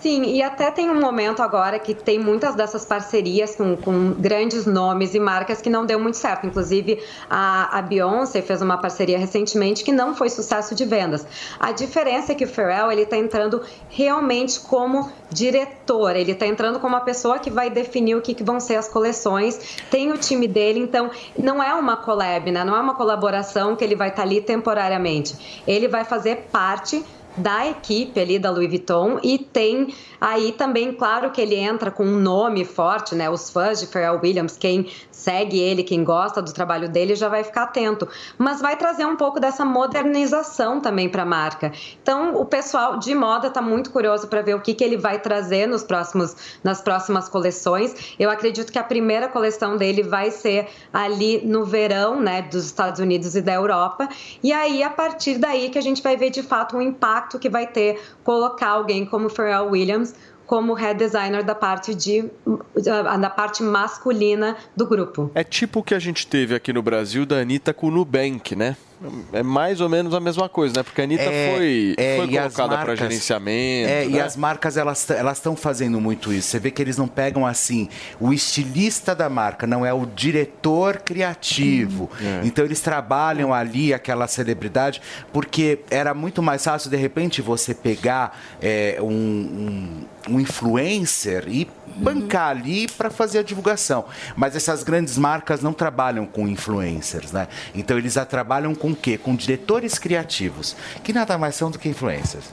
Sim, e até tem um momento agora que tem muitas dessas parcerias com, com grandes nomes e marcas que não deu muito certo. Inclusive, a, a Beyoncé fez uma parceria recentemente que não foi sucesso de vendas. A diferença é que o Pharrell ele está entrando realmente como diretor, ele está entrando como a pessoa que vai definir o que, que vão ser as coleções. Tem o time dele, então não é uma collab, né? não é uma colaboração que ele vai estar ali temporariamente. Ele vai fazer parte da equipe ali da Louis Vuitton e tem aí também, claro que ele entra com um nome forte, né? Os fãs de Pharrell Williams, quem segue ele, quem gosta do trabalho dele já vai ficar atento, mas vai trazer um pouco dessa modernização também para a marca. Então, o pessoal de moda está muito curioso para ver o que, que ele vai trazer nos próximos, nas próximas coleções. Eu acredito que a primeira coleção dele vai ser ali no verão, né, dos Estados Unidos e da Europa. E aí, a partir daí, que a gente vai ver de fato o impacto que vai ter colocar alguém como Pharrell Williams como head designer da parte de da parte masculina do grupo. É tipo o que a gente teve aqui no Brasil da Anitta com o Nubank, né? É mais ou menos a mesma coisa, né? Porque a Anitta É, foi, é, foi e colocada para gerenciamento. É, e né? as marcas elas elas estão fazendo muito isso. Você vê que eles não pegam assim o estilista da marca, não é o diretor criativo. É. Então eles trabalham ali aquela celebridade porque era muito mais fácil de repente você pegar é, um, um- um influencer e bancar ali para fazer a divulgação. Mas essas grandes marcas não trabalham com influencers, né? Então eles já trabalham com o quê? Com diretores criativos, que nada mais são do que influencers.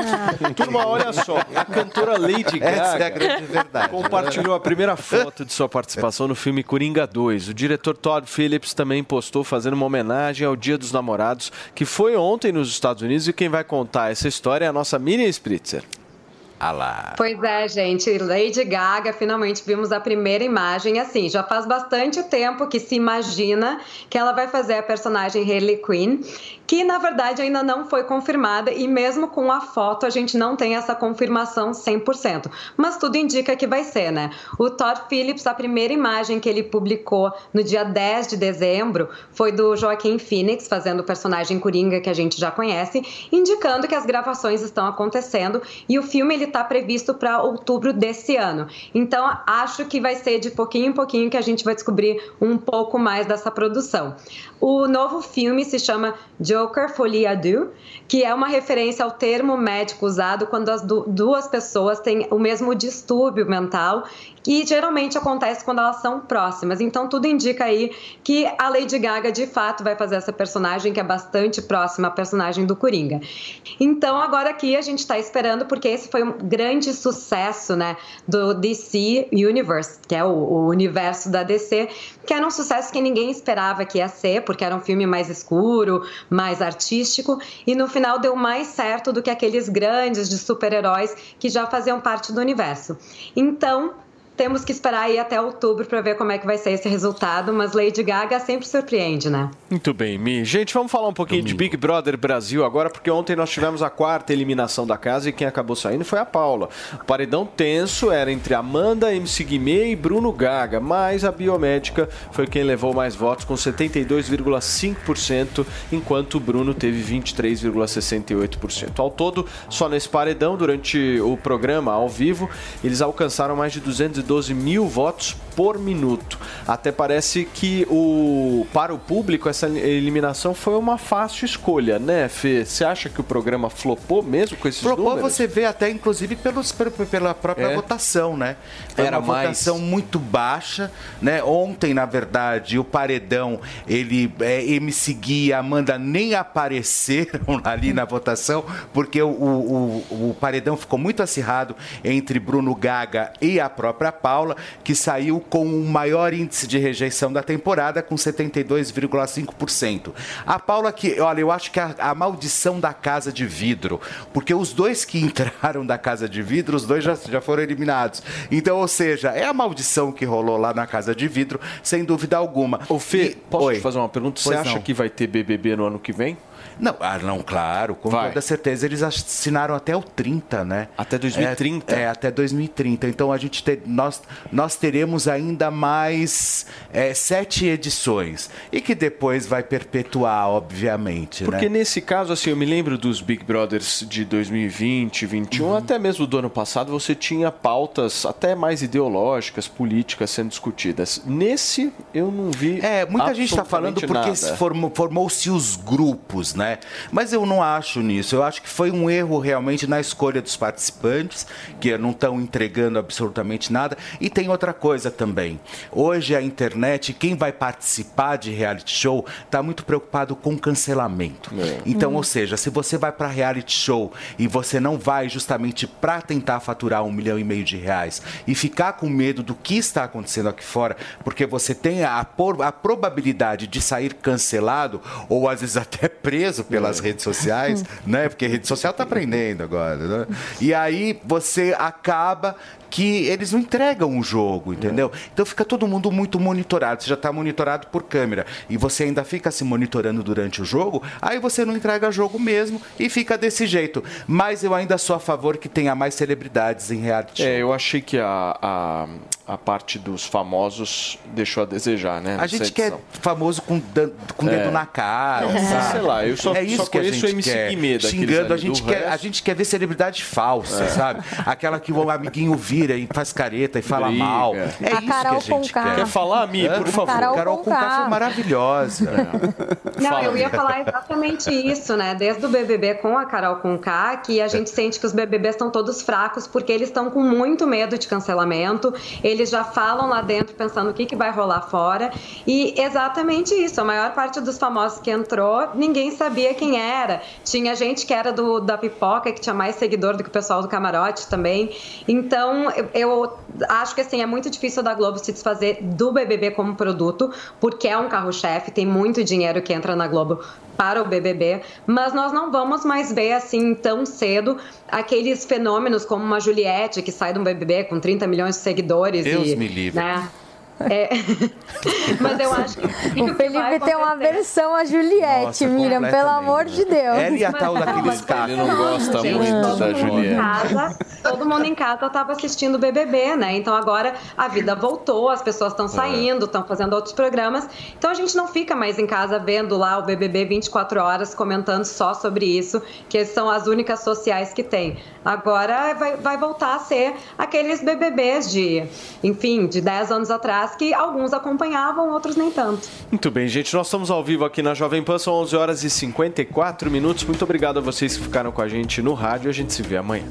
<laughs> Turma, olha só, a cantora Lady Gaga Essa é a grande verdade. compartilhou a primeira foto de sua participação no filme Coringa 2. O diretor Todd Phillips também postou fazendo uma homenagem ao Dia dos Namorados, que foi ontem nos Estados Unidos, e quem vai contar essa história é a nossa Miriam Spritzer. Ah lá. Pois é, gente, Lady Gaga, finalmente vimos a primeira imagem. Assim, já faz bastante tempo que se imagina que ela vai fazer a personagem Harley Quinn, que na verdade ainda não foi confirmada e mesmo com a foto a gente não tem essa confirmação 100%. Mas tudo indica que vai ser, né? O Todd Phillips, a primeira imagem que ele publicou no dia 10 de dezembro foi do Joaquim Phoenix fazendo o personagem Coringa que a gente já conhece, indicando que as gravações estão acontecendo e o filme ele está previsto para outubro desse ano. Então acho que vai ser de pouquinho em pouquinho que a gente vai descobrir um pouco mais dessa produção. O novo filme se chama Joker Folie à Deux, que é uma referência ao termo médico usado quando as du- duas pessoas têm o mesmo distúrbio mental que geralmente acontece quando elas são próximas. Então tudo indica aí que a Lady Gaga de fato vai fazer essa personagem que é bastante próxima à personagem do Coringa. Então agora aqui a gente está esperando porque esse foi um grande sucesso, né, do DC Universe, que é o, o universo da DC, que era um sucesso que ninguém esperava que ia ser, porque era um filme mais escuro, mais artístico, e no final deu mais certo do que aqueles grandes de super-heróis que já faziam parte do universo. Então, temos que esperar aí até outubro para ver como é que vai ser esse resultado, mas Lady Gaga sempre surpreende, né? Muito bem, Mi. Gente, vamos falar um pouquinho de Big Brother Brasil agora, porque ontem nós tivemos a quarta eliminação da casa e quem acabou saindo foi a Paula. O paredão tenso era entre Amanda, MC Guimê e Bruno Gaga, mas a biomédica foi quem levou mais votos, com 72,5%, enquanto o Bruno teve 23,68%. Ao todo, só nesse paredão, durante o programa ao vivo, eles alcançaram mais de 212 mil votos por minuto. Até parece que o para o público essa eliminação foi uma fácil escolha, né, Fê? Você acha que o programa flopou mesmo com esses Flopou, números? você vê até, inclusive, pelos, pe- pela própria É. votação, né? Foi Era uma mais. votação muito baixa, né? Ontem, na verdade, o Paredão, ele é, MC Gui e Amanda nem apareceram <laughs> ali na votação, porque o, o, o- o Paredão ficou muito acirrado entre Bruno Gaga e a própria Paula, que saiu com o maior índice de rejeição da temporada, com 72,5%. A Paula que, olha, eu acho que a, a maldição da casa de vidro, porque os dois que <laughs> entraram da casa de vidro, os dois já, já foram eliminados. Então, ou seja, é a maldição que rolou lá na casa de vidro, sem dúvida alguma. Ô Fê, E- posso Oi. te fazer uma pergunta? Você Pois acha não. que vai ter BBB no ano que vem? Não, ah, não, claro, com Vai. toda certeza. Eles assinaram até o 30, né? Até 2030? É, é, até 2030. Então a gente te- nós, nós teremos ainda mais é, sete edições. E que depois vai perpetuar, obviamente. Porque né? nesse caso, assim, eu me lembro dos Big Brothers de 2020, 2021, até mesmo do ano passado, você tinha pautas até mais ideológicas, políticas sendo discutidas. Nesse, eu não vi. É, muita gente está falando porque formou-se os grupos, né? Mas eu não acho nisso. Eu acho que foi um erro realmente na escolha dos participantes, que não estão entregando absolutamente nada. E tem outra coisa também. Hoje a internet, quem vai participar de reality show, está muito preocupado com cancelamento. Então, Uhum. ou seja, se você vai para reality show e você não vai justamente para tentar faturar um milhão e meio de reais e ficar com medo do que está acontecendo aqui fora, porque você tem a, por- a probabilidade de sair cancelado ou às vezes <laughs> até preso pelas redes sociais, né? Porque a rede social está aprendendo agora, né? E aí você acaba que eles não entregam o jogo, entendeu? Então fica todo mundo muito monitorado. Você já está monitorado por câmera e você ainda fica se monitorando durante o jogo, aí você não entrega jogo mesmo e fica desse jeito. Mas eu ainda sou a favor que tenha mais celebridades em reality show. É, eu achei que a, a, a parte dos famosos deixou a desejar, né? A gente quer edição. famoso com, dan- com É. dedo na cara, É, sabe? sei lá, eu só- é isso só que a conheço gente o MC quer. Xingando, a gente, quer, a gente quer ver celebridade falsa, É. sabe? Aquela que o amiguinho vira e faz careta e fala Briga. mal. É A isso que a Carol gente Conká. quer. Quer falar, Mi, Hã? por favor? Carol Carol Conká. Conká foi maravilhosa. <laughs> Não, Fala, eu ia falar exatamente isso, né? Desde o BBB com a Carol Conká, que a gente sente que os BBBs estão todos fracos porque eles estão com muito medo de cancelamento. Eles já falam lá dentro pensando o que, que vai rolar fora. E exatamente isso. A maior parte dos famosos que entrou, ninguém sabia quem era. Tinha gente que era do, da pipoca, que tinha mais seguidor do que o pessoal do camarote também. Então, eu, eu acho que assim, é muito difícil da Globo se desfazer do BBB como produto, porque é um carro-chefe, tem muito dinheiro que entra na Globo para o BBB, mas nós não vamos mais ver assim tão cedo aqueles fenômenos como uma Juliette que sai de um BBB com 30 milhões de seguidores Deus e, me livre. né? É. <laughs> Mas eu acho que O Felipe tem uma versão a Juliette, Nossa, Miriam, pelo amor de Deus. Ela e a tal Mas não, daquele mas escape. Ele não gosta Gente, muito da Juliette. Casa, todo mundo em casa estava assistindo o BBB, né? Então agora a vida voltou, as pessoas estão saindo, estão fazendo outros programas. Então a gente não fica mais em casa vendo lá o BBB 24 horas comentando só sobre isso, que são as únicas sociais que tem. Agora vai, vai voltar a ser aqueles BBBs de, enfim, de 10 anos atrás que alguns acompanhavam, outros nem tanto. Muito bem, gente. Nós estamos ao vivo aqui na Jovem Pan, são 11 horas e 54 minutos. Muito obrigado a vocês que ficaram com a gente no rádio. A gente se vê amanhã.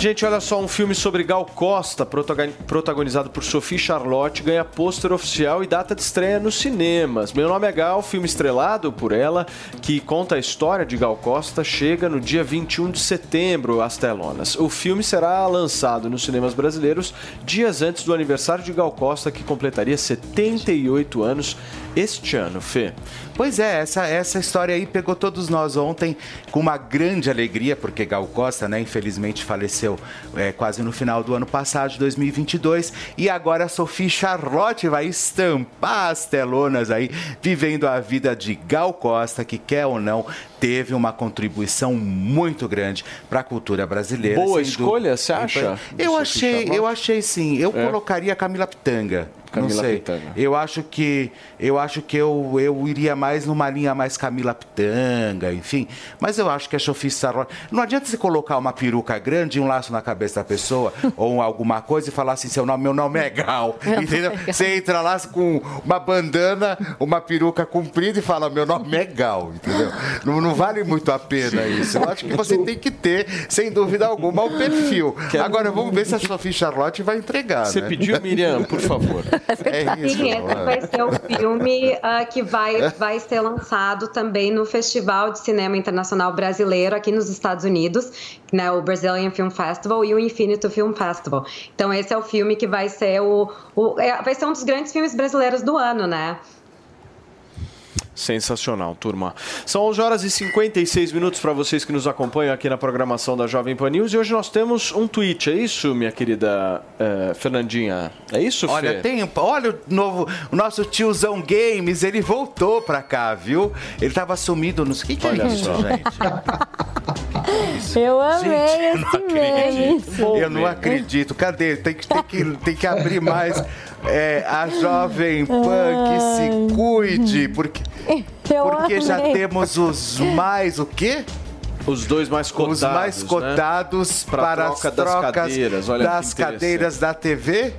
Gente, olha só, um filme sobre Gal Costa, protagon- protagonizado por Sophie Charlotte, ganha pôster oficial e data de estreia nos cinemas. Meu nome é Gal, filme estrelado por ela, que conta a história de Gal Costa, chega no dia 21 de setembro às telonas. O filme será lançado nos cinemas brasileiros dias antes do aniversário de Gal Costa, que completaria 78 anos este ano, Fê. Pois é, essa, essa história aí pegou todos nós ontem com uma grande alegria, porque Gal Costa, né, infelizmente faleceu é, quase no final do ano passado, de 2022, e agora a Sophie Charlotte vai estampar as telonas aí, vivendo a vida de Gal Costa, que quer ou não, teve uma contribuição muito grande para a cultura brasileira. Boa escolha, dúvida. você acha? Eu achei, eu achei sim. Eu É? colocaria a Camila Pitanga. Camila não sei. Pitanga. Eu acho que eu acho que eu, eu iria mais numa linha mais Camila Pitanga, enfim. Mas eu acho que a Sophie Charlotte. Não adianta você colocar uma peruca grande e um laço na cabeça da pessoa <laughs> ou alguma coisa e falar assim, seu nome, meu nome é Gal. <laughs> Entendeu? Você entra lá com uma bandana, uma peruca comprida e fala, meu nome é Gal, entendeu? Não, não vale muito a pena isso. Eu acho que você tem que ter, sem dúvida alguma, o perfil. Agora vamos ver se a Sophie Charlotte vai entregar. Você né? pediu, Miriam, por favor. <laughs> É <laughs> isso. Sim, esse vai ser o filme ah, que vai, vai ser lançado também no Festival de Cinema Internacional Brasileiro aqui nos Estados Unidos, né, o Brazilian Film Festival e o Infinito Film Festival. Então esse é o filme que vai ser o, o é, vai ser um dos grandes filmes brasileiros do ano, né? Sensacional, turma. São 11 horas e 56 minutos para vocês que nos acompanham aqui na programação da Jovem Pan News. E hoje nós temos um tweet, é isso, minha querida eh, Fernandinha? É isso, Fê? Olha, tem, olha o novo, o nosso tiozão Games, ele voltou pra cá, viu? Ele tava sumido nos. O que, que é Olha isso, só. gente? <laughs> Eu amei Gente, eu não esse meme. acredito. Eu não acredito. Cadê? Tem que, tem que, tem que abrir mais. É, a Jovem Pan que se cuide, porque, <laughs> Eu porque já amei. temos os mais o quê? Os dois mais cotados. Os mais né? cotados Pra para troca as das trocas cadeiras, olha das cadeiras da TV.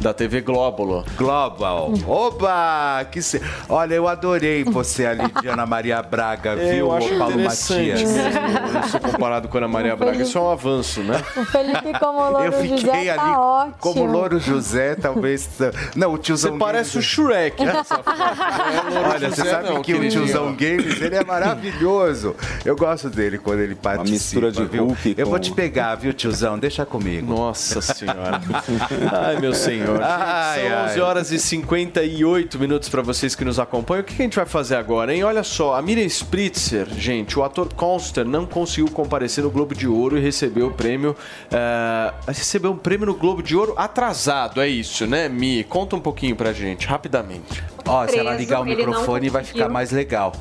Da TV Glóbulo. Global. Oba! Que se... Olha, eu adorei você ali de Ana Maria Braga, É, viu, eu acho ô Paulo Matias? isso comparado com a Ana Maria Braga. Isso é um avanço, né? O Felipe como Louro Eu fiquei José ali tá ótimo. como Louro José, talvez. Não, o tiozão Você parece o Shrek. né? <laughs> Olha, você José sabe não, que o tiozão Games, ele é maravilhoso. Eu gosto dele quando ele participa. mistura de viu? Hulk Eu vou com- te pegar, viu, tiozão? Deixa comigo. Nossa senhora. <laughs> Ai, meu senhor. Ai, São ai. 11 horas e 58 minutos para vocês que nos acompanham. O que a gente vai fazer agora, hein? Olha só, a Miriam Spritzer, gente, o ator Conster não conseguiu comparecer no Globo de Ouro e recebeu o prêmio. eh, recebeu um prêmio no Globo de Ouro atrasado, é isso, né, Mi? Conta um pouquinho pra gente, rapidamente. Ó, se ela ligar o microfone, vai ficar mais legal.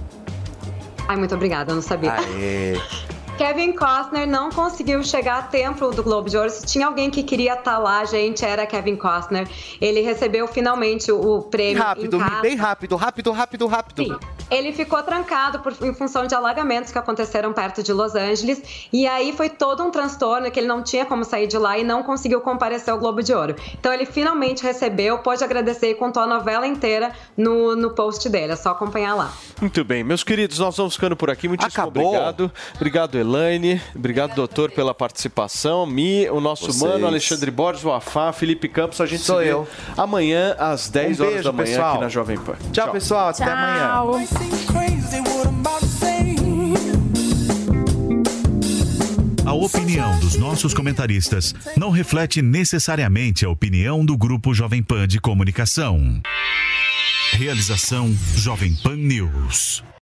Ai, muito obrigada, eu não sabia. Aê. <laughs> Kevin Costner não conseguiu chegar a tempo do Globo de Ouro. Se tinha alguém que queria estar lá, gente, era Kevin Costner. Ele recebeu finalmente o, prêmio Rápido, em casa. bem rápido, rápido, rápido, rápido. Sim. Ele ficou trancado por, em função de alagamentos que aconteceram perto de Los Angeles. E aí foi todo um transtorno que ele não tinha como sair de lá e não conseguiu comparecer ao Globo de Ouro. Então ele finalmente recebeu, pôde agradecer e contou a novela inteira no, no post dele. É só acompanhar lá. Muito bem, meus queridos, nós vamos ficando por aqui. Muitíssimo Acabou. obrigado. Obrigado, Elaine. Obrigado, doutor, pela participação. Mi, o nosso Vocês. mano, Alexandre Borges, o Afá, Felipe Campos. A gente Sou se vê eu. amanhã às 10 Um horas beijo, da manhã pessoal. aqui na Jovem Pan. Tchau, pessoal. Até amanhã. A opinião dos nossos comentaristas não reflete necessariamente a opinião do Grupo Jovem Pan de Comunicação. Realização Jovem Pan News.